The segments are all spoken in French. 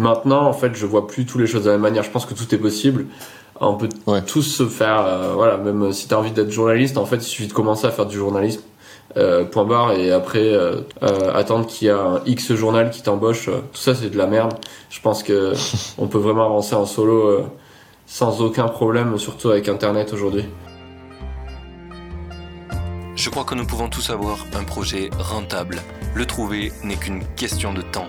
maintenant, en fait, je vois plus toutes les choses de la même manière. Je pense que tout est possible. On peut tous se faire, euh, voilà, même si tu as envie d'être journaliste, en fait, il suffit de commencer à faire du journalisme. Euh, point barre et après euh, attendre qu'il y a un X journal qui t'embauche tout ça c'est de la merde je pense que on peut vraiment avancer en solo sans aucun problème surtout avec internet aujourd'hui je crois que nous pouvons tous avoir un projet rentable. Le trouver n'est qu'une question de temps.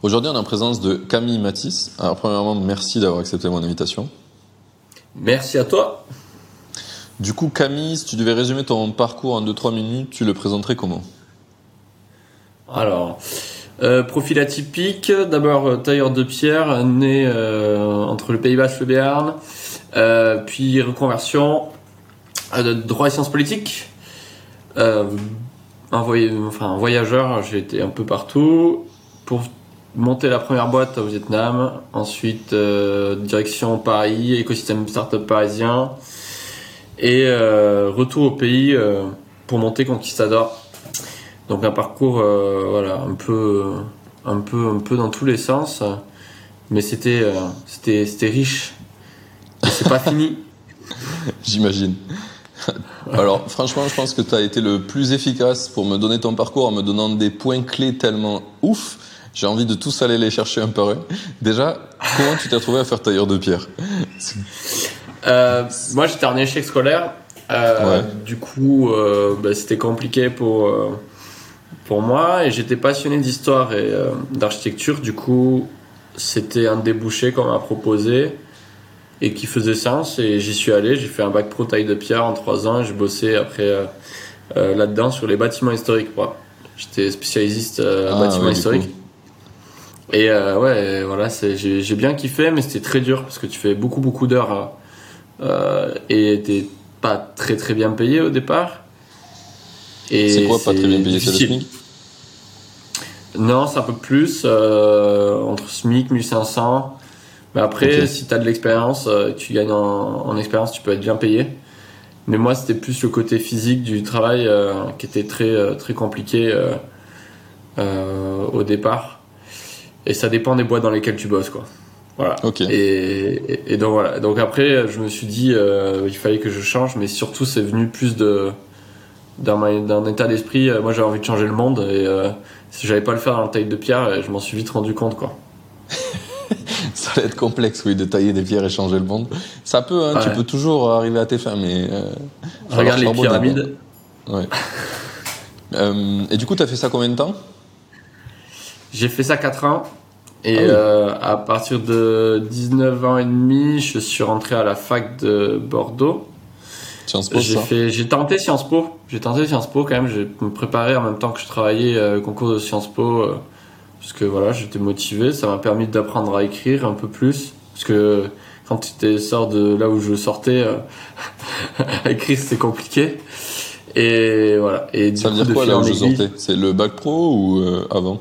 Aujourd'hui, on est en présence de Camille Matisse. Alors, premièrement, merci d'avoir accepté mon invitation. Merci à toi. Du coup, Camille, si tu devais résumer ton parcours en 2-3 minutes, tu le présenterais comment? Alors, euh, profil atypique, d'abord euh, tailleur de pierre, né euh, entre le Pays Basque et le Béarn, puis reconversion, de droit et sciences politiques. un, enfin, un voyageur, j'ai été un peu partout. Pour monter la première boîte au Vietnam, ensuite direction Paris, écosystème startup parisien, et retour au pays pour monter Conquistador donc un parcours euh, voilà un peu dans tous les sens, mais c'était euh, c'était c'était riche. C'est pas fini. J'imagine. Alors franchement, je pense que tu as été le plus efficace pour me donner ton parcours en me donnant des points clés tellement ouf. J'ai envie de tous aller les chercher un par un. Déjà, comment tu t'es retrouvé à faire tailleur de pierre euh, Moi, j'étais en échec scolaire. Du coup, bah, c'était compliqué pour pour moi et j'étais passionné d'histoire et euh, d'architecture. Du coup, c'était un débouché qu'on m'a proposé et qui faisait sens. Et j'y suis allé. J'ai fait un bac pro taille de pierre en trois ans. J'ai bossé après euh, euh, là-dedans sur les bâtiments historiques. J'étais spécialiste ah, bâtiments historiques. Et ouais, voilà, j'ai bien kiffé, mais c'était très dur parce que tu fais beaucoup beaucoup d'heures et t'es pas très très bien payé au départ. C'est quoi pas très bien payé C'est le SMIC? Non, c'est un peu plus, euh, entre SMIC, 1500. Mais après, si tu as de l'expérience, euh, tu gagnes en, expérience, tu peux être bien payé. Mais moi, c'était plus le côté physique du travail euh, qui était très, très compliqué au départ. Et ça dépend des boîtes dans lesquelles tu bosses, quoi. Voilà. Et, et, donc voilà. Donc après, je me suis dit, il fallait que je change, mais surtout, c'est venu plus de d'un état d'esprit, euh, moi j'avais envie de changer le monde et euh, si j'avais pas le faire dans la taille de pierre, euh, je m'en suis vite rendu compte quoi. ça va être complexe, oui, de tailler des pierres et changer le monde. Ça peut, hein, tu peux toujours arriver à tes fins, mais. Regarde les pyramides. Ouais. et du coup, tu as fait ça combien de temps? J'ai fait ça 4 ans. Et ah à partir de 19 ans et demi, je suis rentré à la fac de Bordeaux. Sciences Po, j'ai tenté Sciences Po. J'ai tenté Sciences Po quand même. J'ai me préparé en même temps que je travaillais euh, le concours de Sciences Po. Euh, parce que voilà, j'étais motivé. Ça m'a permis d'apprendre à écrire un peu plus. Parce que quand tu sors de là où je sortais, euh, écrire c'était compliqué. Et voilà. Et ça veut dire quoi là où je sortais? C'est le bac pro ou avant?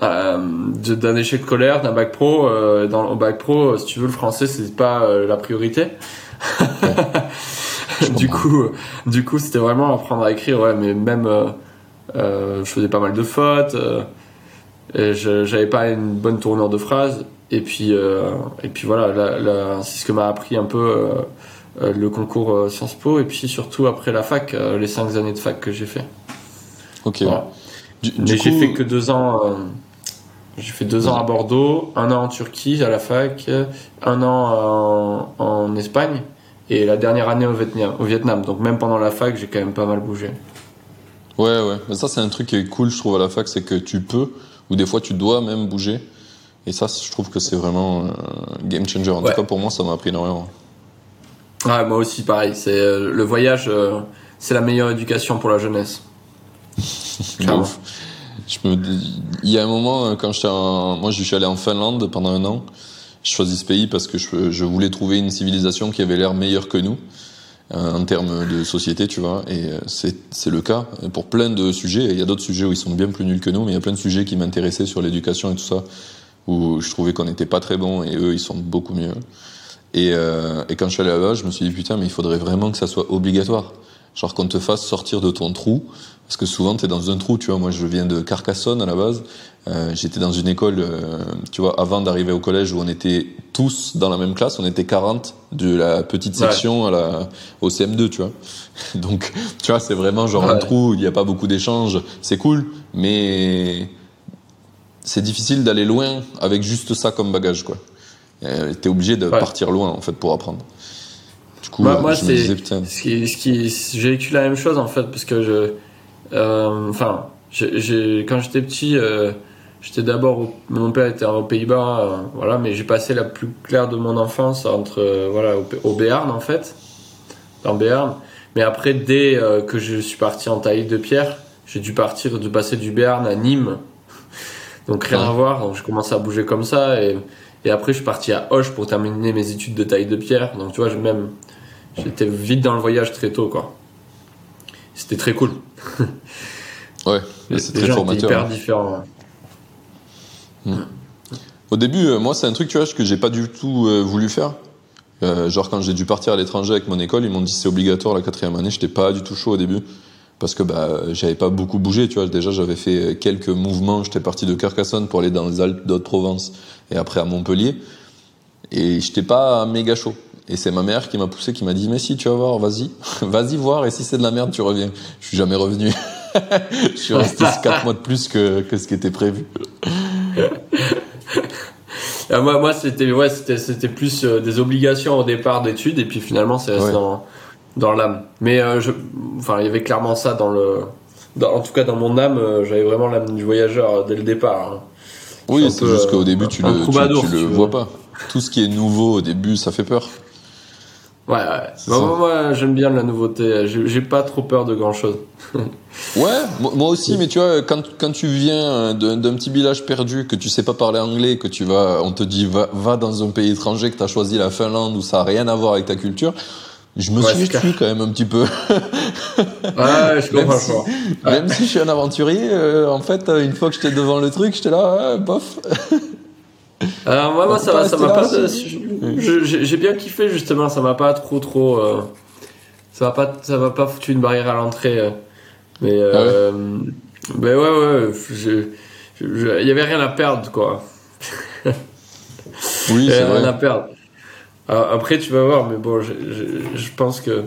D'un échec scolaire, d'un bac pro. dans le bac pro, si tu veux, le français, c'est pas la priorité. du coup, du coup, c'était vraiment apprendre à écrire. Ouais, mais même, euh, euh, je faisais pas mal de fautes. Euh, j'avais pas une bonne tournure de phrase. Et puis, et puis voilà, c'est ce que m'a appris un peu le concours Sciences Po. Et puis surtout après la fac, les cinq années de fac que j'ai fait. Ok. mais j'ai fait que deux ans. J'ai fait deux ans à Bordeaux, un an en Turquie à la fac, un an en Espagne et la dernière année au Vietnam. Au Vietnam. Donc même pendant la fac, j'ai quand même pas mal bougé. Ouais, ouais. Mais ça, c'est un truc qui est cool, je trouve, à la fac, c'est que tu peux, ou des fois tu dois même bouger. Et ça, je trouve que c'est vraiment un game changer. En tout cas, pour moi, ça m'a appris énormément. Ouais, moi aussi, pareil. C'est euh, le voyage, euh, c'est la meilleure éducation pour la jeunesse. ouf. Je me... Il y a un moment, quand j'étais en... moi je suis allé en Finlande pendant un an. Je choisis ce pays parce que je, voulais trouver une civilisation qui avait l'air meilleure que nous euh, en termes de société, tu vois. Et euh, c'est le cas pour plein de sujets. Il y a d'autres sujets où ils sont bien plus nuls que nous, mais il y a plein de sujets qui m'intéressaient sur l'éducation et tout ça, où je trouvais qu'on n'était pas très bon et eux, ils sont beaucoup mieux. Et, euh, et quand je suis allé là-bas, je me suis dit putain, mais il faudrait vraiment que ça soit obligatoire. Genre qu'on te fasse sortir de ton trou, parce que souvent t'es dans un trou, tu vois. Moi, je viens de Carcassonne à la base. Euh, J'étais dans une école, euh, tu vois, avant d'arriver au collège où on était tous dans la même classe. On était 40 de la petite section à la, au CM2, tu vois. Donc, tu vois, c'est vraiment genre un trou. Il n'y a pas beaucoup d'échanges. C'est cool, mais c'est difficile d'aller loin avec juste ça comme bagage, quoi. Euh, T'es obligé de partir loin en fait pour apprendre. Du coup, moi, c'est ce qui, ce qui j'ai vécu la même chose en fait parce que je, euh, enfin, quand j'étais petit, euh, j'étais d'abord, mon père était aux Pays-Bas, euh, voilà, mais j'ai passé la plus claire de mon enfance entre, voilà, au, au, Béarn en fait, dans Béarn. Mais après, dès que je suis parti en taille de pierre, j'ai dû partir, de passer du Béarn à Nîmes. Donc rien à voir. Donc je commençais à bouger comme ça et, et après je suis parti à Hoche pour terminer mes études de taille de pierre. Donc tu vois, même J'étais vite dans le voyage très tôt, quoi. C'était très cool. ouais, c'est très formateur. hyper hein. différent. Hmm. Au début, euh, moi, c'est un truc, tu vois, que j'ai pas du tout euh, voulu faire. Euh, genre, quand j'ai dû partir à l'étranger avec mon école, ils m'ont dit c'est obligatoire la quatrième année. J'étais pas du tout chaud au début. Parce que bah, j'avais pas beaucoup bougé, tu vois. Déjà, j'avais fait quelques mouvements. J'étais parti de Carcassonne pour aller dans les Alpes d'Haute-Provence et après à Montpellier. Et j'étais pas méga chaud. Et c'est ma mère qui m'a poussé, qui m'a dit, mais si, tu vas voir, vas-y, vas-y voir, et si c'est de la merde, tu reviens. Je suis jamais revenu. je suis resté 4 mois de plus que, que ce qui était prévu. Ah, moi, moi c'était ouais, c'était plus euh, des obligations au départ d'études, et puis finalement, c'est resté dans, dans l'âme. Mais euh, je, enfin, il y avait clairement ça dans le. en tout cas, dans mon âme, euh, j'avais vraiment l'âme du voyageur dès le départ. Hein. Oui, c'est juste qu'au début, tu le, tu, le vois pas. Tout ce qui est nouveau au début, ça fait peur. Ouais, ouais. moi, moi j'aime bien la nouveauté. J'ai pas trop peur de grand chose. ouais, moi aussi, mais tu vois, quand, quand tu viens d'un petit village perdu, que tu sais pas parler anglais, que tu vas, on te dit va, va dans un pays étranger, que tu as choisi la Finlande où ça a rien à voir avec ta culture, je me suis exclu quand même un petit peu. ouais, je comprends. Même, si, même si je suis un aventurier, euh, en fait, une fois que j'étais devant le truc, j'étais là, bof. Alors moi, moi ça, ça m'a pas. J'ai bien kiffé justement. Ça m'a pas trop trop. Euh, ça va pas, ça va pas foutu une barrière à l'entrée. Euh. mais euh, ah ouais. Ben ouais ouais. Il y avait rien à perdre quoi. oui, c'est vrai. Rien à perdre. après, tu vas voir, mais bon, je, je, pense que,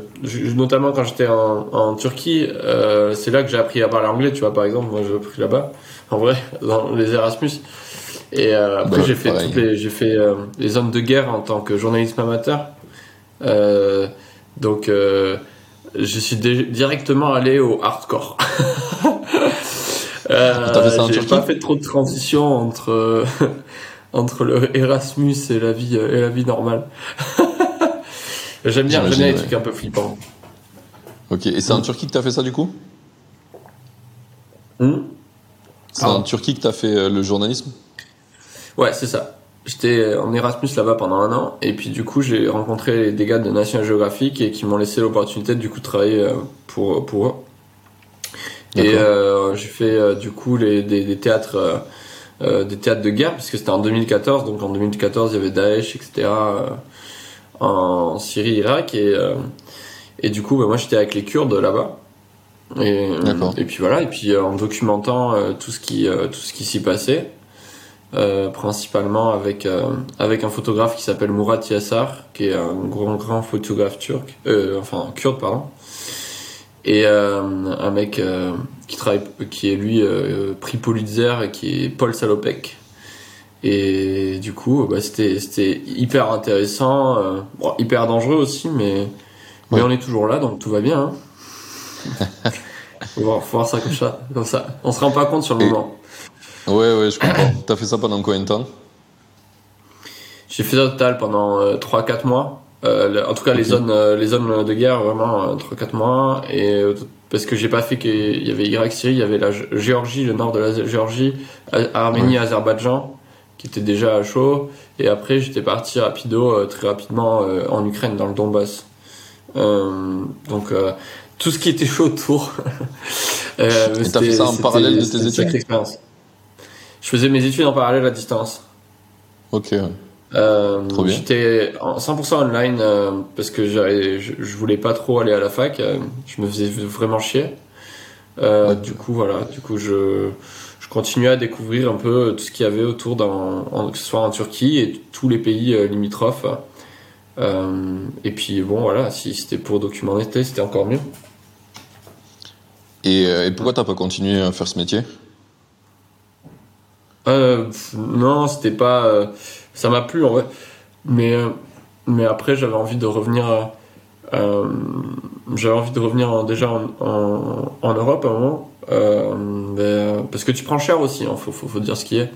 notamment quand j'étais en, en, Turquie, euh, c'est là que j'ai appris à parler anglais, tu vois, par exemple, moi j'ai appris là-bas, en vrai, dans les Erasmus. Et euh, après, j'ai fait, toutes les, j'ai fait euh, les zones de guerre en tant que journaliste amateur. Euh, donc, je suis directement allé au hardcore. j'ai pas fait trop de transition entre entre le Erasmus et la vie et la vie normale. j'aime bien, j'aime bien les trucs un peu flippants. Ok, et c'est en Turquie que t'as fait ça du coup? Hmm? C'est en Turquie que t'as fait le journalisme? Ouais, c'est ça. J'étais en Erasmus là-bas pendant un an et puis du coup j'ai rencontré des gars de National Geographic et qui m'ont laissé l'opportunité du coup de travailler euh, pour pour eux. Et euh, j'ai fait euh, du coup les, des, des théâtres des théâtres de guerre puisque c'était en 2014 donc en 2014 il y avait Daesh etc en Syrie Irak et et du coup bah, moi j'étais avec les Kurdes là-bas et et puis voilà et puis en documentant tout ce qui tout ce qui s'y passait euh, principalement avec euh, avec un photographe qui s'appelle Murat Yassar, qui est un grand grand photographe turc, euh, enfin kurde pardon, et un mec qui travaille, qui est lui prix Pulitzer et qui est Paul Salopek. Et du coup, bah, c'était c'était hyper intéressant, bon, hyper dangereux aussi, mais mais on est toujours là, donc tout va bien. Hein. faut, voir, faut voir ça comme ça, comme ça. On se rend pas compte sur le moment. Ouais, ouais, je comprends. T'as fait ça pendant combien de temps? J'ai fait ça au total pendant 3-4 euh, mois. Euh, en tout cas, les, zones, euh, les zones de guerre, vraiment 3-4 mois. Et parce que j'ai pas fait qu'il y avait Irak, Syrie, il y avait la Géorgie, le nord de la Géorgie, Arménie, Azerbaïdjan, qui était déjà à chaud. Et après, j'étais parti rapido, euh, très rapidement euh, en Ukraine, dans le Donbass. Euh, donc, tout ce qui était chaud autour. euh, et t'as fait ça en parallèle de tes études? Je faisais mes études en parallèle à distance. Ok. Euh, J'étais 100% online euh, parce que je, je, voulais pas trop aller à la fac. Euh, je me faisais vraiment chier. Euh, Du coup, voilà. Du coup, je, je continuais à découvrir un peu tout ce qu'il y avait autour, dans, que ce soit en Turquie et tous les pays limitrophes. et puis, bon, voilà. Si c'était pour documenter, c'était encore mieux. Et, et pourquoi t'as pas continué à faire ce métier? Non, c'était pas ça m'a plu en vrai. Mais, euh, mais après, j'avais envie de revenir. Euh, j'avais envie de revenir déjà en, en, Europe à un moment. Euh, parce que tu prends cher aussi, il hein, faut, faut, faut, dire ce qui est.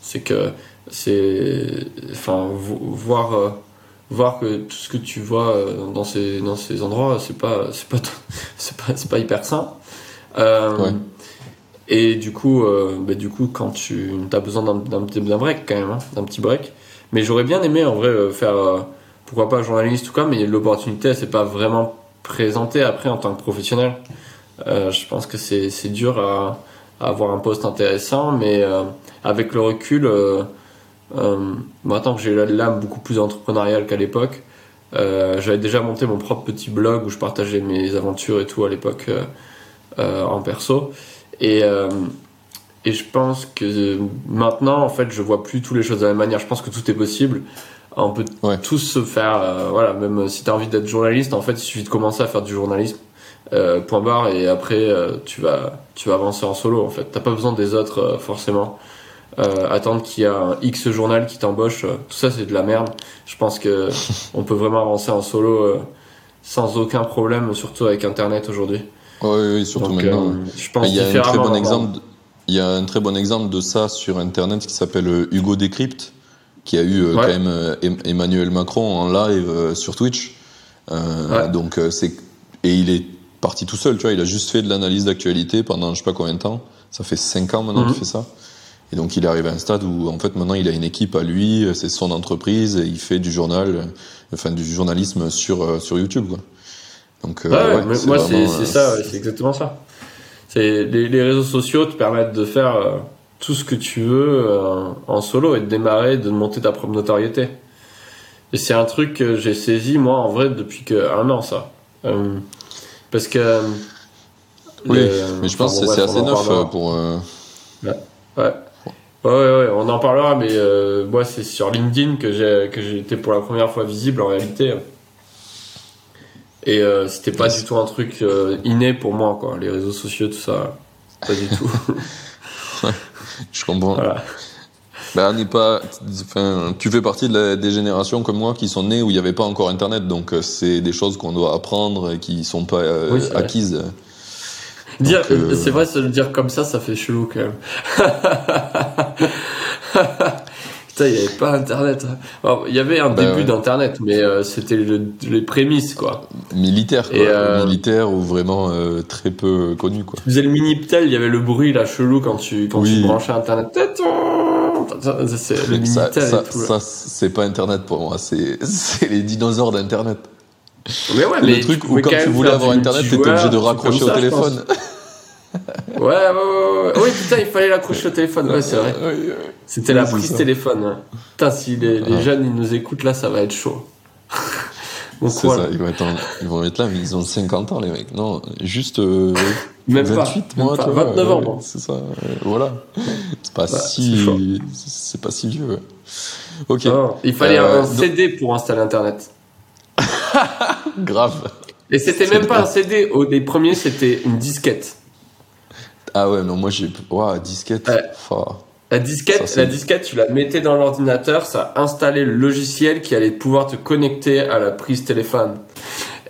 C'est que c'est. Enfin, voir voir que tout ce que tu vois dans ces, dans ces endroits, c'est pas, c'est pas, c'est pas, pas, hyper sain. Euh, Et du coup, euh, bah, du coup, quand tu as besoin d'un break quand même, hein, d'un petit break, mais j'aurais bien aimé en vrai euh, faire, euh, pourquoi pas journaliste ou quoi, mais l'opportunité, s'est pas vraiment présentée après en tant que professionnel. Euh, je pense que c'est dur à, à, avoir un poste intéressant, mais euh, avec le recul, maintenant que j'ai l'âme beaucoup plus entrepreneuriale qu'à l'époque, j'avais déjà monté mon propre petit blog où je partageais mes aventures et tout à l'époque en perso. Et, et je pense que maintenant, en fait, je vois plus toutes les choses de la même manière. Je pense que tout est possible. On peut tous se faire, euh, voilà, même si tu as envie d'être journaliste, en fait, il suffit de commencer à faire du journalisme, euh, point barre, et après, euh, tu, vas, tu vas avancer en solo, en fait. T'as pas besoin des autres, euh, forcément. attendre qu'il y a un X journal qui t'embauche, tout ça, c'est de la merde. Je pense que on peut vraiment avancer en solo sans aucun problème, surtout avec Internet aujourd'hui. Oui, oui, surtout maintenant. je pense il y a un très bon exemple. Il y a un très bon exemple de ça sur Internet qui s'appelle euh, Hugo Décrypte, qui a eu euh, quand même euh, Emmanuel Macron en live sur Twitch. Donc c'est et il est parti tout seul, tu vois. Il a juste fait de l'analyse d'actualité pendant je sais pas combien de temps. Ça fait cinq ans maintenant qu'il mhm. fait ça. Et donc il est arrivé à un stade où en fait maintenant il a une équipe à lui, c'est son entreprise et il fait du journal, enfin du journalisme sur sur YouTube. Quoi. Donc ouais, moi c'est ça, c'est exactement ça les, réseaux sociaux te permettent de faire euh, tout ce que tu veux euh, en solo et de démarrer, de monter ta propre notoriété. Et c'est un truc que j'ai saisi moi en vrai depuis un an ça. Euh, parce que oui, mais je pense que c'est assez neuf pour. Ouais. ouais. Ouais, on en parlera, mais moi c'est sur LinkedIn que que j'ai été pour la première fois visible en réalité. Et euh, c'était pas du tout un truc euh, inné pour moi, quoi. Les réseaux sociaux, tout ça, pas du tout. je comprends. Voilà. Bah, on pas. Enfin, tu fais partie de des générations comme moi qui sont nées où il n'y avait pas encore Internet, donc euh, c'est des choses qu'on doit apprendre et qui sont pas acquises. Dire, c'est vrai, se le dire comme ça, ça fait chelou quand même. il n'y avait pas Internet. il y avait un bah début d'Internet, mais euh, c'était les prémices, quoi. Militaire, quoi. Euh, Militaire ou vraiment euh, très peu connu, quoi. Tu faisais le Minitel, il y avait le bruit, là, chelou, quand tu, quand tu branchais Internet. C'est le Minitel ça, et tout. Ça, c'est pas Internet pour moi, c'est les dinosaures d'Internet. Mais ouais, le truc où quand tu voulais avoir Internet, t'étais obligé de raccrocher au téléphone. ouais, ouais, ouais, Oui, putain, il fallait l'accrocher au téléphone. Ouais, c'est vrai. C'était la prise téléphone. Putain, si les, les jeunes ils nous écoutent là, ça va être chaud. c'est ça, ils vont, être ils vont être là, mais ils ont 50 ans, les mecs. Non, juste euh, même 28 pas, mois, 29 ans. c'est ça, voilà. C'est pas, si, c'est pas si vieux. Ok. il fallait euh, un CD pour installer Internet. Grave. Et c'était même pas un CD. Au des premiers, c'était une disquette. Ah ouais, non, moi j'ai. Waouh, disquette. La disquette, la disquette, tu la mettais dans l'ordinateur, ça installait le logiciel qui allait pouvoir te connecter à la prise téléphone.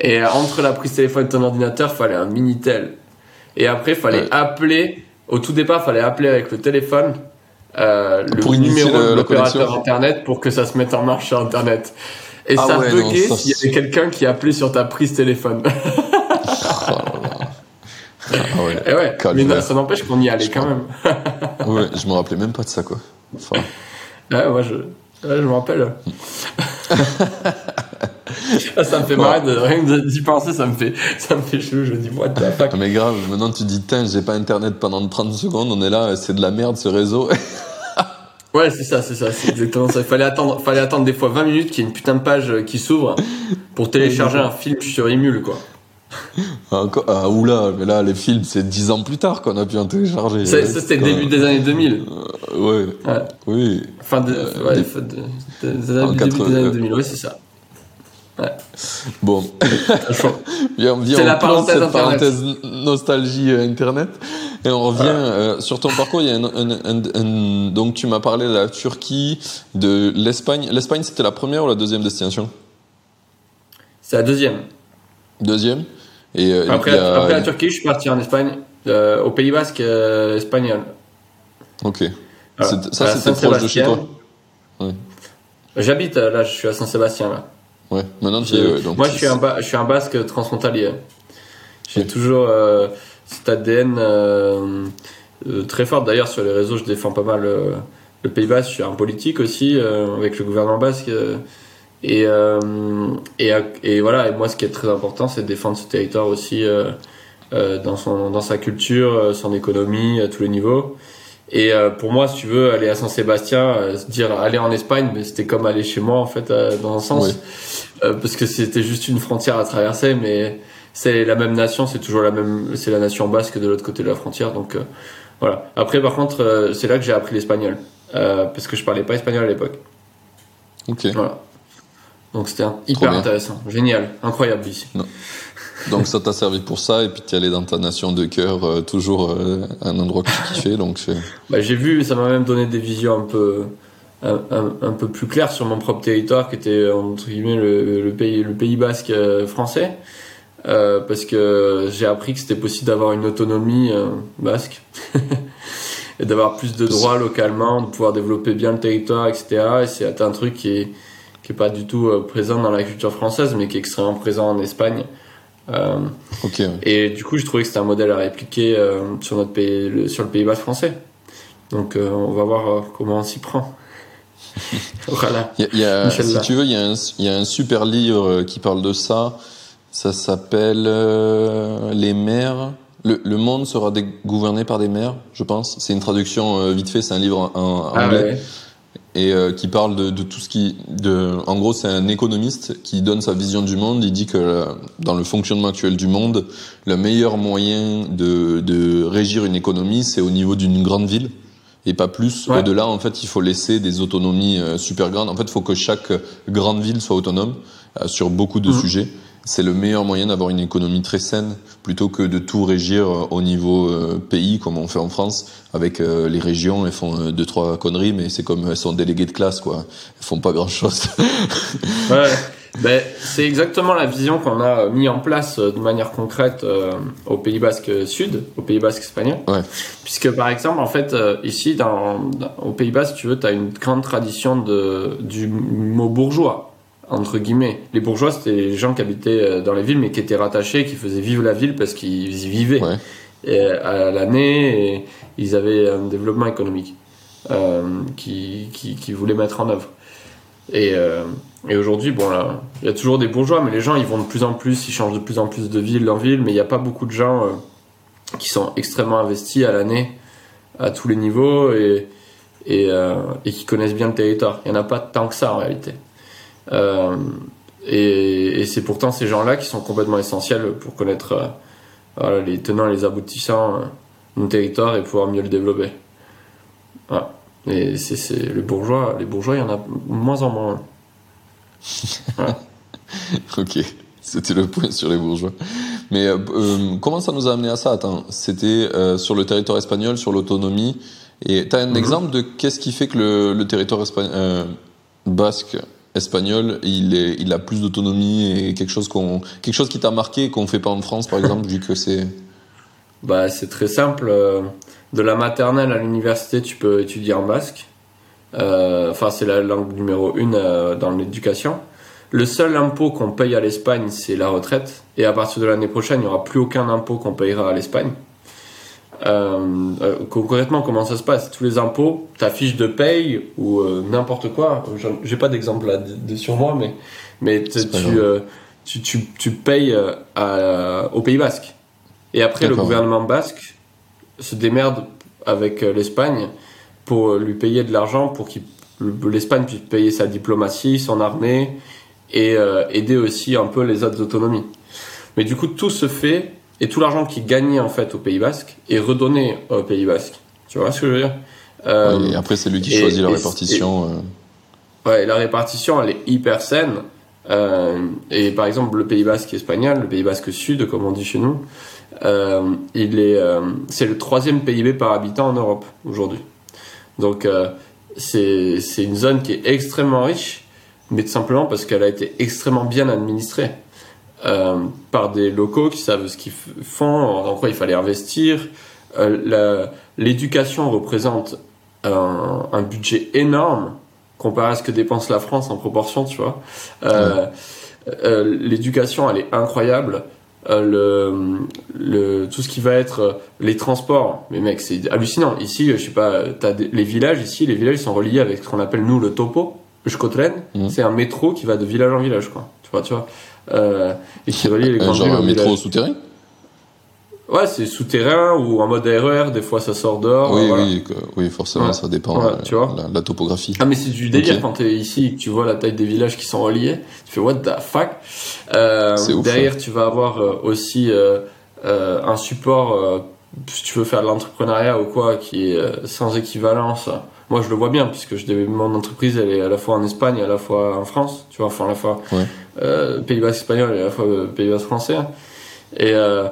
Et entre la prise téléphone et ton ordinateur, il fallait un Minitel. Et après, il fallait appeler. Au tout départ, il fallait appeler avec le téléphone euh, le numéro de l'opérateur internet pour que ça se mette en marche sur internet. Et ah ça buguait s'il y avait quelqu'un qui appelait sur ta prise téléphone. oh Ah ouais. Et ouais, Calme. mais non, ça n'empêche qu'on y allait quand même. ouais, je me rappelais même pas de ça, quoi. Enfin, Ouais, moi je, ouais, je me rappelle. Ah, ça me fait marrer de rien que d'y penser, ça me fait, ça me fait chelou. Je me dis, what the fuck. mais grave, maintenant tu dis, tiens, j'ai pas internet pendant 30 secondes, on est là, c'est de la merde ce réseau. Ouais, c'est ça, c'est ça, c'est exactement ça. Il fallait attendre, fallait attendre des fois 20 minutes qu'il y ait une putain de page qui s'ouvre pour télécharger un film sur Emule, quoi. Encore, ah, oula, mais là, les films, c'est 10 ans plus tard qu'on a pu en télécharger. Ça, ça, c'était le début des années 2000. Euh, ouais, Ouais. oui. Fin de, Euh, ouais, des- fin de, de- de- En début 80, des années euh. 2000, ouais, c'est ça. Bon, Franchement. viens, viens, C'est la parenthèse cette parenthèse nostalgie euh, Internet. Et on revient euh, sur ton parcours. Il y a un, un- un- un- donc tu m'as parlé de la Turquie, de l'Espagne. L'Espagne, c'était la première ou la deuxième destination? C'est la deuxième. Deuxième? Et euh, Après, y a- après la Turquie, je suis parti en Espagne, euh, au Pays Basque euh, espagnol. Ok. Voilà. Ça, c'était proche de chez toi. Ouais. J'habite euh, là, je suis à Saint-Sébastien là. Ouais. Maintenant, tu es. donc, Moi, je suis un, ba- je suis un basque transfrontalier. J'ai toujours euh, cet ADN euh, très fort. D'ailleurs, sur les réseaux, je défends pas mal le Pays Basque. Je suis un politique aussi avec le gouvernement basque. Et, euh, et, et voilà. Et moi, ce qui est très important, c'est de défendre ce territoire aussi euh, euh, dans, son, dans sa culture, son économie, à tous les niveaux. Et pour moi, si tu veux, aller à Saint-Sébastien, se dire aller en Espagne, mais c'était comme aller chez moi en fait, dans un sens. Parce que c'était juste une frontière à traverser, mais c'est la même nation, c'est toujours la même, c'est la nation basque de l'autre côté de la frontière, donc voilà. Après, par contre, c'est là que j'ai appris l'espagnol, parce que je parlais pas espagnol à l'époque, Ok. voilà. Donc c'était hyper intéressant, génial, incroyable ici. Donc ça t'a servi pour ça, et puis tu es allé dans ta nation de cœur, euh, toujours euh, un endroit que tu kiffais. Donc c'est- Bah, j'ai vu, ça m'a même donné des visions un peu, un, un- un peu plus claires sur mon propre territoire, qui était entre guillemets le, le pays, le Pays Basque euh, français, Euh, parce que j'ai appris que c'était possible d'avoir une autonomie euh, basque et d'avoir plus de droits localement, de pouvoir développer bien le territoire, etc. Et c'est un truc qui est qui est pas du tout euh, présent dans la culture française, mais qui est extrêmement présent en Espagne. Euh, ouais. et du coup, je trouvais que c'était un modèle à répliquer euh, sur notre pays, le- sur le Pays Basque français. Donc, euh, on va voir comment on s'y prend. voilà. Il y a- il y a- Inch'Allah. si tu veux, il y, a un, il y a un super livre qui parle de ça. Ça s'appelle Les maires. Le, le monde sera gouverné par des maires, je pense. C'est une traduction vite fait, c'est un livre en, en Ah anglais. ouais. Et euh, qui parle de, de tout ce qui de en gros c'est un économiste qui donne sa vision du monde il dit que euh, dans le fonctionnement actuel du monde le meilleur moyen de, de régir une économie c'est au niveau d'une grande ville et pas plus Ouais. au-delà en fait il faut laisser des autonomies euh, super grandes en fait il faut que chaque grande ville soit autonome sur beaucoup de Mhm. sujets c'est le meilleur moyen d'avoir une économie très saine plutôt que de tout régir euh, au niveau euh, pays comme on fait en France avec euh, les régions elles font deux trois conneries mais c'est comme elles sont déléguées de classe quoi elles font pas grand chose Ouais. Ben, c'est exactement la vision qu'on a mis en place de manière concrète euh, au Pays Basque Sud, au Pays Basque espagnol. Ouais. Puisque par exemple, en fait, ici, dans, dans- au Pays Basque, tu veux, tu as une grande tradition de, du mot bourgeois, entre guillemets. Les bourgeois, c'était les gens qui habitaient euh, dans les villes, mais qui étaient rattachés, qui faisaient vivre la ville parce qu'ils y vivaient Ouais. et, à l'année ils avaient un développement économique euh, qui, qui, qui voulaient mettre en œuvre. Et, euh, et aujourd'hui, bon là, il y a toujours des bourgeois, mais les gens ils vont de plus en plus, ils changent de plus en plus de ville en ville, mais il n'y a pas beaucoup de gens euh, qui sont extrêmement investis à l'année à tous les niveaux et, et, euh, et qui connaissent bien le territoire. Il n'y en a pas tant que ça en réalité. Euh, et et c'est pourtant ces gens-là qui sont complètement essentiels pour connaître euh, voilà, les tenants et les aboutissants euh, de nos territoires et pouvoir mieux le développer. Voilà. Et c'est, les bourgeois, les bourgeois, il y en a moins en moins. ok c'était le point sur les bourgeois mais euh, comment ça nous a amené à ça? Attends c'était euh, sur le territoire espagnol sur l'autonomie et t'as un Mhm. exemple de qu'est-ce qui fait que le, le territoire euh, basque espagnol il il a plus d'autonomie et quelque chose qu'on quelque chose qui t'a marqué qu'on fait pas en France par exemple vu que c'est Bah, c'est très simple. euh, De la maternelle à l'université, tu peux étudier en basque. Euh, Enfin, c'est la langue numéro une euh, dans l'éducation. le seul impôt qu'on paye à l'Espagne, c'est la retraite. Et à partir de l'année prochaine, il n'y aura plus aucun impôt qu'on payera à l'Espagne. Euh, euh, concrètement, comment ça se passe? Tous les impôts, ta fiche de paye ou euh, n'importe quoi? J'ai pas d'exemple là de, sur moi, mais mais tu, tu, tu payes à- au Pays Basque. Et après, le gouvernement basque se démerde avec l'Espagne pour lui payer de l'argent pour qu'il l'Espagne puisse payer sa diplomatie, son armée et euh, aider aussi un peu les autres autonomies. Mais du coup, tout se fait et tout l'argent qui gagné en fait au Pays Basque est redonné au Pays Basque. Tu vois ce que je veux dire? Euh, Ouais, et après, c'est lui qui et- choisit la et- répartition. euh. Ouais, la répartition, elle est hyper saine. Euh, et par exemple, le Pays Basque espagnol, le Pays Basque Sud, comme on dit chez nous, euh, il est, euh, c'est le troisième PIB par habitant en Europe aujourd'hui. Donc, euh, c'est, c'est une zone qui est extrêmement riche, mais tout simplement parce qu'elle a été extrêmement bien administrée euh, par des locaux qui savent ce qu'ils font, en quoi il fallait investir. Euh, l'éducation représente un, un budget énorme comparé à ce que dépense la France en proportion, tu vois. Euh, L'éducation, elle est incroyable. Le, le, tout ce qui va être les transports, mais mec, c'est hallucinant. Ici, je sais pas, t'as des- les villages, ici, les villages sont reliés avec ce qu'on appelle nous le topo, le. Mhm. C'est un métro qui va de village en village, quoi. Tu vois, tu vois. Euh, et qui relie les Euh, grandes genre villes un aux métro souterrain Ouais, c'est souterrain ou en mode RER, des fois ça sort dehors. oui, voilà. oui, forcément, Ouais. ça dépend Ouais, euh, tu vois. la, la topographie. Ah mais c'est du délire Ok. quand t'es ici et que tu vois la taille des villages qui sont reliés. Tu fais what the fuck? Euh, C'est ouf, derrière tu vas avoir euh, aussi euh, euh, un support euh, si tu veux faire de l'entrepreneuriat ou quoi qui est euh, sans équivalence. Moi je le vois bien puisque je, mon entreprise elle est à la fois en Espagne et à la fois en France. Tu vois enfin à la fois euh, Pays Basque espagnol et à la fois euh, Pays Basque français. Et euh,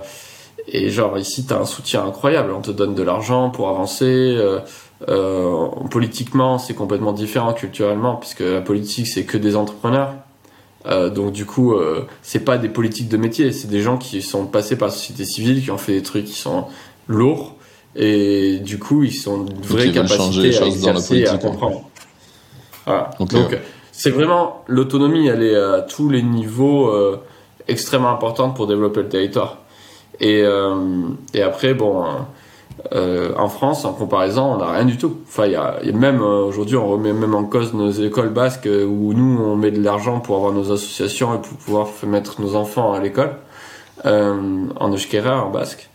et genre ici t'as un soutien incroyable. On te donne de l'argent pour avancer. euh, euh, politiquement, c'est complètement différent culturellement, puisque la politique, c'est que des entrepreneurs. Euh, donc du coup, euh, c'est pas des politiques de métier, c'est des gens qui sont passés par la société civile, qui ont fait des trucs qui sont lourds, et du coup, ils sont une vraie capacité à choses dans la exercer et à comprendre. Voilà. Donc. C'est vraiment l'autonomie, elle est à tous les niveaux euh, extrêmement importante pour développer le territoire. Et, euh, après, bon, euh, en France, en comparaison, on n'a rien du tout. Enfin, y y a même aujourd'hui, on remet même en cause nos écoles basques où nous, on met de l'argent pour avoir nos associations et pour pouvoir mettre nos enfants à l'école en euskera, en basque.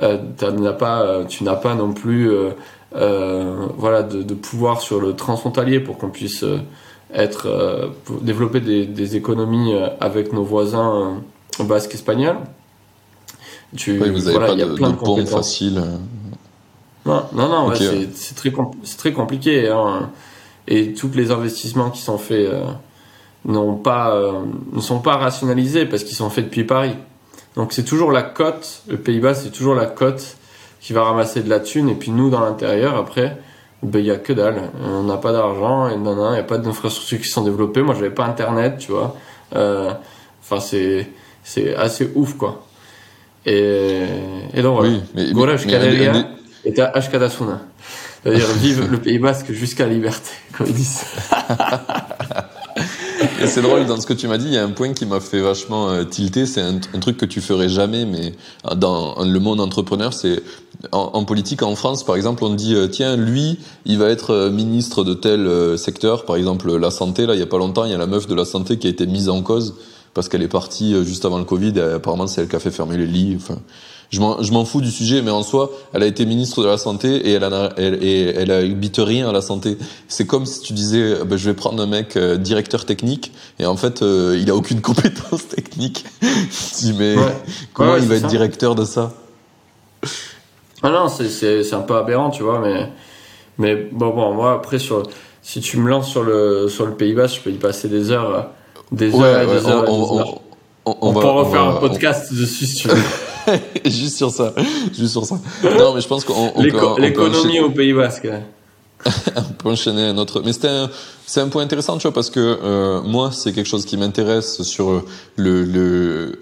N'as pas, tu n'as pas non plus, voilà, de, pouvoir sur le transfrontalier pour qu'on puisse être, euh, développer des, des économies euh, avec nos voisins euh, basques espagnols. Tu, Oui, vous n'avez voilà, pas il y a de, plein de de facile. Non, non, non, c'est- ouais. c'est très, compliqué. Hein. Et tous les investissements qui sont faits n'ont pas, ne sont pas rationalisés parce qu'ils sont faits depuis Paris. Donc c'est toujours la cote, le Pays-Bas, c'est toujours la cote qui va ramasser de la thune. Et puis nous, dans l'intérieur, après, ben, il y a que dalle. On n'a pas d'argent et non, non, il n'y a pas d'infrastructures qui sont développées. Moi, j'avais pas Internet, tu vois. Euh, Enfin, c'est, c'est assez ouf, quoi. Et, et donc, voilà. Oui, mais, des- était Ashkadasuna. C'est-à-dire vive le Pays Basque jusqu'à la liberté, comme ils disent. Et c'est drôle, dans ce que tu m'as dit, il y a un point qui m'a fait vachement euh, tilter, c'est un, un truc que tu ferais jamais, mais dans le monde entrepreneur, c'est en, en politique en France, par exemple, on dit, euh, tiens, lui, il va être euh, ministre de tel euh, secteur, par exemple la santé, là, il y a pas longtemps, il y a la meuf de la santé qui a été mise en cause parce qu'elle est partie euh, juste avant le Covid, et apparemment c'est elle qui a fait fermer les lits, enfin... Je m'en, fous du sujet, mais en soi, elle a été ministre de la santé et elle, a, elle, et elle habite rien à la santé. C'est comme si tu disais, ben, je vais prendre un mec euh, directeur technique et en fait, euh, il a aucune compétence technique. tu dis, mais Ouais. comment Ouais, il va être directeur de ça? Ah non, c'est, c'est, c'est un peu aberrant, tu vois, mais, mais bon, bon, moi, après, sur, si tu me lances sur le, sur le Pays Basque, je peux y passer des heures, des heures des heures des heures. on, On, va- peut refaire va- un podcast dessus, si tu veux. on- juste sur ça, juste sur ça. Non, mais je pense qu'on on on L'économie au Pays Basque. on peut enchaîner un autre. Mais c'était un, c'est un point intéressant, tu vois, parce que euh, moi, c'est quelque chose qui m'intéresse sur le, le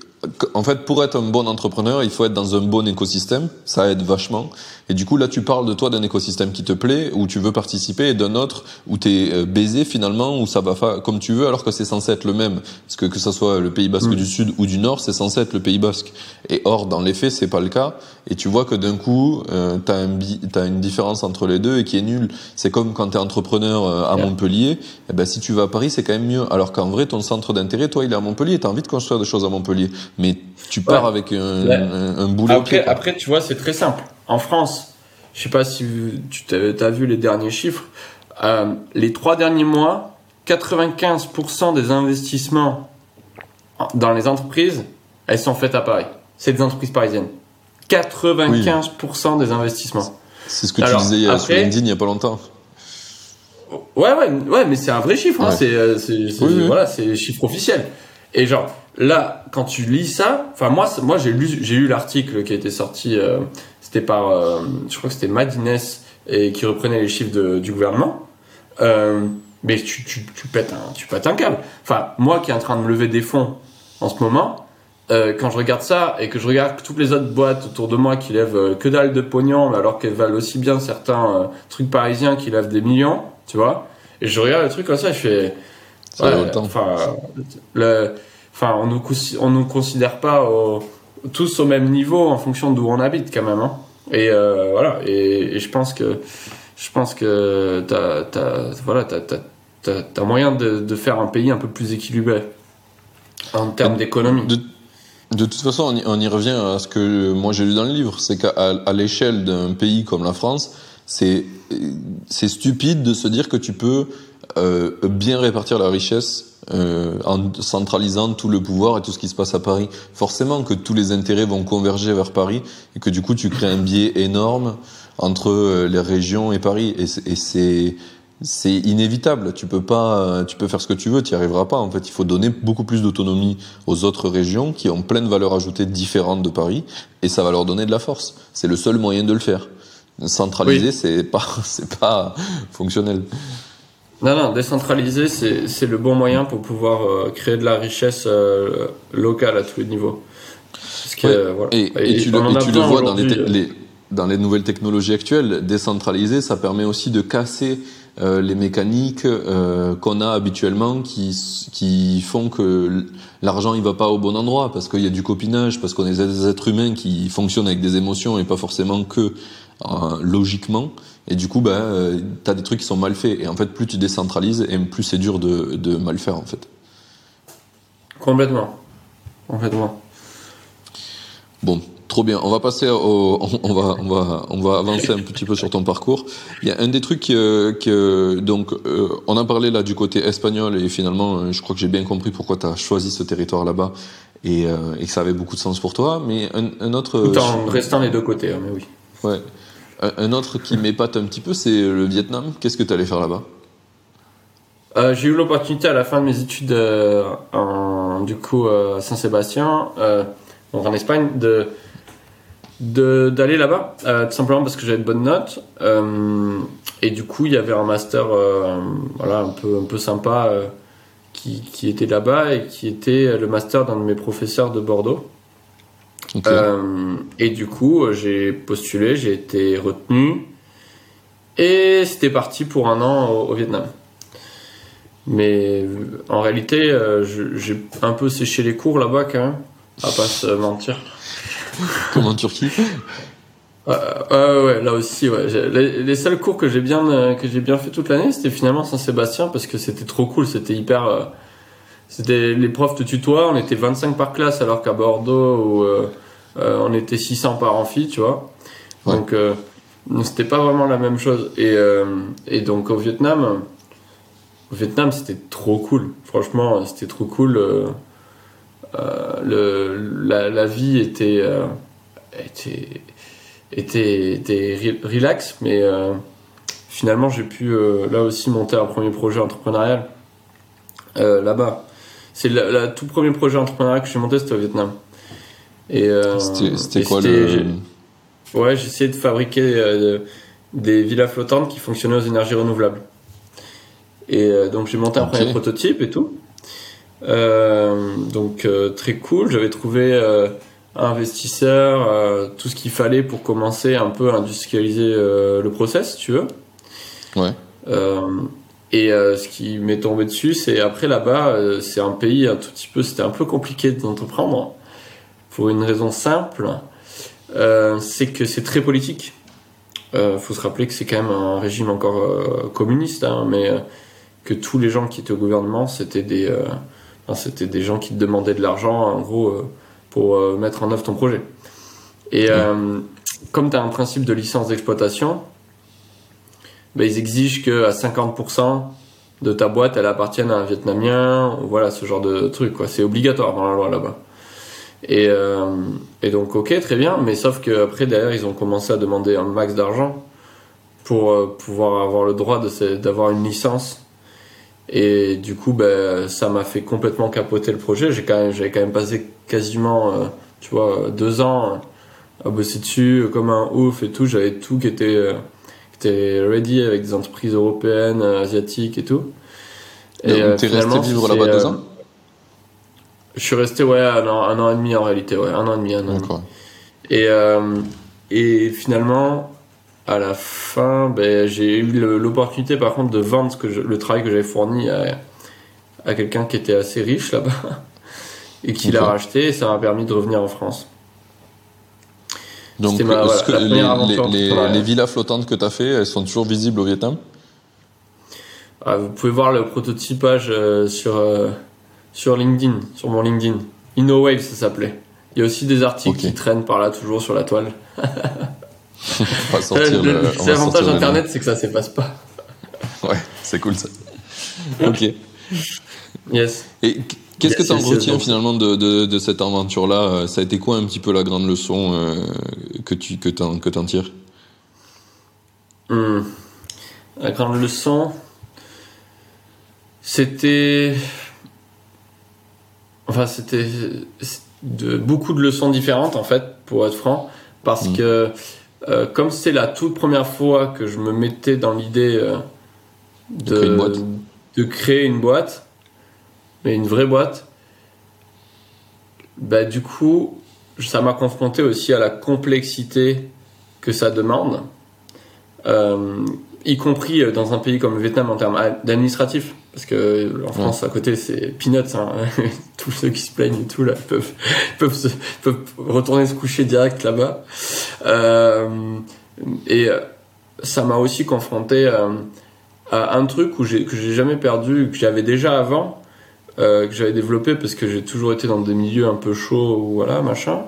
en fait, pour être un bon entrepreneur, il faut être dans un bon écosystème. Ça aide vachement. Et du coup, là, tu parles de toi d'un écosystème qui te plaît, où tu veux participer, et d'un autre où tu es euh, baisé finalement, où ça va comme tu veux, alors que c'est censé être le même. Parce que que ça soit le Pays Basque mm. du Sud ou du Nord, c'est censé être le Pays Basque. Et or, dans les faits, c'est pas le cas. Et tu vois que d'un coup, euh, tu as, une différence entre les deux et qui est nulle. C'est comme quand tu es entrepreneur euh, à Montpellier. Eh ben, si tu vas à Paris, c'est quand même mieux. Alors qu'en vrai, ton centre d'intérêt, toi, il est à Montpellier. Tu as envie de construire des choses à Montpellier mais tu pars avec un, boulot. Après, après, tu vois, c'est très simple. En France, je sais pas si tu as vu les derniers chiffres, euh, les trois derniers mois, 95% des investissements dans les entreprises, elles sont faites à Paris. C'est des entreprises parisiennes. 95% des investissements. C'est ce que tu disais après, sur LinkedIn il n'y a pas longtemps. Ouais, ouais, ouais, mais c'est un vrai chiffre. Hein. C'est, euh, voilà, c'est chiffre officiel. Et genre, là, quand tu lis ça, enfin moi, moi j'ai lu, j'ai lu l'article qui a été sorti, euh, c'était par, euh, je crois que c'était Madines et qui reprenait les chiffres de, du gouvernement. Euh, mais tu, tu, tu, pètes un, tu pètes un câble. Enfin, moi qui est en train de me lever des fonds en ce moment, euh, quand je regarde ça et que je regarde toutes les autres boîtes autour de moi qui lèvent que dalle de pognon, alors qu'elles valent aussi bien certains trucs parisiens qui lèvent des millions, tu vois, et je regarde le truc comme ça, je fais, ouais, enfin, le, enfin, on nous, on nous considère pas tous au même niveau en fonction d'où on habite quand même. Hein. Et euh, voilà. Et, je pense que je pense que t'as as, voilà, t'as, moyen de, faire un pays un peu plus équilibré en termes d'économie. De, de, toute façon, on y, revient à ce que moi j'ai lu dans le livre, c'est qu'à l'échelle d'un pays comme la France, c'est c'est stupide de se dire que tu peux euh, bien répartir la richesse euh, en centralisant tout le pouvoir et tout ce qui se passe à Paris. Forcément que tous les intérêts vont converger vers Paris et que du coup tu crées un biais énorme entre euh, les régions et Paris et c'est c'est inévitable. Tu peux pas, tu peux faire ce que tu veux, tu n'y arriveras pas. En fait, il faut donner beaucoup plus d'autonomie aux autres régions qui ont plein de valeurs ajoutées différentes de Paris, et ça va leur donner de la force. C'est le seul moyen de le faire. Centraliser, c'est pas, c'est pas fonctionnel. Non, non, décentraliser, c'est le bon moyen pour pouvoir euh, créer de la richesse euh, locale à tous les niveaux. et, tu, le, vois dans les, euh, dans les nouvelles technologies actuelles, décentraliser, ça permet aussi de casser les mécaniques qu'on a habituellement qui, qui font que l'argent il va pas au bon endroit parce qu'il y a du copinage, parce qu'on est des êtres humains qui fonctionnent avec des émotions et pas forcément que logiquement. Et du coup, bah, euh, tu as des trucs qui sont mal faits. Et en fait, plus tu décentralises, et plus c'est dur de, de, mal faire, en fait. Complètement. Complètement. Bon, trop bien. On va passer au, on va, on va, on va avancer un petit peu sur ton parcours. Il y a un des trucs que, que donc, euh, on a parlé là du côté espagnol et finalement, euh, je crois que j'ai bien compris pourquoi tu as choisi ce territoire là-bas et, et, que ça avait beaucoup de sens pour toi. Mais un, un autre. Tout en restant les deux côtés, hein, mais oui. Ouais. Un autre qui m'épate un petit peu, c'est le Vietnam. Qu'est-ce que tu allais faire là-bas? Euh, J'ai eu l'opportunité à la fin de mes études euh, en, du coup à Saint-Sébastien, euh, en Espagne, de d'aller là-bas, tout simplement parce que j'avais de bonnes notes. et du coup, il y avait un master voilà, un, peu, un peu sympa qui, qui était là-bas et qui était le master d'un de mes professeurs de Bordeaux. Euh, et du coup, j'ai postulé, j'ai été retenu. Et c'était parti pour un an au, Vietnam. Mais en réalité, euh, j'ai un peu séché les cours là-bas quand même, à pas se mentir. Comme en Turquie? Euh, ouais, là aussi, ouais. Les, seuls cours que j'ai bien, que j'ai bien fait toute l'année, c'était finalement Saint-Sébastien parce que c'était trop cool, c'était hyper. c'était les profs de tutoient, on était 25 par classe alors qu'à Bordeaux, euh, on était 600 par amphi, tu vois. Donc, euh, c'était pas vraiment la même chose. Et, euh, et donc, au Vietnam, au Vietnam, c'était trop cool. Franchement, c'était trop cool. le, la, vie était, était, était, était, relax, mais finalement, j'ai pu là aussi monter un premier projet entrepreneurial là-bas. C'est le tout premier projet entrepreneurial que j'ai monté, c'était au Vietnam. Et euh, c'était quoi le Ouais, j'ai essayé de fabriquer euh, des villas flottantes qui fonctionnaient aux énergies renouvelables. Et euh, donc j'ai monté un premier prototype et tout. Euh, donc euh, très cool. J'avais trouvé euh, un investisseur, tout ce qu'il fallait pour commencer un peu à industrialiser le process, si tu veux. Ouais. Et ce qui m'est tombé dessus, c'est après là-bas, c'est un pays un tout petit peu, c'était un peu compliqué d'entreprendre pour une raison simple, euh, c'est que c'est très politique. Euh, faut se rappeler que c'est quand même un régime encore euh, communiste, hein, mais que tous les gens qui étaient au gouvernement, c'était des, c'était des gens qui te demandaient de l'argent, en gros, pour mettre en œuvre ton projet. Et euh, comme tu as un principe de licence d'exploitation, ben, ils exigent que à 50% de ta boîte, elle appartienne à un Vietnamien, ou voilà, ce genre de truc, quoi. C'est obligatoire dans la loi là-bas. Et, euh, et donc, ok, très bien, mais sauf que après derrière, ils ont commencé à demander un max d'argent pour euh, pouvoir avoir le droit d'avoir une licence. Et du coup, ben, ça m'a fait complètement capoter le projet. J'ai quand même, j'avais quand même passé quasiment, euh, tu vois, deux ans à bosser dessus comme un ouf et tout. J'avais tout qui était, euh, qui était ready avec des entreprises européennes, asiatiques et tout. Donc, euh, t'es resté vivre là-bas deux ans? Je suis resté, ouais, un an, un an et demi en réalité, ouais, un an et demi, un an et demi. D'accord. Et, euh, et finalement, à la fin, ben, j'ai eu l'opportunité par contre de vendre ce que je- le travail que j'avais fourni à, à quelqu'un qui était assez riche là-bas et qui l'a racheté et ça m'a permis de revenir en France. Donc, ma- voilà, que les villas flottantes que tu as fait, elles sont toujours visibles au Vietnam? Ah, vous pouvez voir le prototypage euh, sur, euh, sur LinkedIn, sur mon LinkedIn. InnoWave, ça s'appelait. Il y a aussi des articles qui traînent par là, toujours sur la toile. L'avantage d'Internet, c'est que ça s'efface pas. Ouais, c'est cool ça. ok. Yes. Et qu- qu'est-ce que tu en yes, retiens finalement de, de, de cette aventure-là? Euh, Ça a été quoi un petit peu la grande leçon euh, que tu que t'en, que t'en tires? Hmm. La grande leçon, c'était. Enfin, c'était de, beaucoup de leçons différentes, en fait, pour être franc. Parce Mhm. que, euh, comme c'est la toute première fois que je me mettais dans l'idée euh, de, créer une boîte. de créer une boîte, mais une vraie boîte, bah, du coup, ça m'a confronté aussi à la complexité que ça demande euh, y compris dans un pays comme le Vietnam en termes d'administratif. Parce que en France, à côté, c'est peanuts. Hein. Tous ceux qui se plaignent et tout, là, peuvent, peuvent, se- peuvent retourner se coucher direct là-bas. Euh, et euh, ça m'a aussi confronté euh, à un truc où que j'ai jamais perdu, que j'avais déjà avant, euh, que j'avais développé parce que j'ai toujours été dans des milieux un peu chauds, ou voilà, machin.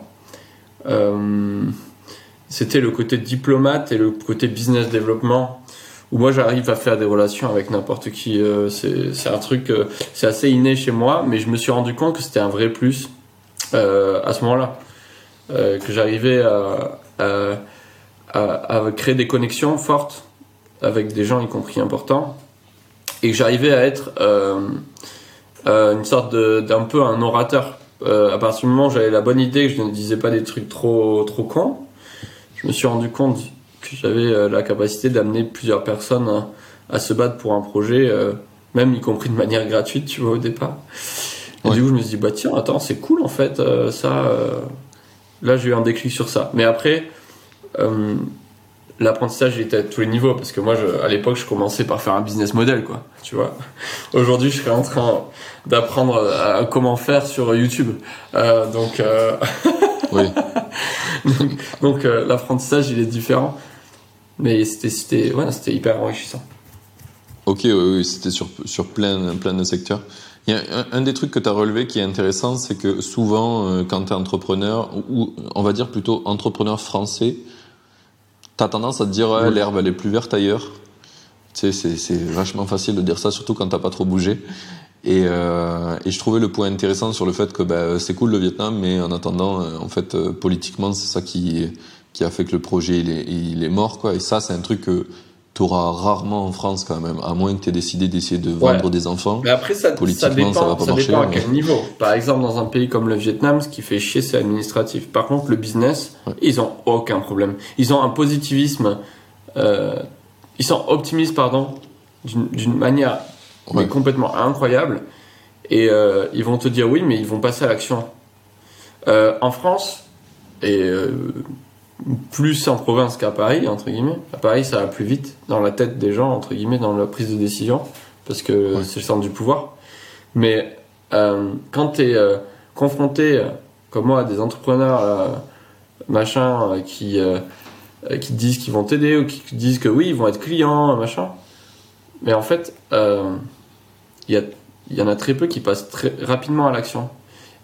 C'était le côté diplomate et le côté business développement où moi j'arrive à faire des relations avec n'importe qui. euh, c'est un truc, euh, c'est assez inné chez moi, mais je me suis rendu compte que c'était un vrai plus euh, à ce moment-là. Que j'arrivais à, à, créer des connexions fortes avec des gens, y compris importants, et que j'arrivais à être une sorte d'un peu un orateur. À partir du moment où j'avais la bonne idée, que je ne disais pas des trucs trop, trop cons, je me suis rendu compte que j'avais euh, la capacité d'amener plusieurs personnes à, à se battre pour un projet, euh, même y compris de manière gratuite, tu vois, au départ. Et Ouais. du coup, je me suis dit, bah tiens, attends, c'est cool en fait, euh, ça. euh, Là, j'ai eu un déclic sur ça. Mais après, euh, l'apprentissage était à tous les niveaux, parce que moi, je, à l'époque, je commençais par faire un business model, quoi, tu vois. Aujourd'hui, je serais en train d'apprendre comment faire sur YouTube. Donc, Oui. donc, donc, l'apprentissage il est différent mais c'était c'était hyper enrichissant Ok, oui, oui, c'était sur, sur plein, plein de secteurs. Il y a un, un des trucs que tu as relevé qui est intéressant, c'est que souvent, euh, quand tu es entrepreneur, ou on va dire plutôt entrepreneur français, tu as tendance à te dire ouais, l'herbe elle est plus verte ailleurs. Tu sais, c'est- vachement facile de dire ça, surtout quand t'as pas trop bougé. Et, euh, et je trouvais le point intéressant sur le fait que bah, c'est cool le Vietnam, mais en attendant, euh, en fait, politiquement, c'est ça qui, qui a fait que le projet il est, il est mort. Quoi. Et ça, c'est un truc que tu auras rarement en France quand même, à moins que tu aies décidé d'essayer de vendre Ouais. des enfants. mais après ça, ça Politiquement, dépend, ça va pas marcher, dépend à mais- quel niveau par exemple dans un pays comme le Vietnam ce qui fait chier c'est administratif par contre le business Ouais. ils ont aucun problème ils ont un positivisme euh, ils sont optimistes pardon d'une manière mais complètement incroyable et euh, ils vont te dire oui, mais ils vont passer à l'action. Euh, en France, et euh, plus en province qu'à Paris, entre guillemets, à Paris ça va plus vite dans la tête des gens, entre guillemets, dans la prise de décision, parce que Ouais. c'est le centre du pouvoir. Mais euh, quand tu es confronté, euh, comme moi, à des entrepreneurs euh, machin euh, qui, euh, euh, qui disent qu'ils vont t'aider ou qui disent que oui, ils vont être clients, machin. Mais en fait, euh, il y, y en a très peu qui passent très rapidement à l'action.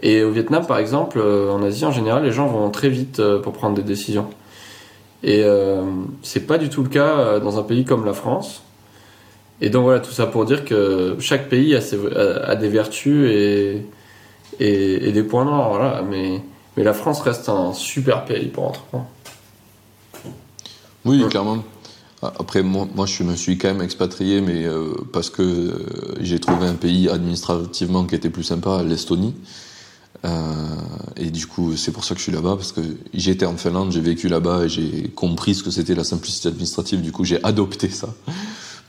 Et au Vietnam, par exemple, euh, en Asie en général, les gens vont très vite euh, pour prendre des décisions. Et euh, c'est pas du tout le cas euh, dans un pays comme la France. Et donc voilà, tout ça pour dire que chaque pays a, ses- a- a des vertus et, et, et des points noirs. Voilà. Mais, mais la France reste un super pays pour entreprendre. Oui, Ouais. clairement. Après, moi, moi, je me suis quand même expatrié, mais euh, parce que euh, j'ai trouvé un pays administrativement qui était plus sympa, l'Estonie. Euh, et du coup, c'est pour ça que je suis là-bas, parce que j'ai été en Finlande, j'ai vécu là-bas et j'ai compris ce que c'était la simplicité administrative. Du coup, j'ai adopté ça.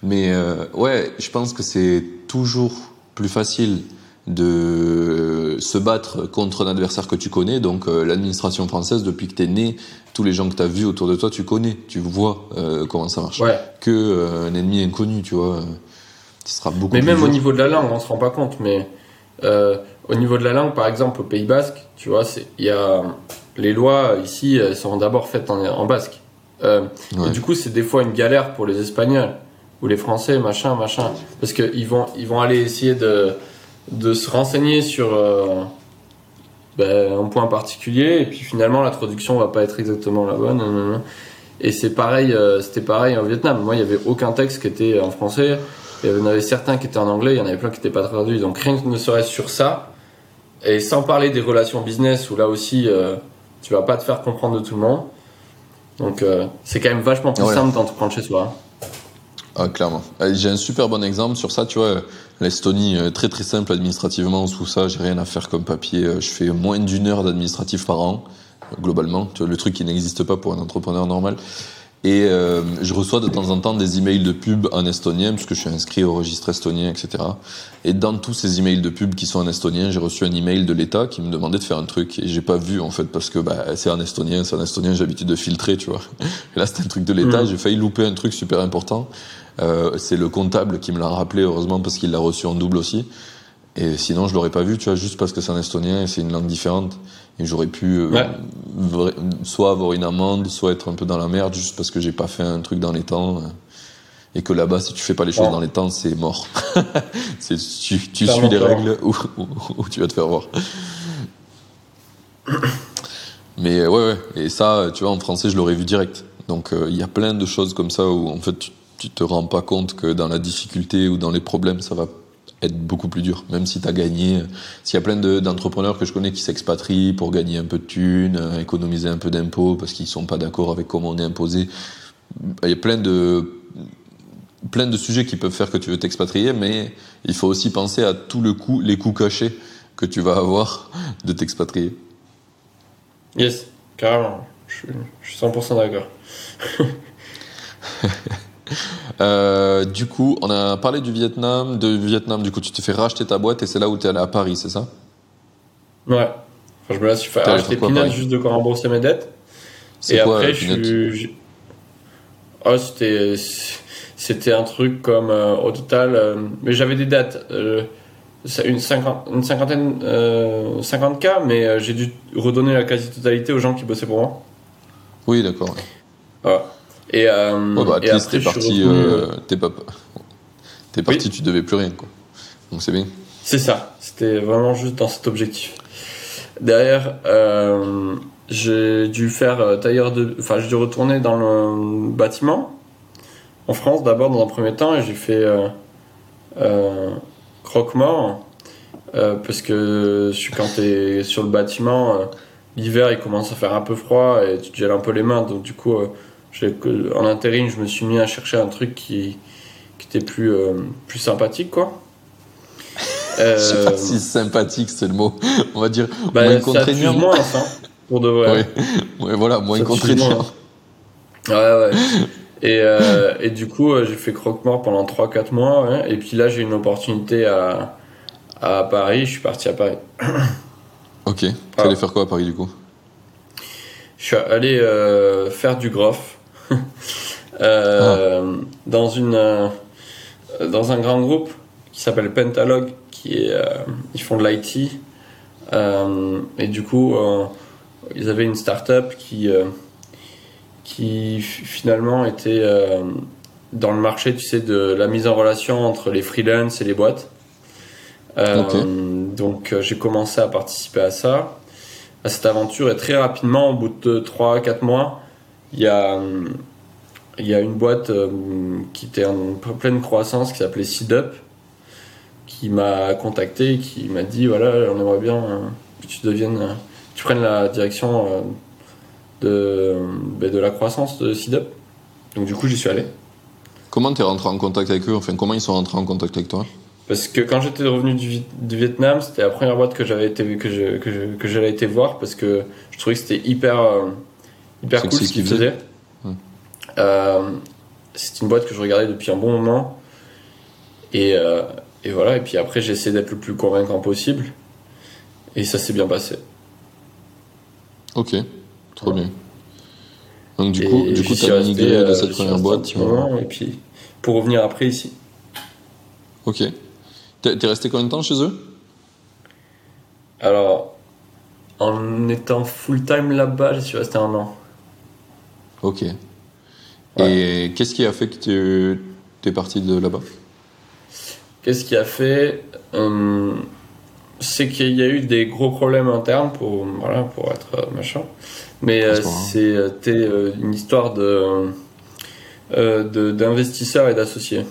Mais euh, ouais, je pense que c'est toujours plus facile de se battre contre un adversaire que tu connais. Donc euh, l'administration française, depuis que tu es né, tous les gens que tu as vus autour de toi, tu connais, tu vois euh, comment ça marche. Ouais. Que euh, un ennemi inconnu, tu vois, ce sera beaucoup Mais plus même au niveau de la langue, on se rend pas compte. Mais euh, au niveau de la langue, par exemple, au Pays Basque, tu vois, y a les lois ici elles sont d'abord faites en, en basque. Euh, Ouais. Et du coup, c'est des fois une galère pour les Espagnols ou les Français, machin, machin, parce qu'ils vont ils vont aller essayer de de se renseigner sur euh, ben, un point particulier et puis finalement la traduction va pas être exactement la bonne. Et c'est pareil, c'était pareil en Vietnam. Moi, il y avait aucun texte qui était en français. Il y en avait certains qui étaient en anglais, il y en avait plein qui n'étaient pas traduits. Donc rien que ne serait-ce sur ça, et sans parler des relations business où là aussi euh, tu vas pas te faire comprendre de tout le monde. Donc euh, c'est quand même vachement plus Ouais. simple d'entreprendre chez soi. Ah, clairement. Euh, J'ai un super bon exemple sur ça, tu vois. L'Estonie, euh, très très simple administrativement, sous ça, j'ai rien à faire comme papier. Je fais moins d'une heure d'administratif par an, globalement. Tu vois, le truc qui n'existe pas pour un entrepreneur normal. Et euh, je reçois de temps en temps des emails de pub en estonien, puisque je suis inscrit au registre estonien, etc. Et dans tous ces emails de pub qui sont en estonien, j'ai reçu un email de l'État qui me demandait de faire un truc. Et j'ai pas vu, en fait, parce que bah, c'est en estonien, c'est en estonien, j'ai l'habitude de filtrer, tu vois. Et là, c'était un truc de l'État, Mhm. j'ai failli louper un truc super important. Euh, c'est le comptable qui me l'a rappelé, heureusement, parce qu'il l'a reçu en double aussi. Et sinon, je l'aurais pas vu, tu vois, juste parce que c'est en estonien et c'est une langue différente. Et j'aurais pu euh, Ouais. soit avoir une amende, soit être un peu dans la merde, juste parce que j'ai pas fait un truc dans les temps. euh, Et que là-bas, si tu fais pas les choses Ouais. dans les temps, c'est mort. tu suis les règles ou, ou- ou tu vas te faire voir. Mais euh, ouais, ouais. Et ça, tu vois, en français, je l'aurais vu direct. Donc, euh, il y a plein de choses comme ça où, en fait, tu, tu te rends pas compte que dans la difficulté ou dans les problèmes, ça va être beaucoup plus dur. Même si tu as gagné. S'il y a plein de- d'entrepreneurs que je connais qui s'expatrient pour gagner un peu de thunes, euh, économiser un peu d'impôts parce qu'ils sont pas d'accord avec comment on est imposé. Il y a plein de plein de sujets qui peuvent faire que tu veux t'expatrier, mais il faut aussi penser à tout le coup, les coûts cachés que tu vas avoir de t'expatrier. Yes, carrément. Je suis 100% d'accord. Euh, du coup, on a parlé du Vietnam, de Vietnam, du coup, tu t'es fait racheter ta boîte et c'est là où tu es allé à Paris, c'est ça? Ouais. Enfin, je me suis fait T'es allé acheter faire quoi, Peanuts juste de quoi rembourser mes dettes. Et quoi, après, je suis. Ah, c'était. C'était un truc comme euh, au total. euh, mais j'avais des dates. une, cinquante- une cinquantaine. euh, 50K, mais j'ai dû redonner la quasi-totalité aux gens qui bossaient pour moi. Oui, d'accord. ouais. Voilà. Et, euh, Ouais, bah, et après, t'es parti, revenu, euh, t'es pas, t'es parti, tu devais plus rien, quoi. Donc c'est bien. C'est ça, c'était vraiment juste dans cet objectif. Derrière, euh, j'ai dû faire euh, tailleur de. Enfin, j'ai dû retourner dans le bâtiment, en France d'abord dans un premier temps, et j'ai fait euh, euh, croque-mort, euh, parce que quand tu es sur le bâtiment, euh, l'hiver il commence à faire un peu froid et tu te gèles un peu les mains, donc du coup, euh, en intérim, je me suis mis à chercher un truc qui, qui était plus, euh, plus sympathique, quoi. Je sais Euh, pas si sympathique c'est le mot. On va dire bah, moins contraignant. moins, ça, pour de vrai. Ouais. ouais, voilà, moins contraignant. Ouais, ouais. Et, euh, et du coup, j'ai fait croque-mort pendant 3-4 mois. Et puis là, j'ai une opportunité à, à Paris, je suis parti à Paris. Ok. Tu allais faire quoi à Paris du coup? Je suis allé faire du groff euh, dans une euh, dans un grand groupe qui s'appelle Pentalog, qui est euh, ils font de l'IT et du coup ils avaient une start-up qui qui finalement était dans le marché, tu sais, de la mise en relation entre les freelances et les boîtes. Euh, Donc j'ai commencé à participer à ça à cette aventure et très rapidement, au bout de 3-4 mois, il y a, y a une boîte hum, qui était en pleine croissance qui s'appelait Seedup qui m'a contacté qui m'a dit voilà, on aimerait bien euh, que tu deviennes, euh, tu prennes la direction euh, de, ben, de la croissance de Seedup. Donc du coup, j'y suis allé. Comment t'es rentré en contact avec eux? Enfin, comment ils sont rentrés en contact avec toi? Parce que quand j'étais revenu du, du Vietnam, c'était la première boîte que j'avais été que je, que je- que j'avais été voir parce que je trouvais que c'était hyper euh, hyper cool ce qu'ils faisaient. Euh, c'est une boîte que je regardais depuis un bon moment et, euh, et voilà. Et puis après, j'ai essayé d'être le plus convaincant possible et ça s'est bien passé. Ok, trop bien. Donc du Et coup, du coup, t'as resté, migré euh, de j'y cette première boîte. euh, moment, et puis pour revenir après ici. Ok. T'es resté combien de temps chez eux? Alors, en étant full time là-bas, j'y suis resté un an. Ok. Et qu'est-ce qui a fait que tu es parti de là-bas? Qu'est-ce qui a fait Hum, C'est qu'il y a eu des gros problèmes internes pour, voilà, pour être euh, machin. Mais Ah, euh, grave. c'était euh, une histoire de, euh, d'investisseurs et d'associés.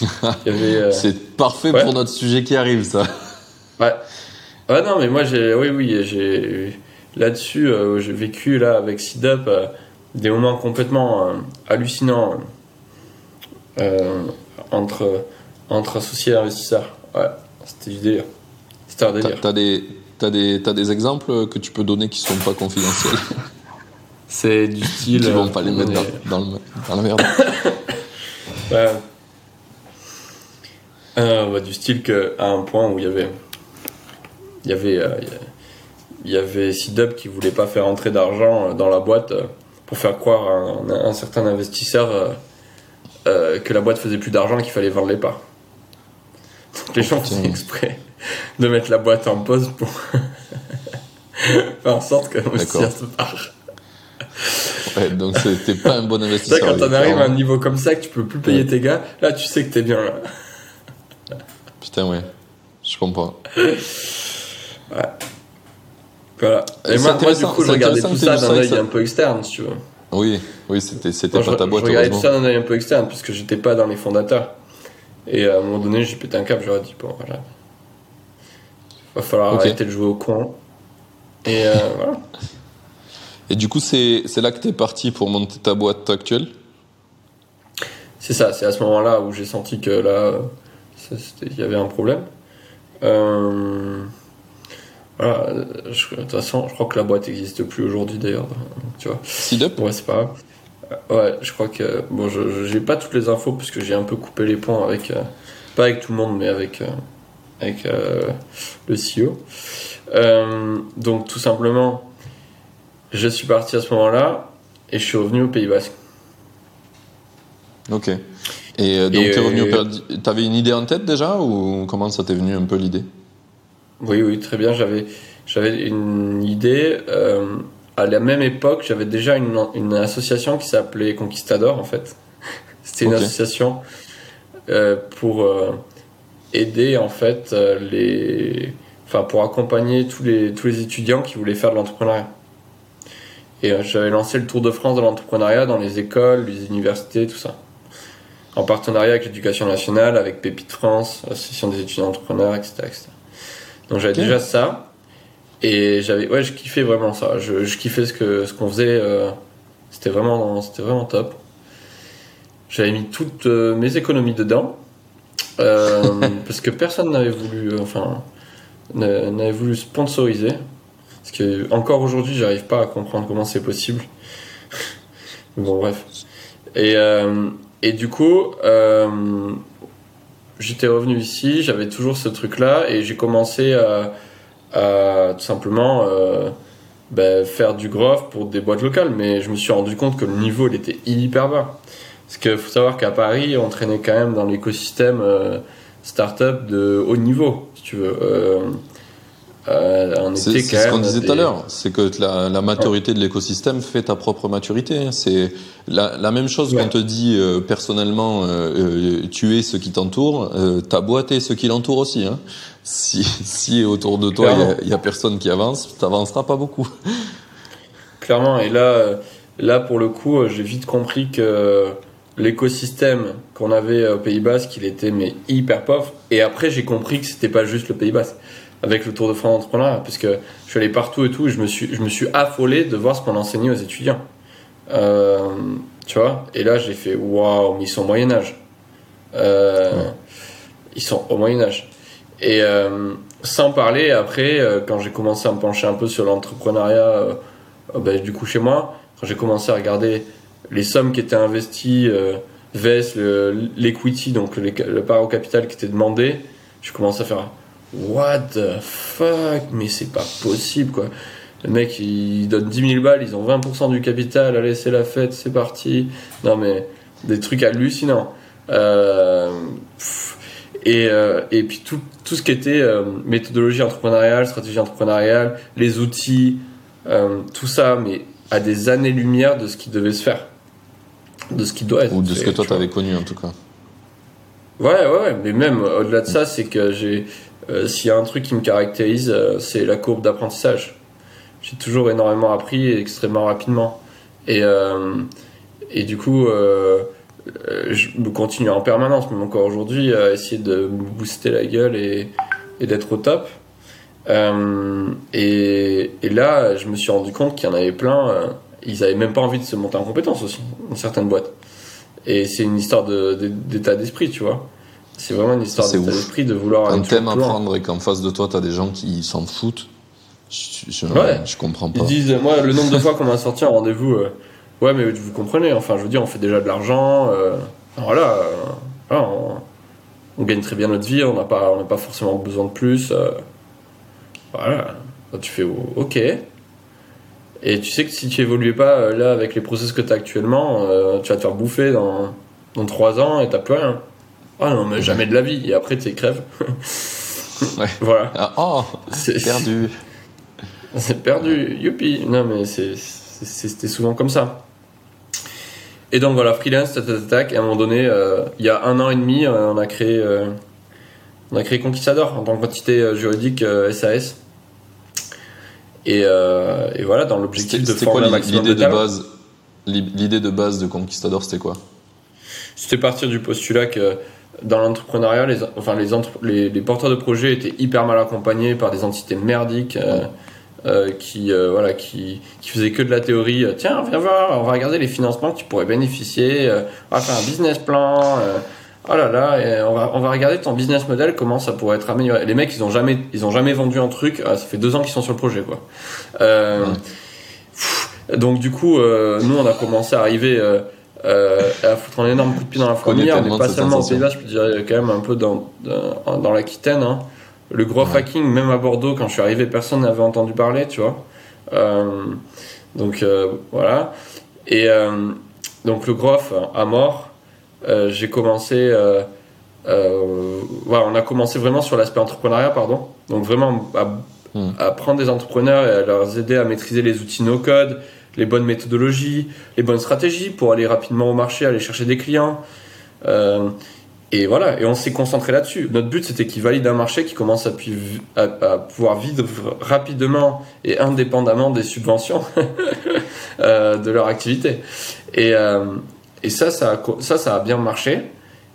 Euh, C'est parfait ouais. pour notre sujet qui arrive, ça. Ouais. Ouais, non, mais moi, j'ai, oui, oui, j'ai, là-dessus, euh, j'ai vécu, là, avec SIDUP, euh, des moments complètement euh, hallucinants entre, entre associés et investisseurs. Ouais, c'était du délire. C'était un délire. t'as des, t'as des, t'as des exemples que tu peux donner qui sont pas confidentiels, C'est du style. qui vont pas les mettre est- dans, dans, le, dans la merde. Ouais. Euh, bah, du style que à un point où il y avait il y avait euh, il y avait SIDUP qui voulait pas faire entrer d'argent euh, dans la boîte euh, pour faire croire à un, un certain investisseur euh, que la boîte faisait plus d'argent et qu'il fallait vendre les parts. Donc les gens putain. faisaient exprès de mettre la boîte en pause pour faire en sorte que l'investisseur se barre. Ouais, donc c'était pas un bon investisseur. quand t'en arrives à un niveau comme ça que tu peux plus payer Ouais. tes gars, là tu sais que t'es bien là. Putain, ouais. Je comprends. Voilà. Et moi, moi, du coup, je regardais tout ça d'un œil un peu externe, si tu veux. Oui, oui, c'était, c'était pas ta boîte, je regardais tout ça d'un œil un peu externe, puisque j'étais pas dans les fondateurs. Et à un moment donné, j'ai pété un câble, j'aurais dit, bon, voilà. Va falloir arrêter de jouer au con. Et euh, voilà. Et du coup, c'est, c'est là que t'es parti pour monter ta boîte actuelle? C'est ça, c'est à ce moment-là où j'ai senti que là, il y avait un problème. Euh, voilà, je- de toute façon, je crois que la boîte n'existe plus aujourd'hui d'ailleurs. Tu vois. Ouais, c'est pas grave. Euh, Ouais, je crois que. Bon, je j'ai pas toutes les infos parce que j'ai un peu coupé les ponts avec. euh, pas avec tout le monde, mais avec. euh, avec euh, le CEO. Donc, tout simplement, je suis parti à ce moment-là et je suis revenu au Pays Basque. Ok. Et donc, Et, t'es revenu au Paradis- T'avais une idée en tête déjà ou comment ça t'est venu un peu l'idée? Oui, oui, très bien. J'avais, j'avais une idée. euh, à la même époque, j'avais déjà une, une association qui s'appelait Conquistador, en fait. C'était une association euh, pour euh, aider, en fait, euh, les. Enfin, pour accompagner tous les, tous les étudiants qui voulaient faire de l'entrepreneuriat. Et j'avais lancé le Tour de France de l'entrepreneuriat dans les écoles, les universités, tout ça. En partenariat avec l'éducation nationale, avec Pépite France, l'association des étudiants entrepreneurs, etc. etc. Donc j'avais déjà ça. Et j'avais, ouais, je kiffais vraiment ça. Je, je kiffais ce que, ce qu'on faisait. euh, c'était vraiment, c'était vraiment top. J'avais mis toutes euh, mes économies dedans. euh, parce que personne n'avait voulu, enfin, n'a- n'avait voulu sponsoriser. Parce que encore aujourd'hui, j'arrive pas à comprendre comment c'est possible. bon, bref. Et, et du coup, j'étais revenu ici, j'avais toujours ce truc-là et j'ai commencé à, tout simplement euh, ben, faire du growth pour des boîtes locales. Mais je me suis rendu compte que le niveau il était hyper bas. Parce qu'il faut savoir qu'à Paris, on traînait quand même dans l'écosystème euh, startup de haut niveau, si tu veux. Euh, euh, C'est ce qu'on disait tout à l'heure, c'est que la, la maturité de l'écosystème fait ta propre maturité. C'est la, la même chose Ouais. qu'on te dit euh, personnellement, euh, tu es ce qui t'entoure, euh, ta boîte est ce qui l'entoure aussi. Hein. Si, si autour de toi il y a- personne qui avance, t'avanceras pas beaucoup. Clairement, et là, là pour le coup, j'ai vite compris que l'écosystème qu'on avait au Pays Basque, il était mais hyper pauvre. Et après, j'ai compris que c'était pas juste le Pays Basque. Avec le Tour de France d'entrepreneuriat, parce que je suis allé partout et tout, et je me suis, je me suis affolé de voir ce qu'on enseignait aux étudiants. Euh, tu vois Et là, j'ai fait waouh, mais ils sont au Moyen-Âge. Euh, Ouais. Ils sont au Moyen-Âge. Et euh, sans parler, après, euh, quand j'ai commencé à me pencher un peu sur l'entrepreneuriat, euh, euh, ben, du coup, chez moi, quand j'ai commencé à regarder les sommes qui étaient investies, euh, le- l'equity, donc le, le part au capital qui était demandé, je commence à faire What the fuck? Mais c'est pas possible, quoi. Le mec, il donne 10 000 balles, ils ont 20% du capital, allez, c'est la fête, c'est parti. Non, mais des trucs hallucinants. Euh, et, euh, et puis tout, tout ce qui était euh, méthodologie entrepreneuriale, stratégie entrepreneuriale, les outils, tout ça, mais à des années-lumière de ce qui devait se faire. De ce qui doit être Ou de ce fait, que toi t'avais connu en tout cas. Ouais, ouais, ouais, mais même au-delà de ça, c'est que j'ai. Euh, S'il y a un truc qui me caractérise, euh, c'est la courbe d'apprentissage. J'ai toujours énormément appris et extrêmement rapidement. Et, euh, et du coup, je me continue en permanence, même encore aujourd'hui, à essayer de me booster la gueule et, d'être au top. Et, là, je me suis rendu compte qu'il y en avait plein, ils avaient même pas envie de se monter en compétence aussi, dans certaines boîtes. Et c'est une histoire d'état d'esprit, tu vois. C'est vraiment une histoire d'état d'esprit de vouloir toujours plus loin. apprendre et qu'en face de toi t'as des gens qui s'en foutent, je, je, Ouais. je comprends Ils pas. disent, moi, le nombre de fois qu'on m'a sorti en rendez-vous, euh, ouais, mais vous comprenez, enfin, je veux dire, on fait déjà de l'argent, euh, voilà, euh, voilà, on, on gagne très bien notre vie, on n'a pas, on pas forcément besoin de plus, voilà. Là, tu fais, oh, ok. Et tu sais que si tu évoluais pas là avec les process que tu as actuellement, tu vas te faire bouffer dans, dans 3 ans et t'as plus rien. Ah non, mais jamais de la vie. Et après, tu crèves. Ouais. Voilà. Ah, oh, C'est- perdu. c'est perdu, youpi. Non, mais c'était souvent comme ça. Et donc voilà, freelance, tac, tac, tac, et à un moment donné, euh, il y a un an et demi, euh, on a créé, euh, on a créé Conquistador en tant qu'entité juridique euh, SAS. Et, et voilà, dans l'objectif de c'était quoi former un maximum de de base? L'i- L'idée de base de Conquistador, c'était quoi? C'était partir du postulat que dans l'entrepreneuriat, les, enfin, les, entre- les, les porteurs de projets étaient hyper mal accompagnés par des entités merdiques euh, euh, qui, euh, voilà, qui, qui faisaient que de la théorie. Tiens, viens voir, on va regarder les financements que tu pourrais bénéficier, on va faire un business plan. oh là là, et on, va, on va regarder ton business model, comment ça pourrait être amélioré. Les mecs, ils ont jamais, ils ont jamais vendu un truc, ah, ça fait deux ans qu'ils sont sur le projet. quoi. Ouais. pff, donc du coup, nous, on a commencé à arriver... euh, à foutre un énorme coup de pied dans la fourmilière, mais tellement pas seulement au sensation. Pays Basque, je dirais quand même un peu dans, dans, dans l'Aquitaine. Hein. Le gros Ouais. hacking, même à Bordeaux, quand je suis arrivé, personne n'avait entendu parler, tu vois. Euh, donc euh, voilà. Et euh, donc le Groff à mort, j'ai commencé. voilà, on a commencé vraiment sur l'aspect entrepreneuriat, pardon. Donc vraiment à, Hmm. à prendre des entrepreneurs et à leur aider à maîtriser les outils no-code, les bonnes méthodologies, les bonnes stratégies pour aller rapidement au marché, aller chercher des clients. Euh, et voilà, et on s'est concentré là-dessus. Notre but, c'était qu'ils valident un marché qui commence à, pouvoir vivre rapidement et indépendamment des subventions euh, de leur activité. Et, euh, ça, ça a, bien marché.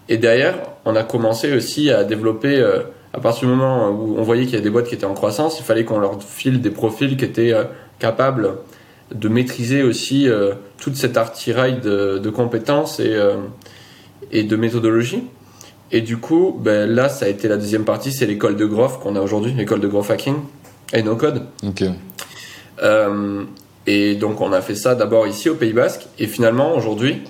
Et derrière, on a commencé aussi à développer, à partir du moment où on voyait qu'il y a des boîtes qui étaient en croissance, il fallait qu'on leur file des profils qui étaient capables de maîtriser aussi euh, toute cette artillerie de, de compétences et, euh, et de méthodologie. Et du coup, ben, là, ça a été la deuxième partie, c'est l'école de Groff qu'on a aujourd'hui, l'école de Groff Hacking et No Code. Euh, et donc on a fait ça d'abord ici au Pays Basque et finalement aujourd'hui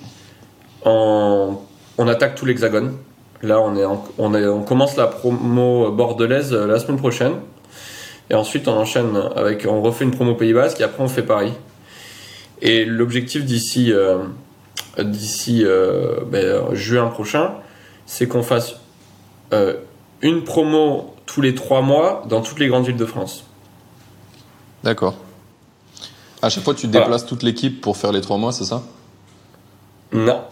on, on attaque tout l'hexagone. Là, on, est en- on, est- on commence la promo bordelaise euh, la semaine prochaine. Et ensuite, on enchaîne avec. On refait une promo Pays Basque et après, on fait Paris. Et l'objectif d'ici euh, d'ici euh, ben, juin prochain, c'est qu'on fasse euh, une promo tous les trois mois dans toutes les grandes villes de France. D'accord. À chaque fois, tu Voilà. déplaces toute l'équipe pour faire les trois mois, c'est ça? Non.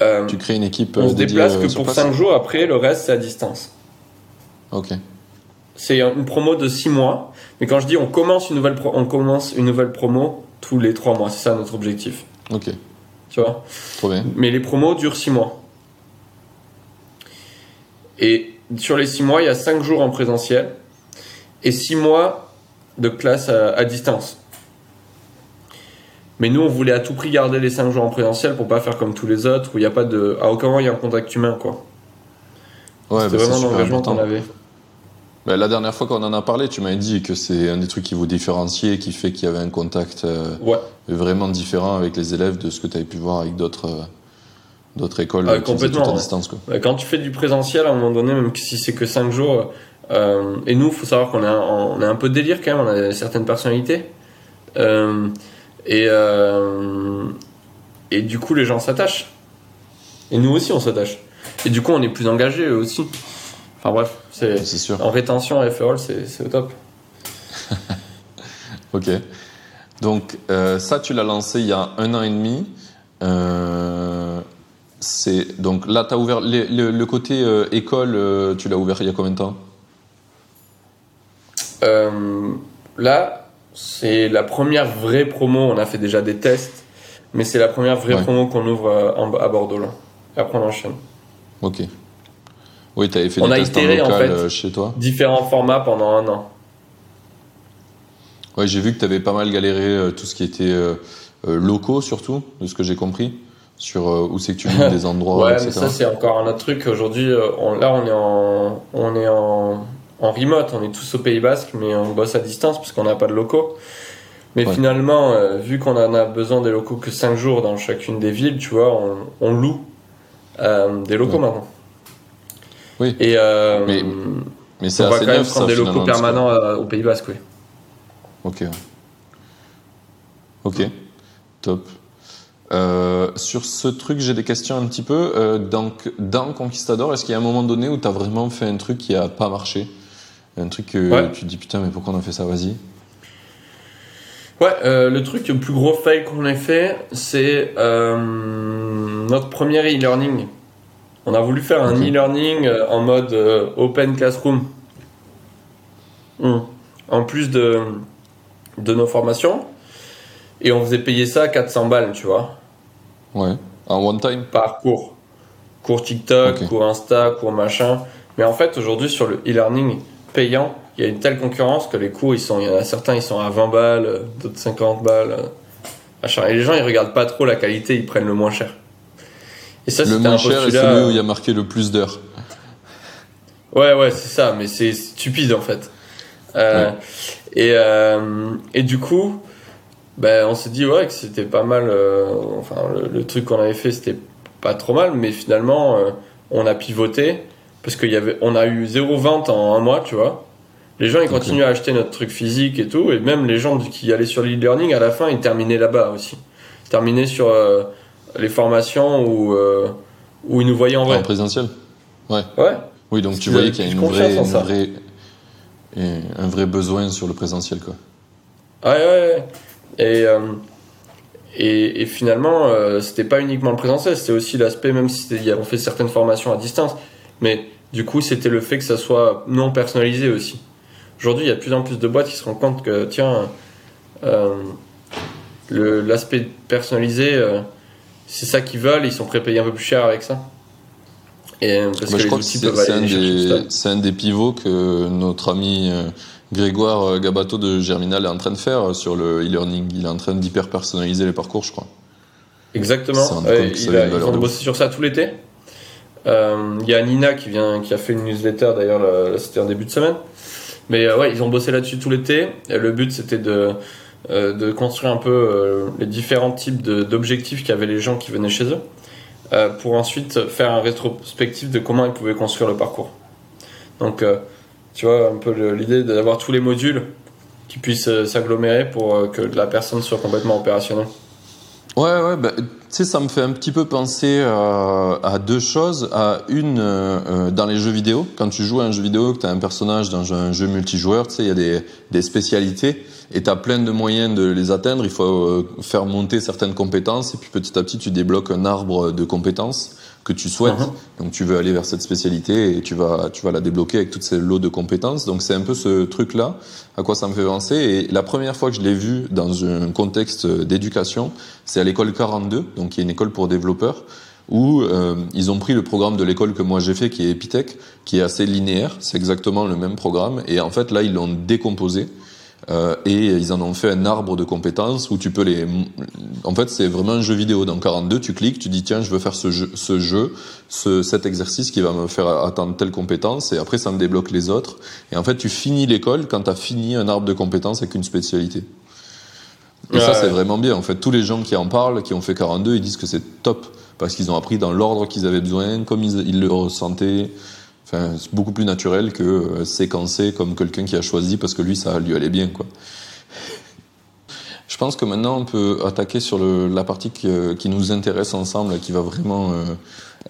Euh, Tu crées une équipe on se déplace que pour place? 5 jours, après le reste c'est à distance. Ok. C'est une promo de 6 mois, mais quand je dis on commence une nouvelle, on commence une nouvelle promo tous les 3 mois, c'est ça notre objectif. Ok. Tu vois Trop bien. Mais les promos durent 6 mois. Et sur les 6 mois, il y a 5 jours en présentiel et 6 mois de classe à, à distance. Mais nous, on voulait à tout prix garder les 5 jours en présentiel pour pas faire comme tous les autres où il n'y a pas de. À aucun moment il y a un contact humain, quoi. Ouais, C'était bah, c'est vraiment l'engagement qu'on avait. Bah, la dernière fois qu'on en a parlé, tu m'avais dit que c'est un des trucs qui vous différenciait, qui fait qu'il y avait un contact euh, Ouais. vraiment différent avec les élèves de ce que tu avais pu voir avec d'autres euh, d'autres écoles Ah, qui tout complètement, à ouais. distance. Quoi. Quand tu fais du présentiel, à un moment donné, même si c'est que 5 jours, euh, et nous, faut savoir qu'on est, un- on est un peu délire quand même, on a certaines personnalités. Euh, et, euh, et du coup, les gens s'attachent. Et nous aussi, on s'attache. Et du coup, on est plus engagés eux aussi. Enfin bref, c'est, sûr. en rétention à FRL, c'est, au top. Ok. Donc euh, ça, tu l'as lancé il y a un an et demi. Euh, c'est donc là, tu as ouvert le, le côté euh, école. tu l'as ouvert il y a combien de temps? Là, c'est la première vraie promo. On a fait déjà des tests, mais c'est la première vraie Ouais. promo qu'on ouvre en- à Bordeaux. Là. Après, on enchaîne. Ok. Oui, tu avais fait On des a itéré, en local fait. euh, chez toi. Différents formats pendant un an. Ouais, j'ai vu que tu avais pas mal galéré euh, tout ce qui était euh, locaux surtout, de ce que j'ai compris, sur où c'est que tu vis, des endroits, ouais, etc. mais ça, c'est encore un autre truc. Aujourd'hui, on- là, on est en, on est en, en remote. On est tous au Pays Basque, mais on bosse à distance parce qu'on n'a pas de locaux. Mais Ouais. finalement, euh, vu qu'on en a besoin des locaux que 5 jours dans chacune des villes, tu vois, on, on loue euh, des locaux Ouais. maintenant. Oui. Et euh, Mais Mais c'est on va quand même prendre des locaux permanents euh, au Pays Basque, oui. Ok. Ok. Top. Euh, sur ce truc, j'ai des questions un petit peu. Donc, dans Conquistador, est-ce qu'il y a un moment donné où tu as vraiment fait un truc qui a pas marché? Un truc que Ouais. tu te dis putain, mais pourquoi on a fait ça? Vas-y. Ouais, euh, le truc, le plus gros fail qu'on ait fait, c'est euh, notre premier e-learning. On a voulu faire un e-learning euh, en mode euh, open classroom. Hmm. En plus de, de nos formations. Et on faisait payer ça à 400 balles, tu vois, Ouais. En one time par cours. Cours TikTok, Ok. cours Insta, cours machin. Mais en fait, aujourd'hui, sur le e-learning payant, il y a une telle concurrence que les cours, ils sont, il y en a certains, ils sont à 20 balles, d'autres 50 balles. euh, machin. Et les gens, ils regardent pas trop la qualité, ils prennent le moins cher. Et ça, Le moins un cher est celui où il y a marqué le plus d'heures. Ouais, ouais, c'est ça, mais c'est stupide en fait. Euh, et, euh, et du coup, ben, on s'est dit ouais, que c'était pas mal. euh, enfin, le, le truc qu'on avait fait, c'était pas trop mal, mais finalement, euh, on a pivoté parce qu'il y avait, on a eu zéro vente en un mois, tu vois. Les gens ils Ok. continuent à acheter notre truc physique et tout, et même les gens qui allaient sur l'e-learning à la fin, ils terminaient là-bas aussi. Ils terminaient sur euh, les formations où, euh, où ils nous voyaient en vrai. En présentiel Ouais. Oui, donc tu voyais qu'il y a une vraie, une vraie- un vrai besoin sur le présentiel. Quoi. Ouais, ouais, ouais. Et, euh, et, et finalement, euh, c'était pas uniquement le présentiel, c'était aussi l'aspect, même si on fait certaines formations à distance, mais du coup, c'était le fait que ça soit non personnalisé aussi. Aujourd'hui, il y a de plus en plus de boîtes qui se rendent compte que, tiens, euh, l'aspect personnalisé, euh, c'est ça qu'ils veulent, ils sont prêts à payer un peu plus cher avec ça. Et, euh, parce Bah, que je crois que c'est un, des- un pivots que notre ami euh, Grégoire euh, Gabato de Germinal est en train de faire sur le e-learning. Il est en train d'hyper personnaliser les parcours, je crois. Exactement. il a- ils ont bossé sur ça tout l'été. Euh, Il y a Nina qui vient, qui a fait une newsletter d'ailleurs, c'était en début de semaine. Mais euh, ouais, ils ont bossé là-dessus tout l'été. Le but c'était de, euh, de construire un peu euh, les différents types d'objectifs qu'avaient les gens qui venaient chez eux. euh, pour ensuite faire un rétrospectif de comment ils pouvaient construire le parcours. Donc, tu vois, un peu l'idée d'avoir tous les modules qui puissent s'agglomérer pour que la personne soit complètement opérationnelle. Ouais, ouais, bah, tu sais, ça me fait un petit peu penser à, à deux choses. À une, euh, euh, dans les jeux vidéo, quand tu joues à un jeu vidéo, que tu as un personnage dans un jeu multijoueur, tu sais, il y a des, des spécialités et tu as plein de moyens de les atteindre. Il faut euh, faire monter certaines compétences et puis petit à petit, tu débloques un arbre de compétences que tu souhaites. Mhm. Donc tu veux aller vers cette spécialité et tu vas, tu vas la débloquer avec toutes ces lots de compétences. Donc c'est un peu ce truc-là à quoi ça me fait penser. Et la première fois que je l'ai vu dans un contexte d'éducation, c'est à l'école 42, donc qui est une école pour développeurs, où euh, ils ont pris le programme de l'école que moi j'ai fait, qui est Epitech, qui est assez linéaire, c'est exactement le même programme, et en fait là ils l'ont décomposé. Euh, et ils en ont fait un arbre de compétences où tu peux les. En fait, c'est vraiment un jeu vidéo. Dans 42, tu cliques, tu dis tiens, je veux faire ce jeu, ce jeu, ce, cet exercice qui va me faire atteindre telle compétence, et après ça me débloque les autres. Et en fait, tu finis l'école quand tu as fini un arbre de compétences avec une spécialité. Et ça, Ouais. c'est vraiment bien. En fait, tous les gens qui en parlent, qui ont fait 42, ils disent que c'est top. Parce qu'ils ont appris dans l'ordre qu'ils avaient besoin, comme ils, ils le ressentaient. Enfin, c'est beaucoup plus naturel que euh, séquencer comme quelqu'un qui a choisi parce que lui, ça lui allait bien, quoi. Je pense que maintenant, on peut attaquer sur la partie qui, nous intéresse ensemble, qui va vraiment euh,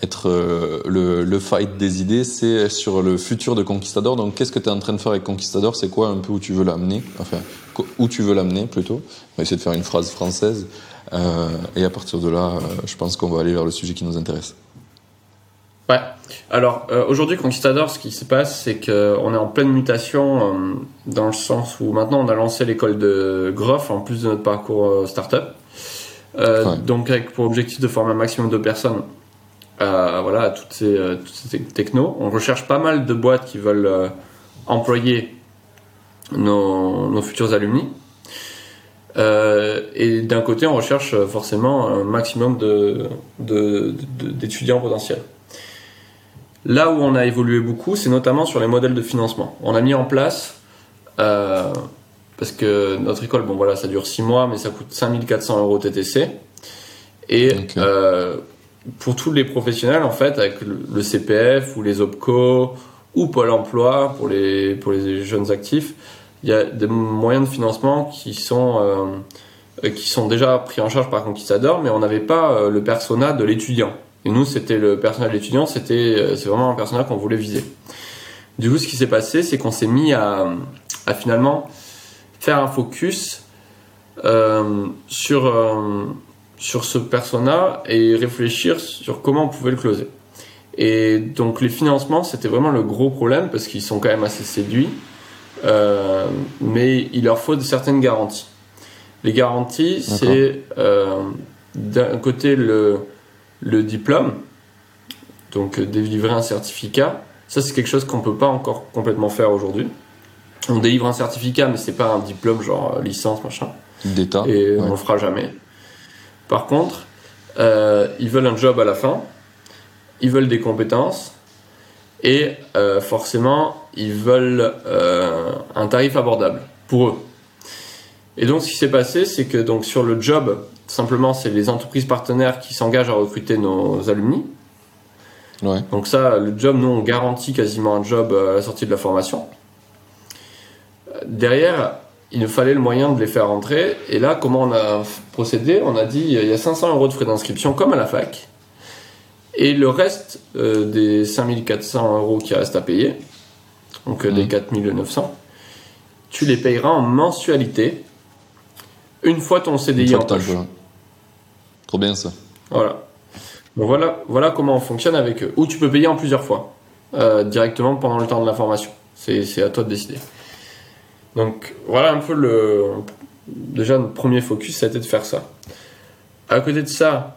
être euh, le, fight des idées, c'est sur le futur de Conquistador. Donc, qu'est-ce que tu es en train de faire avec Conquistador? C'est quoi un peu où tu veux l'amener? Enfin, où tu veux l'amener plutôt? On va essayer de faire une phrase française. Et à partir de là, je pense qu'on va aller vers le sujet qui nous intéresse. Ouais. Alors euh, aujourd'hui, Conquistador, ce qui se passe, c'est qu'on est en pleine mutation euh, dans le sens où maintenant on a lancé l'école de Groff en plus de notre parcours euh, startup. Euh, Ouais. Donc avec pour objectif de former un maximum de personnes à, voilà, à toutes ces, euh, toutes ces technos. On recherche pas mal de boîtes qui veulent euh, employer nos, nos futurs alumni. Euh, et d'un côté, on recherche euh, forcément un maximum de- de- de- d'étudiants potentiels. Là où on a évolué beaucoup, c'est notamment sur les modèles de financement. On a mis en place, euh, parce que notre école, bon voilà, ça dure 6 mois, mais ça coûte 5400 euros TTC. Et euh, pour tous les professionnels, en fait, avec le, CPF ou les OPCO ou Pôle emploi pour les, pour les jeunes actifs, il y a des moyens de financement qui sont, euh, qui sont déjà pris en charge par Conquistador, mais on n'avait pas le persona de l'étudiant. Et nous, c'était le personnel d'étudiant, c'était euh, c'est vraiment un personnel qu'on voulait viser. Du coup, ce qui s'est passé, c'est qu'on s'est mis à, à finalement faire un focus euh, sur, euh, sur ce persona et réfléchir sur comment on pouvait le closer. Et donc les financements, c'était vraiment le gros problème parce qu'ils sont quand même assez séduits, euh, mais il leur faut de certaines garanties. Les garanties, c'est d'un côté le, le diplôme, donc euh, délivrer un certificat. Ça, c'est quelque chose qu'on peut pas encore complètement faire aujourd'hui. On délivre un certificat, mais c'est pas un diplôme genre euh, licence, machin D'État. et ouais. on le fera jamais. Par contre, euh, ils veulent un job à la fin, ils veulent des compétences et euh, forcément ils veulent euh, un tarif abordable pour eux. Et donc ce qui s'est passé, c'est que donc sur le job, simplement c'est les entreprises partenaires qui s'engagent à recruter nos alumni. Ouais. Donc ça, le job, nous, on garantit quasiment un job euh, à la sortie de la formation. Derrière, il nous fallait le moyen de les faire rentrer. Et là, comment on a procédé? On a dit, il y a 500 euros de frais d'inscription, comme à la fac. Et le reste euh, des 5400 euros qui restent à payer, donc euh, des Mhm. 4900, tu les payeras en mensualité une fois ton CDI en poche. Trop bien ça. Voilà. Donc voilà, voilà comment on fonctionne avec eux. Ou tu peux payer en plusieurs fois, euh, directement pendant le temps de la formation. C'est à toi de décider. Donc voilà un peu le. Déjà, notre premier focus, ça a été de faire ça. À côté de ça,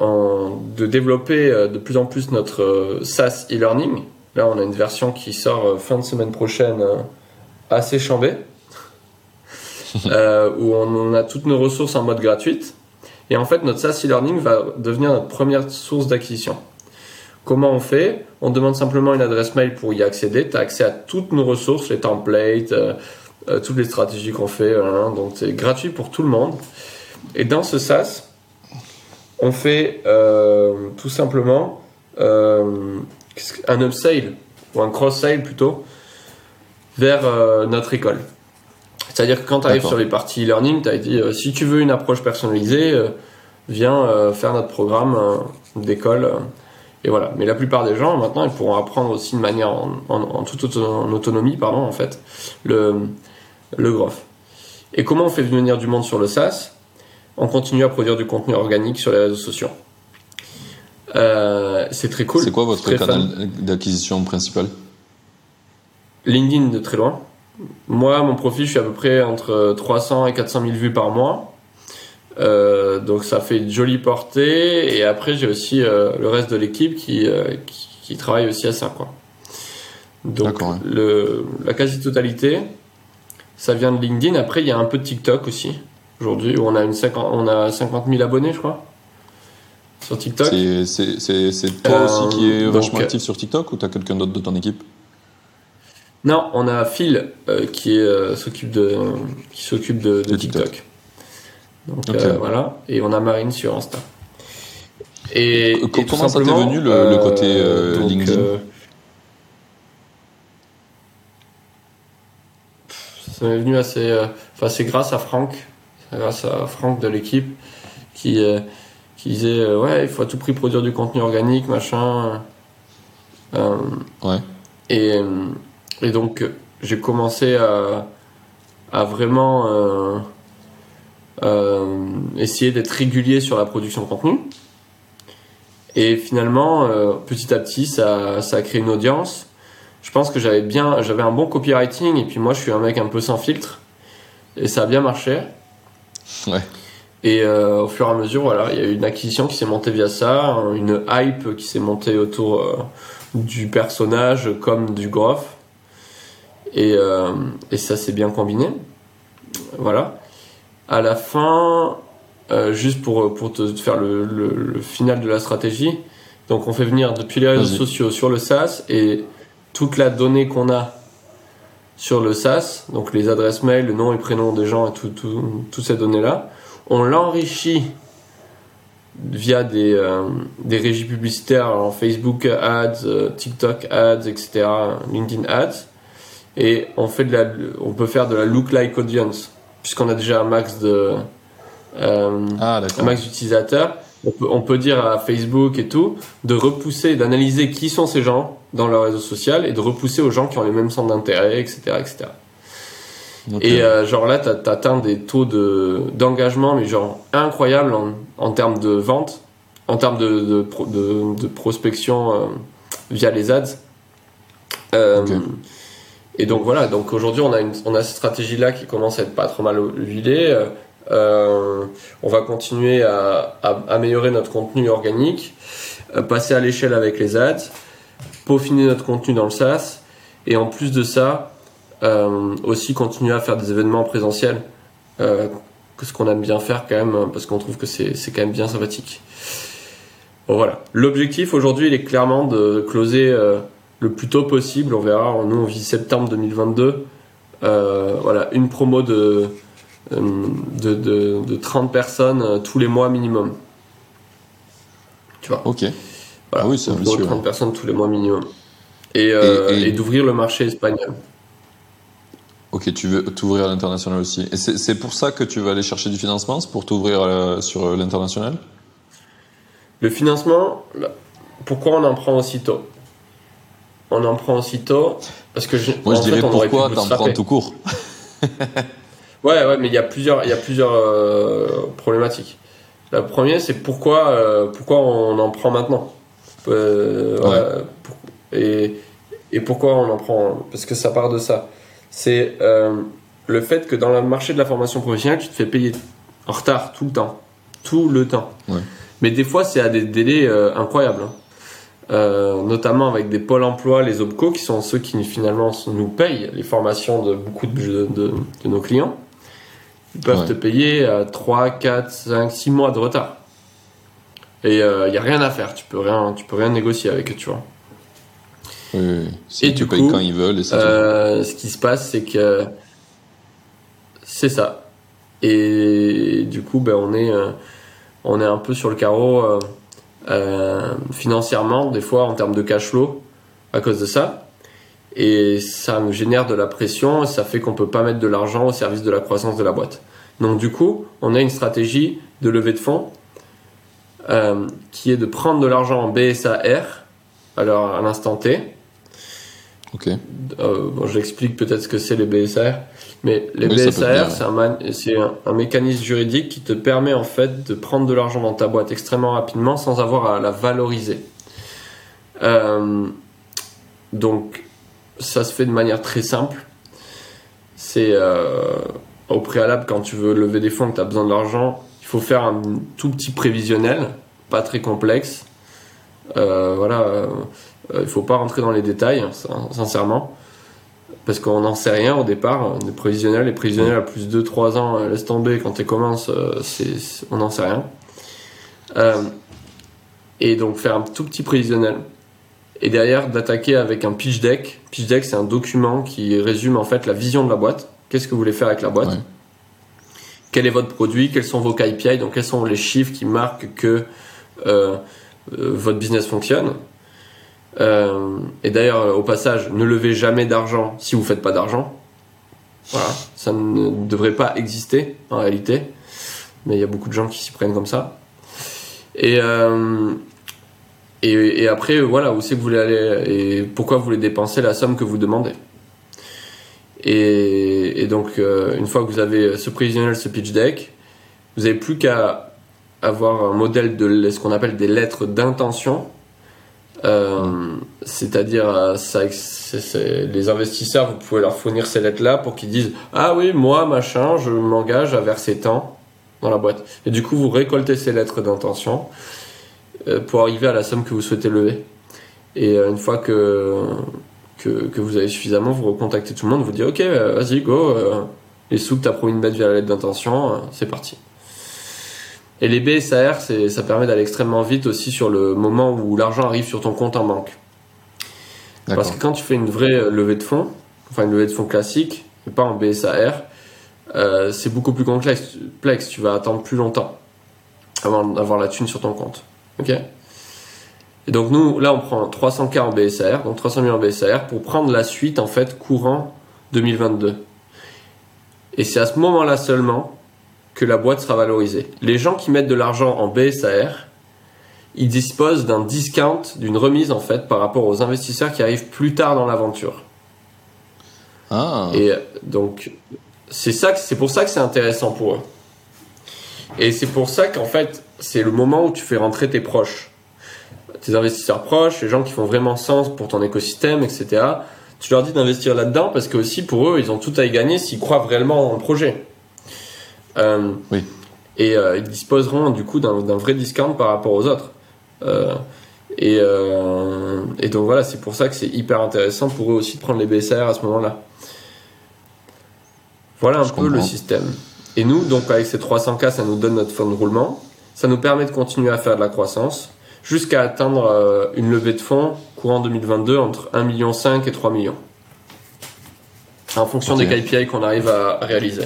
en- de développer euh, de plus en plus notre euh, SaaS e-learning. Là, on a une version qui sort fin de semaine prochaine, assez chambée, euh, où on, a toutes nos ressources en mode gratuite. Et en fait, notre SaaS e-learning va devenir notre première source d'acquisition. Comment on fait? On demande simplement une adresse mail pour y accéder. Tu as accès à toutes nos ressources, les templates, euh, euh, toutes les stratégies qu'on fait. hein. donc c'est gratuit pour tout le monde. Et dans ce SaaS, on fait tout simplement un upsale ou un cross-sale plutôt vers notre école. C'est-à-dire que quand tu arrives sur les parties e-learning, tu as dit euh, si tu veux une approche personnalisée, euh, viens euh, faire notre programme d'école. et voilà. Mais la plupart des gens maintenant, ils pourront apprendre aussi de manière en, en- en toute auto- en autonomie, pardon, en fait, le, le growth. Et comment on fait venir du monde sur le SaaS? On continue à produire du contenu organique sur les réseaux sociaux. C'est très cool. C'est quoi votre canal d'acquisition principal? LinkedIn de très loin. Moi, mon profil, je suis à peu près entre 300 et 400 000 vues par mois. Euh, donc ça fait une jolie portée. Et après, j'ai aussi euh, le reste de l'équipe qui, euh, qui, qui travaille aussi à ça. Quoi. Donc le, la quasi-totalité, ça vient de LinkedIn. Après, il y a un peu de TikTok aussi. Aujourd'hui, où on a, une 50, on a 50 000 abonnés, je crois, sur TikTok. C'est- toi aussi qui est vachement actif sur TikTok ou t'as quelqu'un d'autre de ton équipe? Non, on a Phil euh, qui euh, s'occupe de qui s'occupe de, TikTok. TikTok. Donc euh, voilà, et on a Marine sur Insta. Et, et tout comment ça t'est venu, le- le côté, donc, LinkedIn Ça m'est venu assez. Enfin, c'est grâce à Franck, grâce à Franck de l'équipe qui qui disait euh, ouais, il faut à tout prix produire du contenu organique, machin. Euh, Ouais. Et, et donc, euh, j'ai commencé à, à vraiment euh, euh, essayer d'être régulier sur la production de contenu. Et finalement, euh, petit à petit, ça, ça a créé une audience. Je pense que j'avais bien, j'avais un bon copywriting et puis moi, je suis un mec un peu sans filtre et ça a bien marché. Ouais. Et au fur et à mesure, voilà, il y a eu une acquisition qui s'est montée via ça, une hype qui s'est montée autour du personnage comme du growth. Et, euh, et ça s'est bien combiné. Voilà. À la fin, euh, juste pour, pour te faire le, le- le final de la stratégie, donc on fait venir depuis les réseaux sociaux sur le SaaS et toute la donnée qu'on a sur le SaaS, donc les adresses mail, le nom et prénom des gens et tout, tout- toutes ces données-là, on l'enrichit via des, euh, des régies publicitaires, alors Facebook Ads, TikTok Ads, etc., LinkedIn Ads, et on, fait de la, on peut faire de la look-like audience, puisqu'on a déjà un max de... euh, Ah, un max d'utilisateurs, on peut, on peut dire à Facebook et tout de repousser, d'analyser qui sont ces gens dans leur réseau social et de repousser aux gens qui ont les mêmes centres d'intérêt, etc., etc. Et euh, genre là, t'as atteint des taux de d'engagement, mais genre incroyables en, en termes de vente, en termes de, de, de- de prospection euh, via les ads. Euh, Ok. Et donc voilà, donc aujourd'hui on a une, on a cette stratégie là qui commence à être pas trop mal huilée. Euh, on va continuer à, améliorer notre contenu organique, euh, passer à l'échelle avec les ads, peaufiner notre contenu dans le SaaS, et en plus de ça, euh, aussi continuer à faire des événements présentiels, euh, ce qu'on aime bien faire quand même, parce qu'on trouve que c'est quand même bien sympathique. Bon, voilà. L'objectif aujourd'hui, il est clairement de closer le plus tôt possible. On verra. Nous, on vit septembre 2022. Euh, voilà, une promo de, euh, de, de, de 30 personnes euh, tous les mois minimum. Tu vois? Ok. Voilà, Ah oui, c'est ambitieux, 30 personnes tous les mois minimum. Et, euh, Et- et- et d'ouvrir le marché espagnol. Ok, tu veux t'ouvrir à l'international aussi. Et c'est c'est pour ça que tu vas aller chercher du financement, c'est pour t'ouvrir sur l'international? Le financement, pourquoi on en prend aussitôt? On en prend aussitôt parce que je, Moi, je fait, dirais pu pourquoi t'en prends tout court? Ouais, ouais, mais il y a plusieurs, il y a plusieurs euh, problématiques. La première, c'est pourquoi, euh, pourquoi on en prend maintenant? Euh, Ouais. ouais, pour- et, et pourquoi on en prend? Parce que ça part de ça. C'est le fait que dans le marché de la formation professionnelle, tu te fais payer en retard tout le temps. Tout le temps. Ouais. Mais des fois, c'est à des délais incroyables. hein. Euh, notamment avec des pôles emploi, les OPCO, qui sont ceux qui finalement nous payent les formations de beaucoup de, de- de nos clients. Ils peuvent Ouais. te payer à 3, 4, 5, 6 mois de retard. Et il n'y a rien à faire, tu peux rien, tu peux rien négocier avec eux, tu vois. Oui, oui, oui. Si Et tu du payes coup, quand ils veulent et Euh, ce qui se passe, c'est que c'est ça. Et du coup, ben, on est, euh, on est un peu sur le carreau euh, financièrement, des fois en termes de cash flow, à cause de ça. Et ça nous génère de la pression ça fait qu'on peut pas mettre de l'argent au service de la croissance de la boîte. Donc du coup, on a une stratégie de levée de fonds euh, qui est de prendre de l'argent en BSAR alors à l'instant T. Ok. Euh, bon, j'explique peut-être ce que c'est les BSAR, mais les BSAR, c'est un, un, mécanisme juridique qui te permet en fait de prendre de l'argent dans ta boîte extrêmement rapidement sans avoir à la valoriser. Euh, donc, ça se fait de manière très simple. C'est euh, au préalable quand tu veux lever des fonds, que tu as besoin de l'argent, il faut faire un tout petit prévisionnel, pas très complexe. Euh, voilà, euh, il faut pas rentrer dans les détails, hein, sincèrement, parce qu'on n'en sait rien au départ. Des prévisionnels, les prévisionnels à plus de 3 ans, laisse tomber quand tu commences, c'est, on n'en sait rien. et donc faire un tout petit prévisionnel et derrière d'attaquer avec un pitch deck. Pitch deck, c'est un document qui résume en fait la vision de la boîte. Qu'est-ce que vous voulez faire avec la boîte? Quel est votre produit? Quels sont vos KPI Donc, quels sont les chiffres qui marquent que euh, euh, votre business fonctionne? Euh, Et d'ailleurs, au passage, ne levez jamais d'argent si vous faites pas d'argent. Voilà, ça ne devrait pas exister en réalité, mais il y a beaucoup de gens qui s'y prennent comme ça. Et et, après, voilà, où c'est que vous voulez aller et pourquoi vous voulez dépenser la somme que vous demandez. Et, donc, euh, une fois que vous avez ce prévisionnel, ce pitch deck, vous n'avez plus qu'à avoir un modèle de ce qu'on appelle des lettres d'intention. Euh, c'est-à-dire, euh, les investisseurs, vous pouvez leur fournir ces lettres-là pour qu'ils disent Ah oui, moi, machin, je m'engage à verser tant dans la boîte. Et du coup, vous récoltez ces lettres d'intention euh, pour arriver à la somme que vous souhaitez lever. Et une fois que, vous avez suffisamment, vous recontactez tout le monde, vous dites ok, vas-y, go, les sous que tu de mettre via la lettre d'intention, c'est parti. Et les BSAR, ça permet d'aller extrêmement vite aussi sur le moment où l'argent arrive sur ton compte en banque. Parce que quand tu fais une vraie levée de fonds, enfin une levée de fonds classique, et pas en BSAR, c'est beaucoup plus complexe. Tu vas attendre plus longtemps avant d'avoir la thune sur ton compte. Ok? Et donc nous, là, on prend 300K en BSR, donc 300 000 en BSR, pour prendre la suite, en fait, courant 2022. Et c'est à ce moment-là seulement que la boîte sera valorisée. Les gens qui mettent de l'argent en BSAR, ils disposent d'un discount, d'une remise en fait par rapport aux investisseurs qui arrivent plus tard dans l'aventure. Ah. Et donc c'est ça, c'est pour ça que c'est intéressant pour eux. Et c'est pour ça qu'en fait c'est le moment où tu fais rentrer tes proches, tes investisseurs proches, les gens qui font vraiment sens pour ton écosystème, etc. Tu leur dis d'investir là-dedans parce que aussi pour eux, ils ont tout à y gagner s'ils croient vraiment en projet. Euh, oui. Et euh, ils disposeront du coup d'un vrai discount par rapport aux autres. Euh, et, donc voilà, c'est pour ça que c'est hyper intéressant pour eux aussi de prendre les BSR à ce moment-là. Voilà un peu le système. Et nous, donc avec ces 300K, ça nous donne notre fonds de roulement. Ça nous permet de continuer à faire de la croissance jusqu'à atteindre euh, une levée de fonds courant 2022 entre 1,5 million et 3 millions. En fonction des KPI qu'on arrive à réaliser.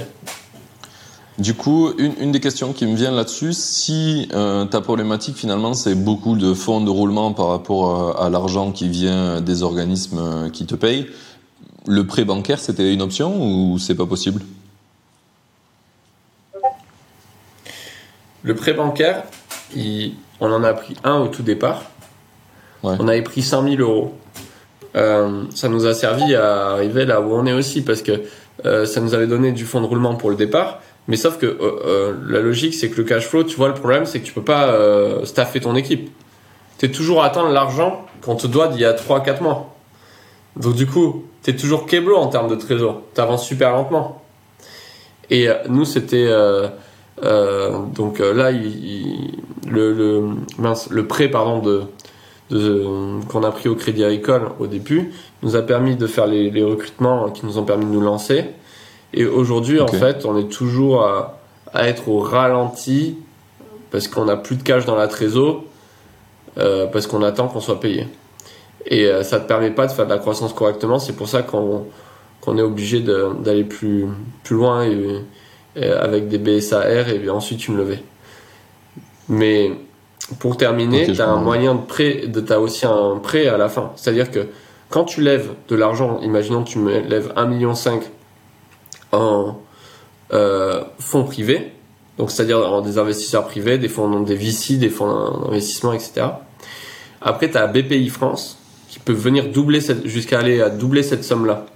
Du coup, une, des questions qui me vient là-dessus, si euh, ta problématique finalement c'est beaucoup de fonds de roulement par rapport à, l'argent qui vient des organismes euh, qui te payent, le prêt bancaire c'était une option ou c'est pas possible? Le prêt bancaire, on en a pris un au tout départ. On avait pris 100 000 euros. Euh, ça nous a servi à arriver là où on est aussi parce que euh, ça nous avait donné du fonds de roulement pour le départ. Mais sauf que euh, la logique, c'est que le cash flow, tu vois, le problème, c'est que tu peux pas staffer ton équipe. Tu es toujours à attendre l'argent qu'on te doit d'il y a 3-4 mois. Donc du coup, tu es toujours keblo en termes de trésor. Tu avances super lentement. Et nous, c'était euh, donc euh, là, le, prêt pardon qu'on a pris au Crédit Agricole au début nous a permis de faire les recrutements qui nous ont permis de nous lancer. Et aujourd'hui, en fait, on est toujours à, à être au ralenti parce qu'on n'a plus de cash dans la trésor, euh, parce qu'on attend qu'on soit payé. Et euh, ça ne te permet pas de faire de la croissance correctement. C'est pour ça qu'on est obligé d'aller plus, plus loin et, avec des BSAR et ensuite une levée. Mais pour terminer, Ok, je tu as un moyen de prêt, de, t'as aussi un prêt à la fin. C'est-à-dire que quand tu lèves de l'argent, imaginons que tu me lèves 1,5 million en euh, fonds privés, donc c'est-à-dire en des investisseurs privés, des fonds, des VC, des fonds d'investissement, etc. Après, tu as BPI France qui peut venir doubler cette, jusqu'à aller à doubler cette somme-là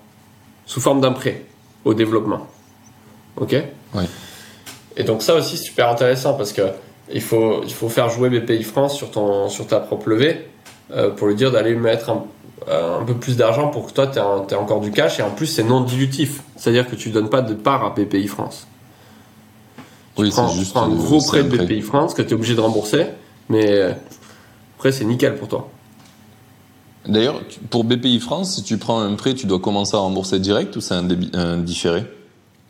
sous forme d'un prêt au développement. Ok? Ouais. Et donc ça aussi c'est super intéressant parce que il faut, il faut faire jouer BPI France sur, ton, sur ta propre levée euh, pour lui dire d'aller mettre un, euh, un peu plus d'argent pour que toi tu aies encore du cash et en plus c'est non dilutif. C'est-à-dire que tu donnes pas de part à BPI France. Tu Oui, prends, tu un euh, gros prêt de BPI France que tu es obligé de rembourser, mais après c'est nickel pour toi. D'ailleurs, pour BPI France, si tu prends un prêt, tu dois commencer à rembourser direct ou c'est un, un différé?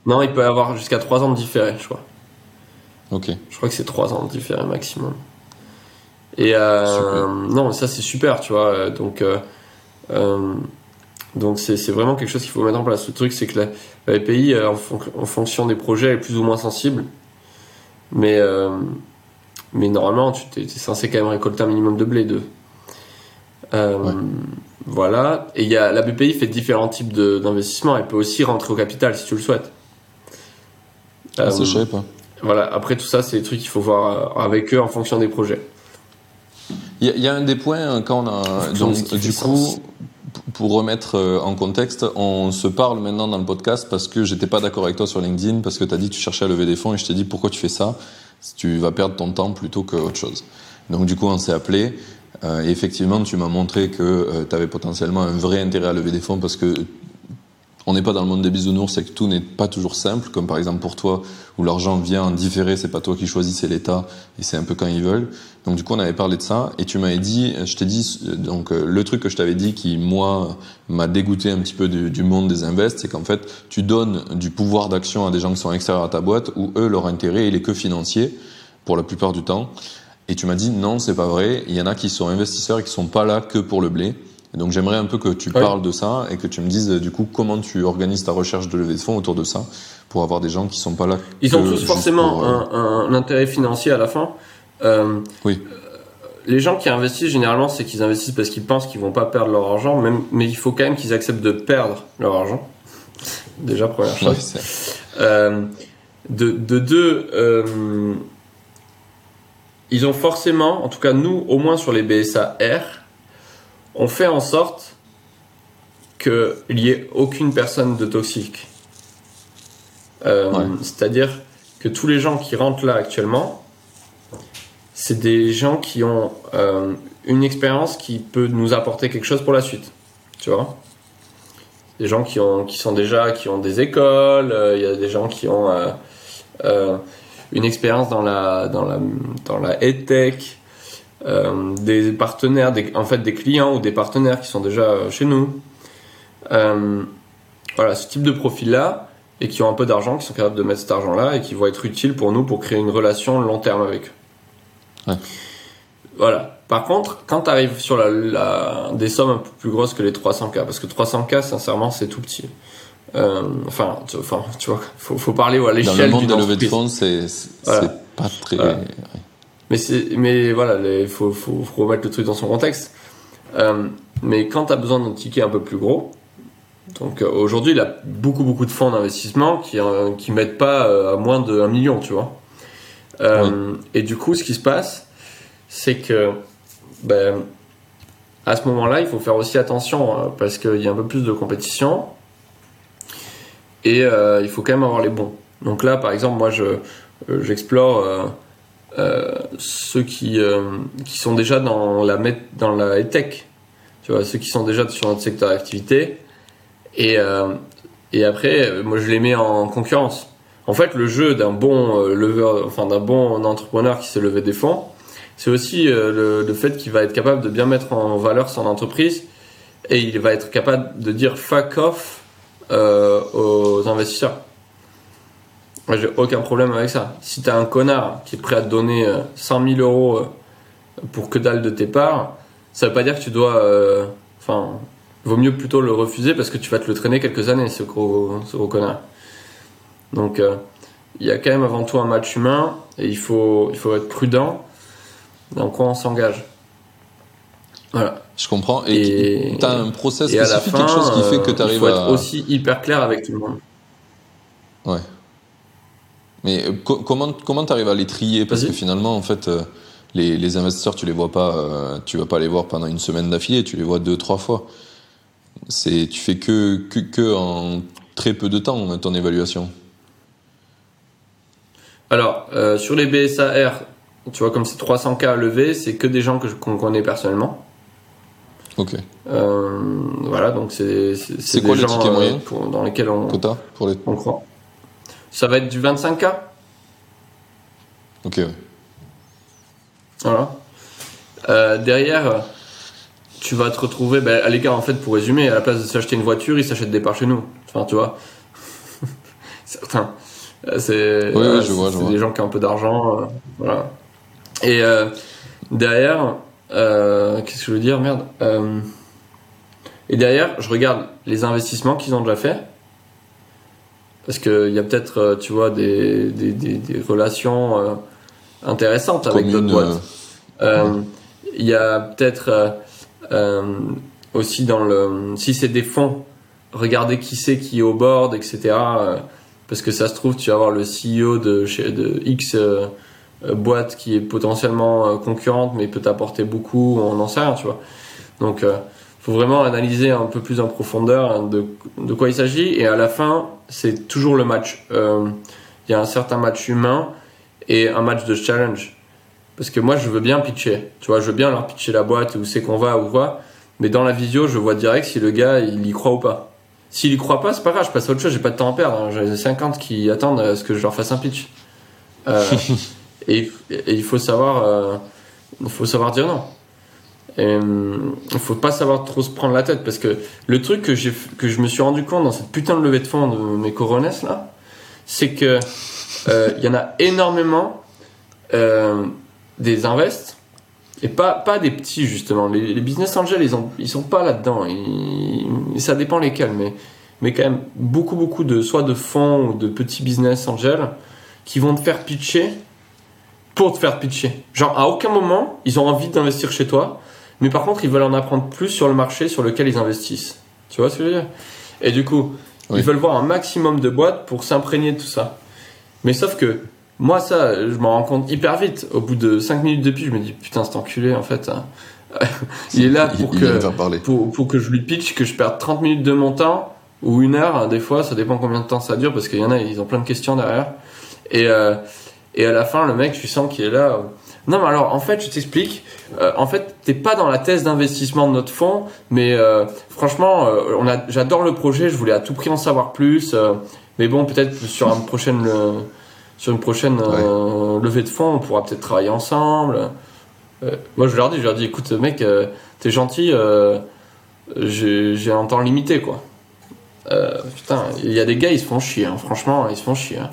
Non, il peut y avoir jusqu'à 3 ans de différé, je crois. Ok. Je crois que c'est 3 ans de différé maximum. Et euh, non, ça c'est super, tu vois. Donc, euh, euh, donc c'est vraiment quelque chose qu'il faut mettre en place. Le truc, c'est que la, la BPI, en, fon- en fonction des projets, est plus ou moins sensible. Mais, euh, mais normalement, tu t'es, t'es censé quand même récolter un minimum de blé d'eux. Euh, Ouais. Voilà. Et y a, la BPI fait différents types d'investissements. Elle peut aussi rentrer au capital si tu le souhaites. Ah, ça, je savais pas. voilà, après tout ça, c'est des trucs qu'il faut voir avec eux en fonction des projets. Il y, a- il y a un des points euh, quand on a. Donc, du coup, sens. pour remettre euh, en contexte, on se parle maintenant dans le podcast parce que j'étais pas d'accord avec toi sur LinkedIn, parce que tu as dit que tu cherchais à lever des fonds et je t'ai dit pourquoi tu fais ça? Si tu vas perdre ton temps plutôt qu'autre chose. Donc, du coup, on s'est appelé. euh, et effectivement, tu m'as montré que tu avais potentiellement un vrai intérêt à lever des fonds parce que on n'est pas dans le monde des bisounours, c'est que tout n'est pas toujours simple, comme par exemple pour toi, où l'argent vient en différé, c'est pas toi qui choisis, c'est l'État, et c'est un peu quand ils veulent. Donc du coup, on avait parlé de ça, et tu m'avais dit, je t'ai dit, donc euh, le truc que je t'avais dit qui, moi, m'a dégoûté un petit peu du, du monde des invests, c'est qu'en fait, tu donnes du pouvoir d'action à des gens qui sont extérieurs à ta boîte, où eux, leur intérêt, il est que financier, pour la plupart du temps. Et tu m'as dit, non, c'est pas vrai, il y en a qui sont investisseurs et qui sont pas là que pour le blé. Et donc j'aimerais un peu que tu Oui. parles de ça et que tu me dises euh, du coup comment tu organises ta recherche de levée de fonds autour de ça pour avoir des gens qui sont pas là. Ils ont tous forcément pour, euh, un, un intérêt financier à la fin. Euh, Oui. Les gens qui investissent, généralement, c'est qu'ils investissent parce qu'ils pensent qu'ils vont pas perdre leur argent, même, mais il faut quand même qu'ils acceptent de perdre leur argent. Déjà, première chose. Euh, de, de deux, euh, ils ont forcément, en tout cas nous, au moins sur les BSA R, on fait en sorte qu'il n'y ait aucune personne de toxique. Euh, Ouais. C'est-à-dire que tous les gens qui rentrent là actuellement, c'est des gens qui ont euh, une expérience qui peut nous apporter quelque chose pour la suite. Tu vois? Des gens qui, ont, qui sont déjà, qui ont des écoles, euh, il y a des gens qui ont une expérience dans la, dans la, dans la EdTech, euh, des partenaires, des, en fait des clients ou des partenaires qui sont déjà euh, chez nous. Euh, voilà, ce type de profil-là, et qui ont un peu d'argent, qui sont capables de mettre cet argent-là, et qui vont être utiles pour nous pour créer une relation long terme avec eux. Ouais. Voilà. Par contre, quand tu arrives sur la, la- des sommes un peu plus grosses que les 300K, parce que 300K, sincèrement, c'est tout petit. Euh, enfin, tu, enfin, tu vois, faut, faut parler à Dans le l'échelle monde d'une des levées de entreprise. fonds, c'est Voilà. pas très. Voilà. Mais mais voilà, il faut, faut, faut remettre le truc dans son contexte. Euh, mais quand tu as besoin d'un ticket un peu plus gros, donc euh, aujourd'hui, il y a beaucoup, beaucoup de fonds d'investissement qui, euh, qui mettent pas à moins de 1 million, tu vois. Et du coup, ce qui se passe, c'est que ben, à ce moment-là, il faut faire aussi attention euh, parce qu'il y a un peu plus de compétition et il faut quand même avoir les bons. Donc là, par exemple, moi, je, j'explore ceux qui, euh, qui sont déjà dans la, dans la tech, tu vois, ceux qui sont déjà sur notre secteur d'activité. Et, euh, et après, euh, moi, je les mets en concurrence. En fait, le jeu d'un bon euh, leveur, enfin d'un bon entrepreneur qui s'est levé des fonds, c'est aussi euh, le, le fait qu'il va être capable de bien mettre en valeur son entreprise et il va être capable de dire fuck off euh, aux investisseurs. Moi, j'ai aucun problème avec ça. Si t'as un connard qui est prêt à te donner euh, 100 000 euros euh, pour que dalle de tes parts, ça veut pas dire que tu dois. euh, Enfin, vaut mieux plutôt le refuser parce que tu vas te le traîner quelques années, ce gros, ce gros connard. Donc, euh, il y a quand même avant tout un match humain et il faut, il faut être prudent. dans quoi on s'engage. Voilà. Je comprends. Et, Et- tu as un process à spécifique, fin, quelque chose qui fait que euh, tu il arrives faut être à. aussi hyper clair avec tout le monde. Ouais. Mais euh, co- comment comment t'arrives à les trier? Parce que finalement, en fait, euh, les, les investisseurs, tu les vois pas, euh, tu vas pas les voir pendant une semaine d'affilée, tu les vois deux trois fois. C'est tu fais que, que que en très peu de temps ton évaluation. Alors, euh, sur les BSAR, tu vois, comme c'est 300K à lever, c'est que des gens que qu'on connaît personnellement. Ok. Voilà, donc c'est c'est quoi le gens ticket moyen pour- dans lesquels on, Quota pour les. on croit. Ça va être du 25K. Ok. Ouais. Voilà. Euh, derrière, tu vas te retrouver. Ben, les gars, en fait, pour résumer, à la place de s'acheter une voiture, ils s'achètent des parts chez nous. Enfin, tu vois. Certains. C'est Oui, oui, vois, des gens qui ont un peu d'argent. euh, voilà. Et euh, derrière, euh, qu'est-ce que je veux dire? Merde. Et derrière, je regarde les investissements qu'ils ont déjà fait. Parce qu'il y a peut-être, euh, tu vois, des, des, des, des relations euh, intéressantes avec d'autres boîtes. euh, Euh, Il y a peut-être aussi dans le. Si c'est des fonds, regardez qui c'est qui est au board, etc. parce que ça se trouve, tu vas avoir le CEO de, chez, de X boîte qui est potentiellement concurrente, mais peut t'apporter beaucoup, on n'en sait rien, tu vois. Donc, euh, faut vraiment analyser un peu plus en profondeur hein, de, de quoi il s'agit. Et à la fin, c'est toujours le match. Euh, Il y a un certain match humain et un match de challenge. Parce que moi, je veux bien pitcher. Tu vois, je veux bien leur pitcher la boîte, où c'est qu'on va ou quoi. Mais dans la visio, je vois direct si le gars, il y croit ou pas. S'il y croit pas, c'est pas grave, je passe à autre chose, j'ai pas de temps à perdre. hein. J'en ai 50 qui attendent à ce que je leur fasse un pitch. Euh, et, et il faut savoir, euh, il faut savoir dire non. Il faut pas savoir trop se prendre la tête parce que le truc que que je me suis rendu compte dans cette putain de levée de fonds de mes coronesses là, c'est que euh, il y en a énormément euh, des invests et pas, pas des petits justement. Les, business angels, ils, ont, ils sont pas là-dedans. Ça dépend lesquels, mais, mais quand même beaucoup, beaucoup de soit de fonds ou de petits business angels qui vont te faire pitcher pour te faire pitcher. Genre à aucun moment ils ont envie d'investir chez toi, mais par contre ils veulent en apprendre plus sur le marché sur lequel ils investissent. Tu vois ce que je veux dire? Et du coup, Oui. ils veulent voir un maximum de boîtes pour s'imprégner de tout ça. Mais sauf que moi, ça, je m'en rends compte hyper vite. Au bout de 5 minutes de pitch, je me dis putain, cet enculé, en fait, hein, il est là pour il que, pour, pour que je lui pitch, que je perde 30 minutes de mon temps ou une heure, hein, des fois, ça dépend combien de temps ça dure, parce qu'il y en a, ils ont plein de questions derrière. Et, euh, et à la fin, le mec, tu sens qu'il est là. euh, Non, mais alors, en fait, je t'explique. Euh, en fait, t'es pas dans la thèse d'investissement de notre fonds, mais euh, franchement, euh, on a, j'adore le projet. Je voulais à tout prix en savoir plus. mais bon, peut-être sur une prochaine, sur une prochaine levée de fonds, on pourra peut-être travailler ensemble. Moi, je leur dis, je leur dis, écoute, mec, t'es gentil. j'ai un temps limité, quoi. Putain, il y a des gars, ils se font chier. hein. Franchement, ils se font chier. hein.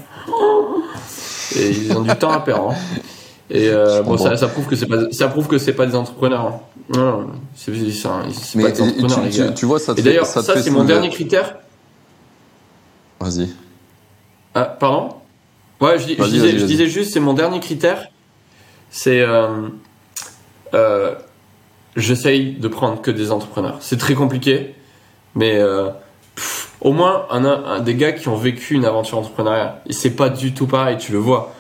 Et ils ont du temps à perdre. hein. Et euh, bon, ça, prouve que c'est pas, ça prouve que c'est pas des entrepreneurs. hein. Non, c'est c'est- pas des entrepreneurs, tu, les gars. tu- tu vois, ça te Et d'ailleurs, ça c'est mon dernier critère. Vas-y. Ah, pardon? Ouais, je, disais, je juste, c'est mon dernier critère. C'est. Euh, euh, J'essaye de prendre que des entrepreneurs. C'est très compliqué, mais euh, pff, au moins un, un- des gars qui ont vécu une aventure entrepreneuriale. Et c'est pas du tout pareil, tu le vois.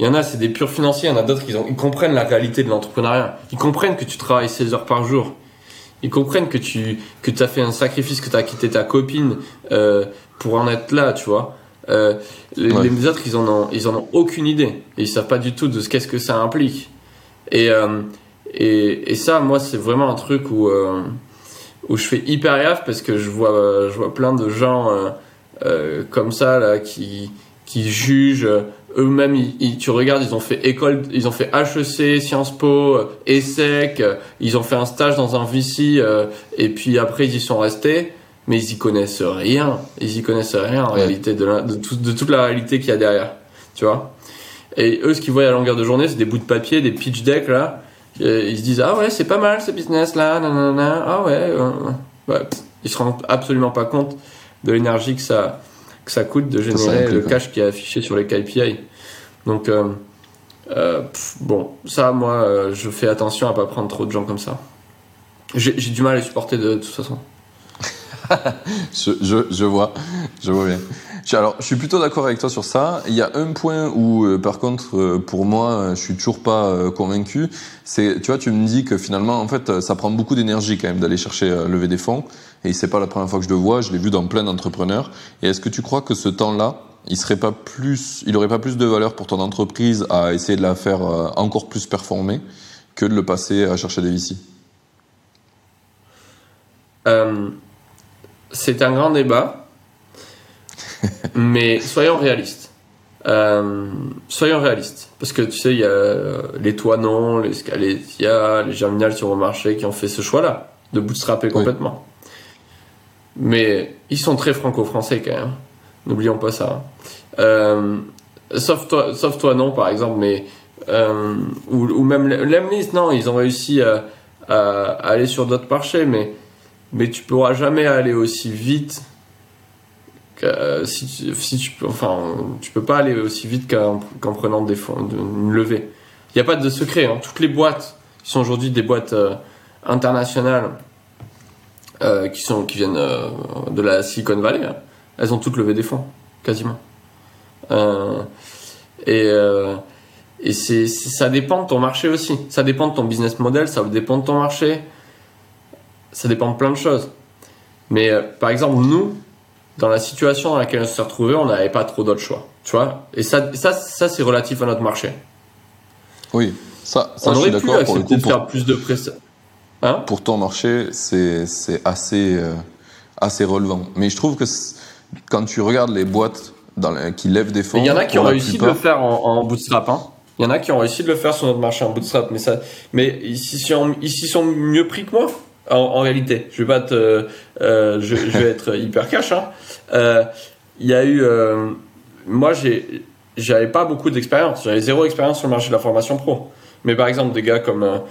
Il y en a, c'est des purs financiers, il y en a d'autres qui ont- ils comprennent la réalité de l'entrepreneuriat. Ils comprennent que tu travailles 16 heures par jour. Ils comprennent que tu que as fait un sacrifice, que tu as quitté ta copine euh, pour en être là, tu vois. Euh, les, Ouais. les autres, ils en, ont, ils en ont aucune idée. Et ils savent pas du tout de ce qu'est-ce que ça implique. Et, euh, et, et ça, moi, c'est vraiment un truc où, où je fais hyper gaffe parce que je vois, je vois plein de gens comme ça, là, qui, qui jugent. Eux-mêmes, ils, ils- tu regardes, ils ont fait école, ils ont fait HEC, Sciences Po, euh, ESSEC, euh, ils ont fait un stage dans un VC, euh, et puis après, ils y sont restés mais ils y connaissent rien. Ils y connaissent rien en Ouais. réalité de, la- de, tout- de toute la réalité qu'il y a derrière. Tu vois Et eux, ce qu'ils voient à longueur de journée, c'est des bouts de papier, des pitch decks là. Et ils se disent ah ouais, c'est pas mal ce business là, nanana, ah ouais. euh, ouais. Ils se rendent absolument pas compte de l'énergie que ça que ça coute de générer le cash qui est affiché sur les KPI. Donc euh, Euh, pff, bon, ça, moi, euh, je fais attention à pas prendre trop de gens comme ça. J'ai j'ai du mal à les supporter de, toute façon. Je, je, je vois, je vois bien. Alors, je suis plutôt d'accord avec toi sur ça. Il y a un point où, euh, par contre, euh, pour moi, euh, je suis toujours pas convaincu. C'est, tu vois, tu me dis que finalement, en fait, ça prend beaucoup d'énergie quand même d'aller chercher lever des fonds. Et c'est pas la première fois que je le vois. Je l'ai vu dans plein d'entrepreneurs. Et est-ce que tu crois que ce temps-là, il serait pas plus, il aurait pas plus de valeur pour ton entreprise à essayer de la faire encore plus performer que de le passer à chercher des VC c'est un grand débat, mais soyons réalistes. Euh, soyons réalistes. Parce que tu sais, il y a les Toinon, les Scalesia, les Germinal sur le marché qui ont fait ce choix-là, de bootstrapper complètement. Mais ils sont très franco-français quand même. N'oublions pas ça. Euh, sauf, toi, sauf Toinon, par exemple, mais. euh, ou, ou même Lemlist, non, ils ont réussi à, à aller sur d'autres marchés, mais mais tu pourras jamais aller aussi vite que, euh, si, tu, si peux enfin tu peux pas aller aussi vite qu'en prenant des fonds une levée. Il n'y a pas de secret hein. toutes les boîtes qui sont aujourd'hui des boîtes euh, internationales euh, qui sont qui viennent de la Silicon Valley elles ont toutes levé des fonds quasiment. Et et c'est- ça dépend de ton marché aussi. Ça dépend de ton business model ça dépend de ton marché ça dépend de plein de choses. Mais euh, par exemple, nous, dans la situation dans laquelle on s'est retrouvé, on n'avait pas trop d'autres choix. Tu vois Et ça, ça, ça c'est relatif à notre marché. Oui, ça, ça on je suis pu d'accord pour le accepter coup. de pour- faire plus de prestations. Hein? pour ton marché, c'est assez euh, assez relevant. Mais je trouve que quand tu regardes les boîtes dans les- qui lèvent des fonds, il y en a qui ont réussi de plupart- le faire en, en bootstrap. Hein. Il y en a qui ont réussi de le faire sur notre marché en bootstrap. Mais, ça, mais ils s'y sont, ils s'y sont mieux pris que moi. En, réalité, je vais pas te, euh, je, vais être hyper cash. Hein. Euh, Il y a eu, euh, moi j'ai, j'avais pas beaucoup d'expérience. J'avais zéro expérience sur le marché de la formation pro. Mais par exemple des gars comme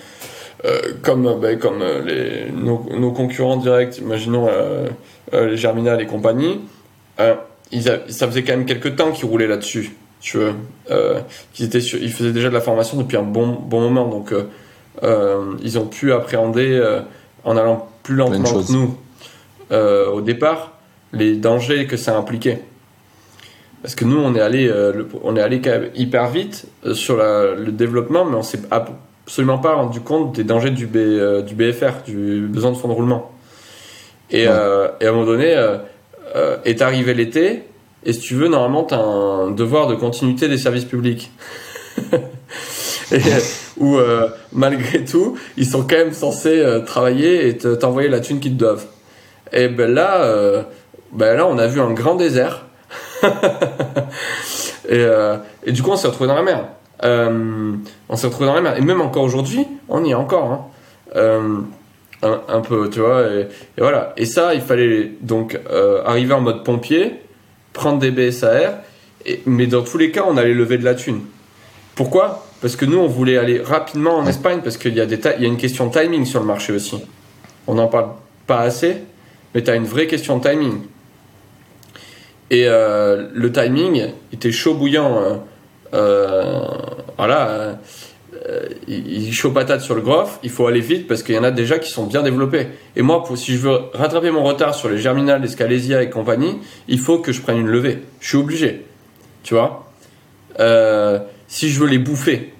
comme ben, comme les, nos, concurrents directs, imaginons les Germinal et compagnie, ça faisait quand même quelques temps qu'ils roulaient là-dessus. Tu euh, qu'ils étaient ils faisaient déjà de la formation depuis un bon bon moment, donc ils ont pu appréhender en allant plus lentement que nous euh, au départ les dangers que ça impliquait. Parce que nous, on est allé, euh, le- on est allé quand même hyper vite euh, sur la- le développement, mais on s'est absolument pas rendu compte des dangers du, B, euh, du BFR, du besoin de fonds de roulement. Et, Ouais. et à un moment donné, est arrivé l'été, et si tu veux, normalement, tu as un devoir de continuité des services publics. et, où, euh, malgré tout, ils sont quand même censés euh, travailler et te- t'envoyer la thune qu'ils te doivent. Et ben là, euh, ben là, on a vu un grand désert. et, du coup, on s'est retrouvé dans la mer. On s'est retrouvé dans la mer. Et même encore aujourd'hui, on y est encore. hein. Un, peu, tu vois. Et, voilà. Et ça, il fallait donc arriver en mode pompier, prendre des BSAR. Mais dans tous les cas, on allait lever de la thune. Pourquoi? Parce que nous, on voulait aller rapidement en Espagne parce qu'il y, a des ta- il y a une question de timing sur le marché aussi. On n'en parle pas assez, mais tu as une vraie question de timing. Et euh, le timing était chaud bouillant. euh, euh, voilà, euh, il chaud patate sur le groff. Il faut aller vite parce qu'il y en a déjà qui sont bien développés. Et moi, pour, si je veux rattraper mon retard sur les Germinal, les Scalesia et compagnie, il faut que je prenne une levée. Je suis obligé. Tu vois Si je veux les bouffer.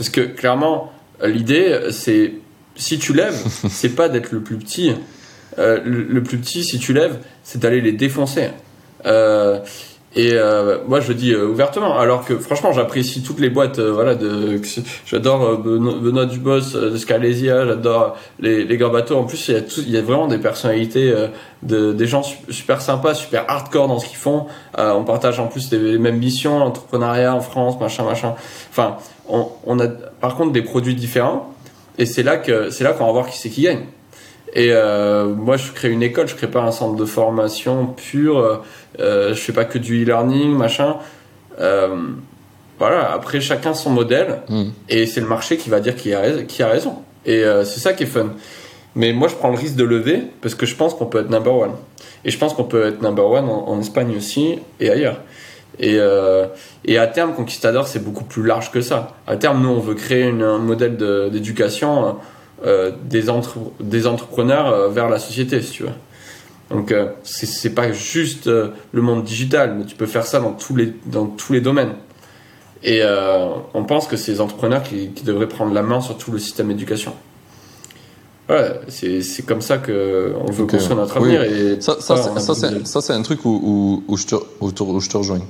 Parce que clairement, l'idée, c'est si tu lèves, c'est pas d'être le plus petit. Euh, le, le plus petit, si tu lèves, c'est d'aller les défoncer. Euh, et euh, moi, je le dis euh, ouvertement. Alors que franchement, j'apprécie toutes les boîtes. euh, voilà, de, j'adore euh, Benoît, Dubos euh, de Scalesia. J'adore les, les bateaux. En plus, il y a, tout- il y a vraiment des personnalités, euh, de, des gens su- super sympas, super hardcore dans ce qu'ils font. On partage en plus les, les mêmes missions, l'entrepreneuriat en France, machin, machin. Enfin, on, on a par contre des produits différents. Et c'est là que c'est là qu'on va voir qui c'est qui gagne. Et euh, moi, je crée une école, je crée pas un centre de formation pur. Euh, euh, je fais pas que du e-learning, machin. Euh, voilà. Après, chacun son modèle, Mm. et c'est le marché qui va dire qui a, rais- qui a raison. Et c'est ça qui est fun. Mais moi, je prends le risque de lever parce que je pense qu'on peut être number one. Et je pense qu'on peut être number one en, en Espagne aussi et ailleurs. Et, euh, et à terme, Conquistador, c'est beaucoup plus large que ça. À terme, nous, on veut créer une, un modèle d'éducation euh, des, entre, des entrepreneurs euh, vers la société, si tu veux. Donc, euh, c'est pas juste le monde digital, mais tu peux faire ça dans tous les, dans tous les domaines. Et on pense que c'est les entrepreneurs qui, qui devraient prendre la main sur tout le système d'éducation. Ouais, c'est comme ça que on veut Ok. construire notre Oui. avenir. Et Ça, ça, ouais, c'est- un truc où, où, où je te, où te- où je te rejoins.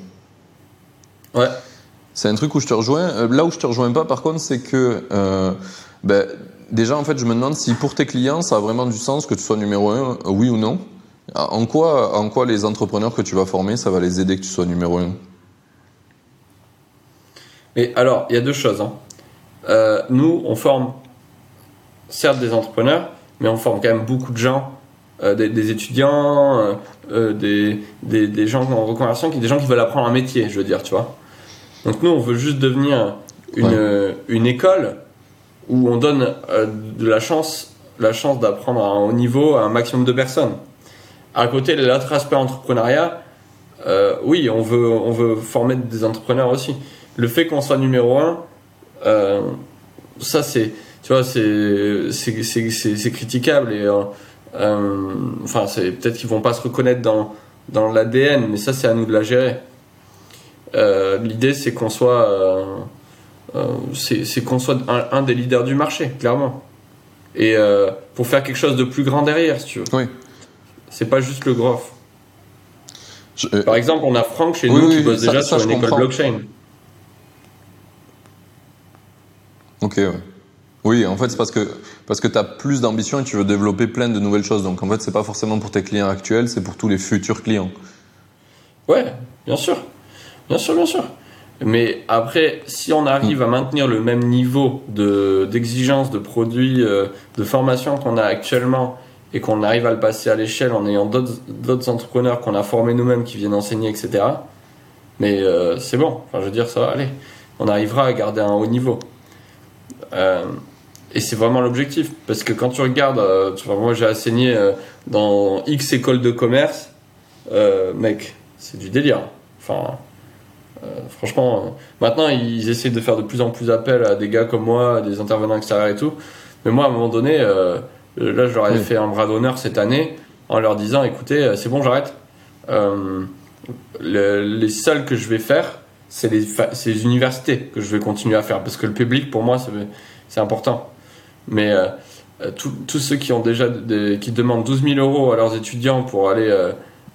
Ouais. C'est un truc où je te rejoins. Là où je te rejoins pas, par contre, c'est que euh, ben, déjà, en fait, je me demande si pour tes clients, ça a vraiment du sens que tu sois numéro un, oui ou non. En quoi, en quoi les entrepreneurs que tu vas former, ça va les aider que tu sois numéro un? Mais alors, il y a deux choses. hein. Euh, nous, on forme certes des entrepreneurs, mais on forme quand même beaucoup de gens, euh, des, des étudiants, euh, des, des, des gens en reconversion, qui, des gens qui veulent apprendre un métier, je veux dire, tu vois. Donc nous, on veut juste devenir une, Ouais. une école où on donne euh, de la chance, la chance d'apprendre à un haut niveau à un maximum de personnes. À côté, l'autre aspect entrepreneuriat, euh, oui, on veut, on veut former des entrepreneurs aussi. Le fait qu'on soit numéro un, euh, ça c'est, tu vois, c'est, c'est, c'est, critiquable et, enfin, c'est peut-être qu'ils vont pas se reconnaître dans, dans l'ADN, mais ça c'est à nous de la gérer. L'idée c'est qu'on soit, c'est, c'est qu'on soit un, un des leaders du marché, clairement. Et euh, pour faire quelque chose de plus grand derrière, si tu veux. Oui. C'est pas juste le grof. Je- euh, Par exemple, on a Franck chez Oui, nous qui bosse ça- déjà ça, sur une école blockchain. Ok, ouais. Oui, en fait, c'est parce que, parce que tu as plus d'ambition et tu veux développer plein de nouvelles choses. Donc, en fait, c'est pas forcément pour tes clients actuels, c'est pour tous les futurs clients. Ouais, bien sûr. Bien sûr, bien sûr. Mais après, si on arrive à maintenir le même niveau de, d'exigence de produits, euh, de formation qu'on a actuellement et qu'on arrive à le passer à l'échelle en ayant d'autres, entrepreneurs qu'on a formés nous-mêmes qui viennent enseigner, etc. Mais euh, c'est bon. Enfin, je veux dire, ça va aller. On arrivera à garder un haut niveau. Euh, et c'est vraiment l'objectif. Parce que quand tu regardes, tu vois, moi j'ai enseigné dans X écoles de commerce, mec, c'est du délire. Enfin, franchement, euh, maintenant ils essaient de faire de plus en plus appel à des gars comme moi, à des intervenants extérieurs et tout. Mais moi, à un moment donné, euh, là, je leur ai Oui. fait un bras d'honneur cette année en leur disant écoutez, euh, c'est bon, j'arrête. Euh, le- les seuls que je vais faire, c'est les, universités que je vais continuer à faire parce que le public, pour moi, c'est, important. Mais euh, euh, tous- ceux qui ont déjà des- qui demandent 12 000 euros à leurs étudiants pour aller euh,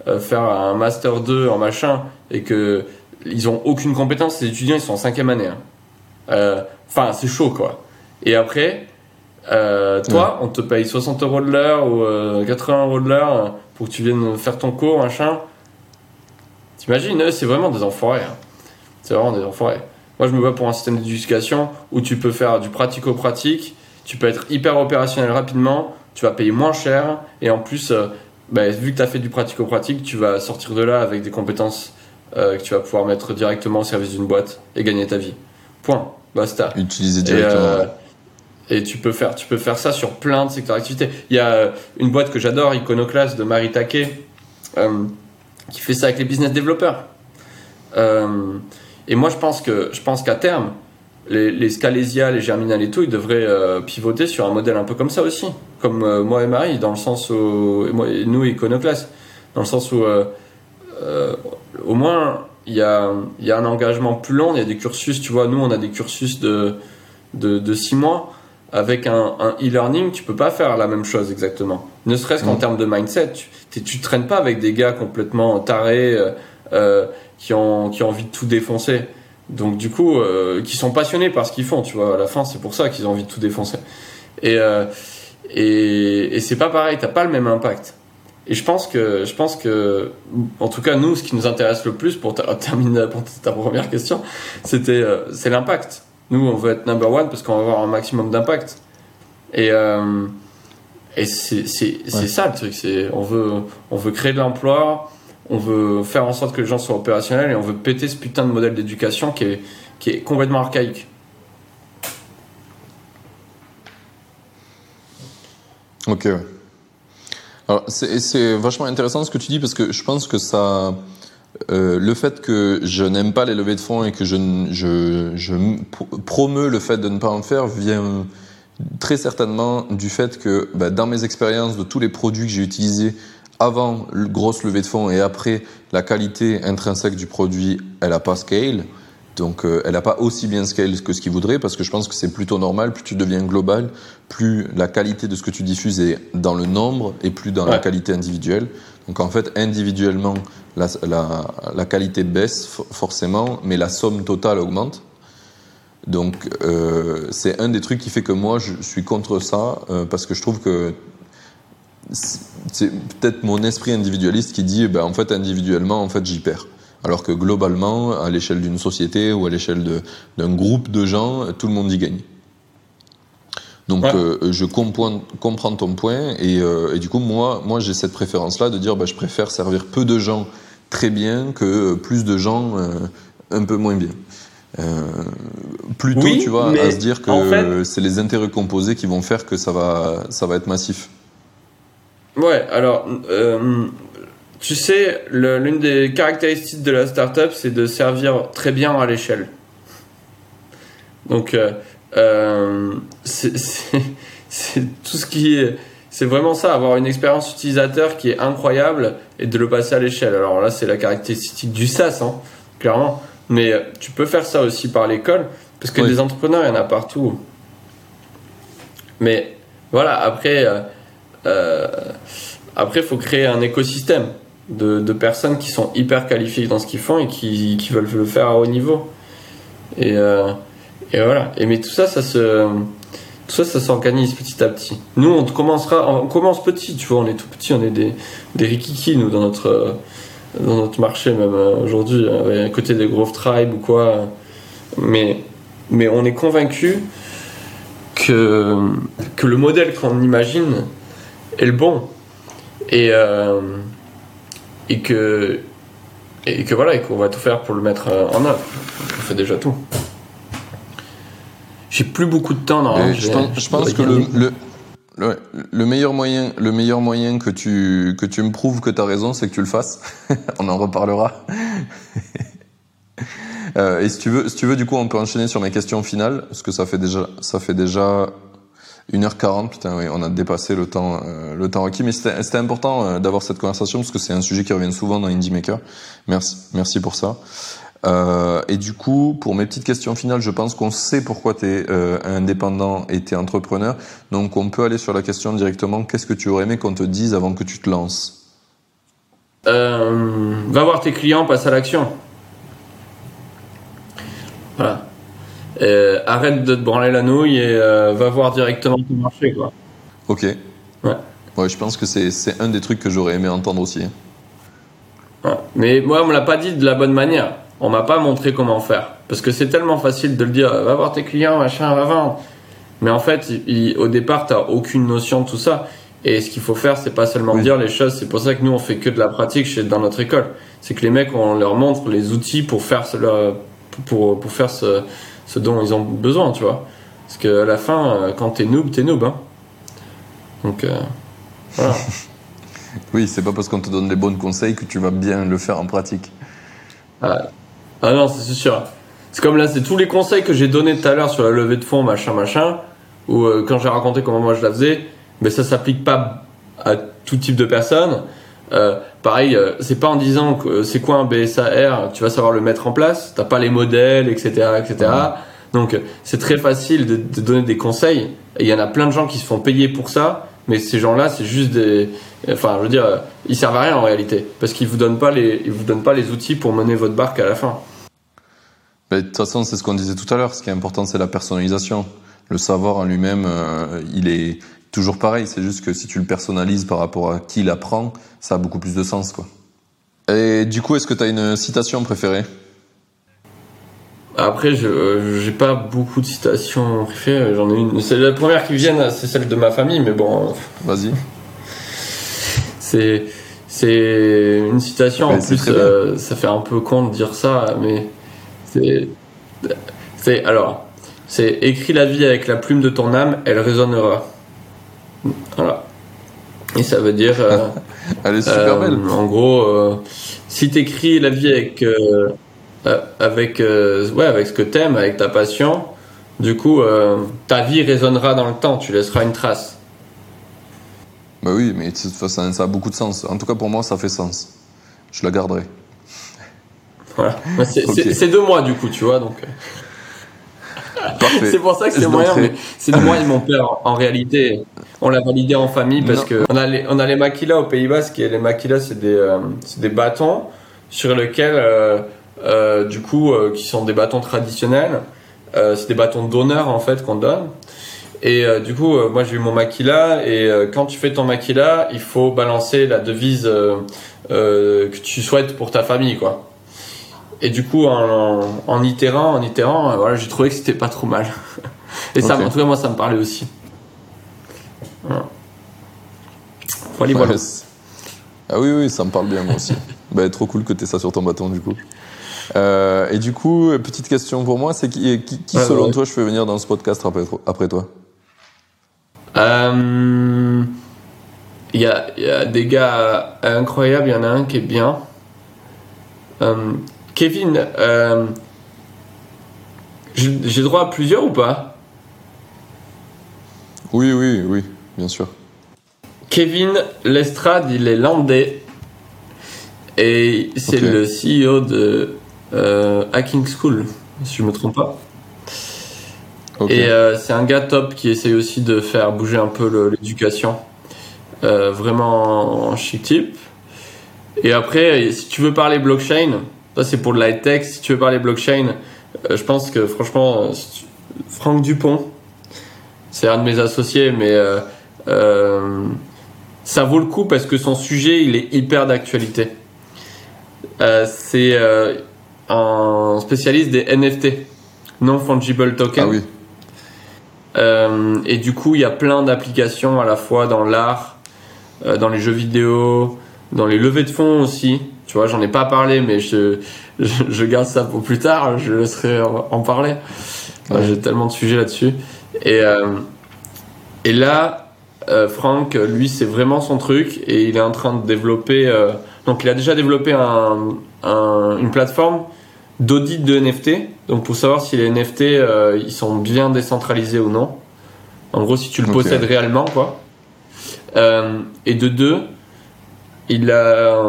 euh, faire un master 2 en machin et que ils ont aucune compétence, ces étudiants ils sont en cinquième année. hein. Euh, Enfin, c'est chaud quoi. Et après, euh, toi, on te paye 60 euros de l'heure ou euh, 80 euros de l'heure euh, pour que tu viennes faire ton cours, machin. T'imagines, eux, c'est vraiment des enfoirés. hein. C'est vraiment des enfoirés. Moi, je me bats pour un système d'éducation où tu peux faire du pratico-pratique, tu peux être hyper opérationnel rapidement, tu vas payer moins cher, et en plus, euh, bah, vu que tu as fait du pratico-pratique, tu vas sortir de là avec des compétences euh, que tu vas pouvoir mettre directement au service d'une boîte et gagner ta vie. Point. Basta. Utiliser Et, directement. euh, et tu peux faire, tu peux faire ça sur plein de secteurs d'activité. Il y a euh, une boîte que j'adore, Iconoclast de Marie Taquet, qui fait ça avec les business développeurs. Et moi, je pense que, je pense qu'à terme, les, les Scalesia, les Germinal et tout, ils devraient euh, pivoter sur un modèle un peu comme ça aussi, comme euh, moi et Marie, dans le sens où, et moi, et nous, Iconoclast, dans le sens où, euh, au moins, il y a, il y a un engagement plus long, il y a des cursus, tu vois, nous, on a des cursus de, de, de six mois. Avec un, un e-learning, tu peux pas faire la même chose exactement. Ne serait-ce qu'en Mhm. termes de mindset, tu, tu traînes pas avec des gars complètement tarés, euh, euh, qui ont, qui ont envie de tout défoncer. Donc du coup, euh, qui sont passionnés par ce qu'ils font, tu vois. À la fin, c'est pour ça qu'ils ont envie de tout défoncer. Et euh, et, et c'est pas pareil, t'as pas le même impact. Et je pense que je pense que en tout cas nous, ce qui nous intéresse le plus pour ter- terminer pour ta première question, c'était euh, c'est l'impact. Nous, on veut être number one parce qu'on va avoir un maximum d'impact. Et euh, et c'est c'est c'est Ouais. ça le truc. C'est on veut on veut créer de l'emploi, on veut faire en sorte que les gens soient opérationnels et on veut péter ce putain de modèle d'éducation qui est qui est complètement archaïque. Ok. ouais. C'est vachement intéressant ce que tu dis parce que je pense que ça. euh, le fait que je n'aime pas les levées de fonds et que je, je, je promeus le fait de ne pas en faire vient très certainement du fait que bah, dans mes expériences de tous les produits que j'ai utilisés avant le grosse levée de fonds et après la qualité intrinsèque du produit, elle n'a pas scale. Donc euh, elle n'a pas aussi bien scale que ce qu'il voudrait parce que je pense que c'est plutôt normal. Plus tu deviens global, plus la qualité de ce que tu diffuses est dans le nombre et plus dans la qualité individuelle. Donc en fait, individuellement, la, la, la qualité baisse forcément, mais la somme totale augmente. Donc euh, c'est un des trucs qui fait que moi je suis contre ça euh, parce que je trouve que c'est peut-être mon esprit individualiste qui dit ben en fait individuellement en fait j'y perds alors que globalement à l'échelle d'une société ou à l'échelle d'un groupe de gens tout le monde y gagne. Donc euh, je comprends, comprends, ton point et, et, du coup moi moi j'ai cette préférence là de dire ben, je préfère servir peu de gens très bien que plus de gens un peu moins bien. Euh, plutôt, tu vois, à se dire que c'est les intérêts composés qui vont faire que ça va, ça va être massif. Ouais, alors, euh, tu sais, l'une des caractéristiques de la startup, c'est de servir très bien à l'échelle. Donc, euh, euh c'est tout ce qui est. C'est vraiment ça, avoir une expérience utilisateur qui est incroyable et de le passer à l'échelle. Alors là, c'est la caractéristique du SaaS, hein, clairement. Mais euh, tu peux faire ça aussi par l'école, parce que des entrepreneurs, il y en a partout. Mais voilà, après, euh, euh, après, il faut créer un écosystème de, de, personnes qui sont hyper qualifiées dans ce qu'ils font et qui, qui, veulent le faire à haut niveau. Et, et voilà. Et mais tout ça, ça se, tout ça, ça s'organise petit à petit. Nous, on commencera, on commence petit, tu vois, on est tout petit, on est des, des rikiki, nous, dans notre dans notre marché même euh, aujourd'hui, euh, à côté des Grove Tribe ou quoi. Mais, mais on est convaincu que, que le modèle qu'on imagine est le bon. Et, euh, et que et que voilà et qu'on va tout faire pour le mettre en œuvre. On fait déjà tout. J'ai plus beaucoup de temps non. Je, je, pense que le, le, le, meilleur moyen, le meilleur moyen que tu que tu me prouves que tu as raison, c'est que tu le fasses. on en reparlera. euh, et si tu veux, si tu veux, du coup, on peut enchaîner sur mes questions finales, parce que ça fait déjà, ça fait déjà 1h40. Putain, oui, on a dépassé le temps, euh, le temps requis. Mais c'était important euh, d'avoir cette conversation parce que c'est un sujet qui revient souvent dans Indie Maker. Merci, merci pour ça. Euh, et du coup, pour mes petites questions finales, je pense qu'on sait pourquoi tu es euh, indépendant et tu es entrepreneur. Donc on peut aller sur la question directement. Qu'est-ce que tu aurais aimé qu'on te dise avant que tu te lances? Euh, Va voir tes clients, passe à l'action. Voilà. Arrête de te branler la nouille et va voir directement ton marché. Quoi. Ok. Ouais. Ouais, je pense que c'est un des trucs que j'aurais aimé entendre aussi. Mais moi, on me l'a pas dit de la bonne manière on m'a pas montré comment faire. Parce que c'est tellement facile de le dire, va voir tes clients, machin, va vendre. Mais en fait, au départ, tu n'as aucune notion de tout ça. Et ce qu'il faut faire, c'est pas seulement dire les choses. C'est pour ça que nous, on fait que de la pratique chez, dans notre école. C'est que les mecs, on leur montre les outils pour faire, cela, pour, pour faire ce, ce dont ils ont besoin, tu vois. Parce qu'à la fin, euh, quand t'es noob, t'es noob. Hein. Donc, euh, voilà. oui, c'est pas parce qu'on te donne les bons conseils que tu vas bien le faire en pratique. Ah. Ah non, c'est sûr. C'est comme là, c'est tous les conseils que j'ai donnés tout à l'heure sur la levée de fonds, machin, machin, ou euh, quand j'ai raconté comment moi je la faisais, mais ça s'applique pas à tout type de personnes. Euh, pareil, euh, c'est pas en disant que c'est quoi un BSAR, tu vas savoir le mettre en place, t'as pas les modèles, etc., etc. Donc c'est très facile de, de, donner des conseils. Il y en a plein de gens qui se font payer pour ça, mais ces gens-là, c'est juste des, enfin, je veux dire, ils servent à rien en réalité, parce qu'ils vous donnent pas les, ils vous donnent pas les outils pour mener votre barque à la fin. De toute façon, c'est ce qu'on disait tout à l'heure. Ce qui est important, c'est la personnalisation. Le savoir en lui-même, euh, il est toujours pareil. C'est juste que si tu le personnalises par rapport à qui l'apprend, ça a beaucoup plus de sens, quoi. Et du coup, est-ce que tu as une citation préférée? Après, je j'ai pas beaucoup de citations préférées. J'en ai une. C'est la première qui vient, c'est celle de ma famille, mais bon. Vas-y. c'est c'est une citation. en plus, euh, ça fait un peu con de dire ça, mais c'est, alors, c'est écris la vie avec la plume de ton âme, elle résonnera. Voilà. Et ça veut dire. euh, Elle est super euh, belle. En gros, euh, si t'écris la vie avec, euh, euh, avec, euh, ouais, avec ce que t'aimes, avec ta passion, du coup, euh, ta vie résonnera dans le temps, tu laisseras une trace. Bah oui, mais de toute façon, ça a beaucoup de sens. En tout cas, pour moi, ça fait sens. Je la garderai. Voilà. C'est de moi, du coup, tu vois, donc. C'est pour ça que c'est moyen, mais c'est moi et mon père. En réalité, on l'a validé en famille parce Non. que on a les, on a les maquilas au Pays Basque et les maquilas, c'est des, euh, c'est des bâtons sur lesquels, euh, euh, du coup, qui sont des bâtons traditionnels. C'est des bâtons d'honneur en fait qu'on donne. Et du coup, moi j'ai eu mon maquila et quand tu fais ton maquila, il faut balancer la devise que tu souhaites pour ta famille, quoi. Et du coup, en, itérant, en itérant, euh, voilà, j'ai trouvé que c'était pas trop mal. Et ça, en tout cas, moi, ça me parlait aussi. Voilà. Voilà, voilà. Ouais, ah oui, oui, ça me parle bien, moi aussi. bah, trop cool que tu ça sur ton bâton, du coup. Euh, et du coup, euh, petite question pour moi, c'est qui, qui, qui, Ouais, selon ouais. toi, je fais venir dans ce podcast après, après toi? Euh, Il y, a, il y a des gars incroyables, il y en a un qui est bien. Euh, Kevin, euh, j'ai droit à plusieurs ou pas? Oui, oui, oui, bien sûr. Kevin Lestrade, il est landais. Et c'est le CEO de euh, Hacking School, si je me trompe pas. Et euh, c'est un gars top qui essaye aussi de faire bouger un peu l'éducation. Euh, vraiment en chic type. Et après, si tu veux parler blockchain, ça c'est pour de la tech. Si tu veux parler blockchain, euh, je pense que franchement, Franck Dupont, c'est un de mes associés, mais euh, euh, ça vaut le coup parce que son sujet il est hyper d'actualité. Euh, c'est un spécialiste des NFT, non fungible token. ah oui, et du coup, il y a plein d'applications à la fois dans l'art, dans les jeux vidéo, dans les levées de fonds aussi. Tu vois, j'en ai pas parlé, mais je, je, je garde ça pour plus tard. Je laisserai en, en parler. Ouais. J'ai tellement de sujets là-dessus. Et, euh, et là, euh, Franck, lui, c'est vraiment son truc et il est en train de développer. euh, donc, il a déjà développé un, un- une plateforme d'audit de NFT. Donc, pour savoir si les NFT ils sont bien décentralisés ou non. En gros, si tu le possèdes réellement, quoi. Et de deux, il a.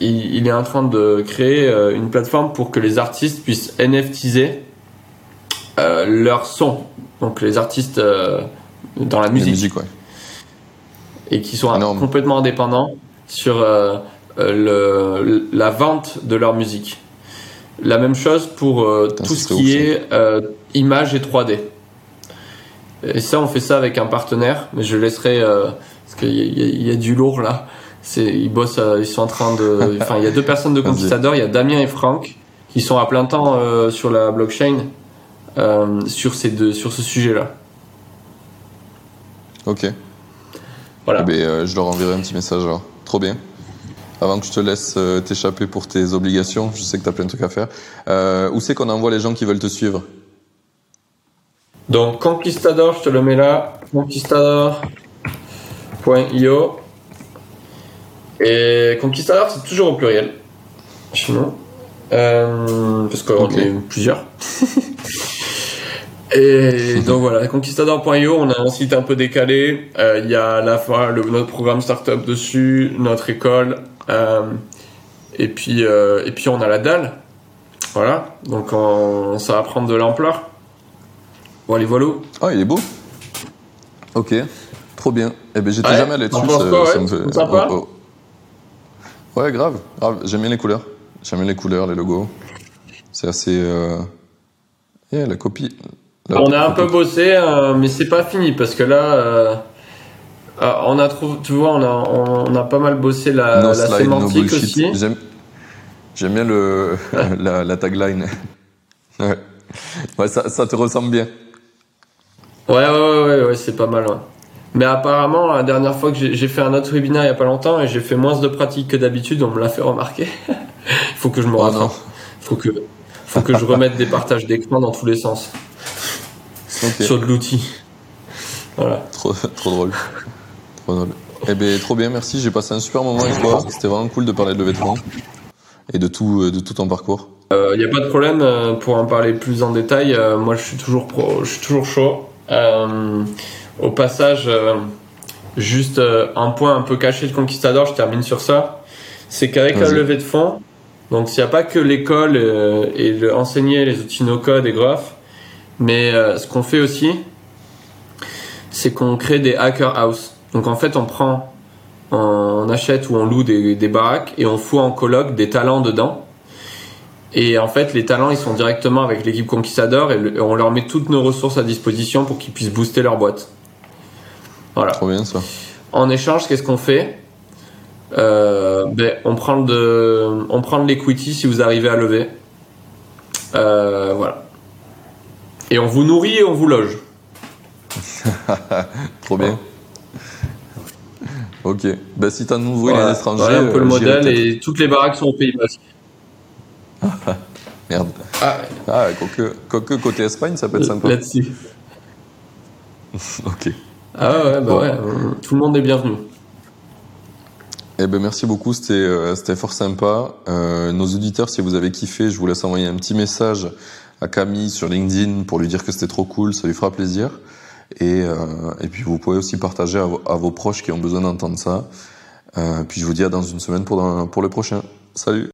il, il est en train de créer euh, une plateforme pour que les artistes puissent NFTiser euh, leur son. Donc les artistes euh, dans la la musique, ouais. et qui sont Énorme. complètement indépendants sur le, la vente de leur musique. La même chose pour euh, Putain, tout ce qui ouf, est euh, image et 3D. Et ça, on fait ça avec un partenaire, mais je laisserai euh, parce qu'il y a du lourd là. C'est, ils bossent, euh, ils sont en train de. Enfin, il y a deux personnes de. Conquistador, il y a Damien et Franck qui sont à plein temps euh, sur la blockchain euh, sur ces deux, sur ce sujet-là. Ok. Voilà. Eh ben, euh, je leur enverrai un petit message alors. Trop bien. Avant que je te laisse t'échapper pour tes obligations, je sais que tu as plein de trucs à faire. Où c'est qu'on envoie les gens qui veulent te suivre? Donc Conquistador, je te le mets là, conquistador.io. Et Conquistador, c'est toujours au pluriel. Nous. Euh, parce qu'on Ok. est plusieurs. Et donc voilà, conquistador.io, on a un site un peu décalé. Euh, Il y a à la fois le, notre programme startup dessus, notre école, euh, et puis euh, et puis on a la dalle. Voilà, donc on- ça va prendre de l'ampleur. Voilà, voilà. Ah, il est beau. Ok, trop bien. Eh ben, j'étais Ouais, jamais allé dessus. penses quoi, ouais sympa oh, oh. Ouais, grave. grave. J'aime bien les couleurs. J'aime bien les couleurs, les logos. C'est assez. Euh... Yeah, la copie. la- On a un peu bossé, euh, mais c'est pas fini parce que là, euh, euh, on a trouvé, tu vois, on a, on a pas mal bossé la, No la slide, sémantique aussi. J'aime, j'aime bien le, la, la tagline. Ouais. Ouais, ça, ça te ressemble bien. Ouais, ouais, ouais, ouais, ouais, c'est pas mal. ouais. Mais apparemment, la dernière fois que j'ai fait un autre webinaire il y a pas longtemps et j'ai fait moins de pratiques que d'habitude, on me l'a fait remarquer. Il faut que je me Oh rattrape. non. faut que, faut que je remette des partages d'écran dans tous les sens sur de l'outil. Voilà. Trop, trop drôle. Trop drôle. Eh ben, trop bien, merci. J'ai passé un super moment avec toi. C'était vraiment cool de parler de levée de fonds et de tout, euh, de tout ton parcours. Il n'y a pas de problème euh, pour en parler plus en détail. euh, moi, je suis toujours pro, je suis toujours chaud. Euh, au passage, euh, juste euh, un point un peu caché de Conquistador, je termine sur ça. C'est qu'avec la levée de fonds, donc il n'y a pas que l'école euh, et le enseigner les outils no-code et graph, mais ce qu'on fait aussi, c'est qu'on crée des hacker house. Donc en fait, on prend, on achète ou on loue des, des baraques et on fout en coloc des talents dedans. Et en fait, les talents, ils sont directement avec l'équipe Conquistador et, le- et on leur met toutes nos ressources à disposition pour qu'ils puissent booster leur boîte. Voilà. Trop bien, ça. En échange, qu'est-ce qu'on fait Euh, ben, on prend de, on prend de l'equity si vous arrivez à lever. Euh, voilà. Et on vous nourrit et on vous loge. Trop bien. Ok. Bah, si t'as nouveau Voilà. les étrangers. Voilà un peu le euh, modèle et toutes les baraques sont au Pays Basque. Merde. Ah, Ah, quoique, quoique côté Espagne, ça peut être sympa. là-dessus. Ok. Ah ouais, bah Bon. ouais, tout le monde est bienvenu. Eh ben merci beaucoup, c'était euh, c'était fort sympa. Euh, nos auditeurs, si vous avez kiffé, je vous laisse envoyer un petit message à Camille sur LinkedIn pour lui dire que c'était trop cool, ça lui fera plaisir. Et, euh, et puis vous pouvez aussi partager à, vos- à vos proches qui ont besoin d'entendre ça. Euh, puis je vous dis à dans une semaine pour, dans- pour le prochain. Salut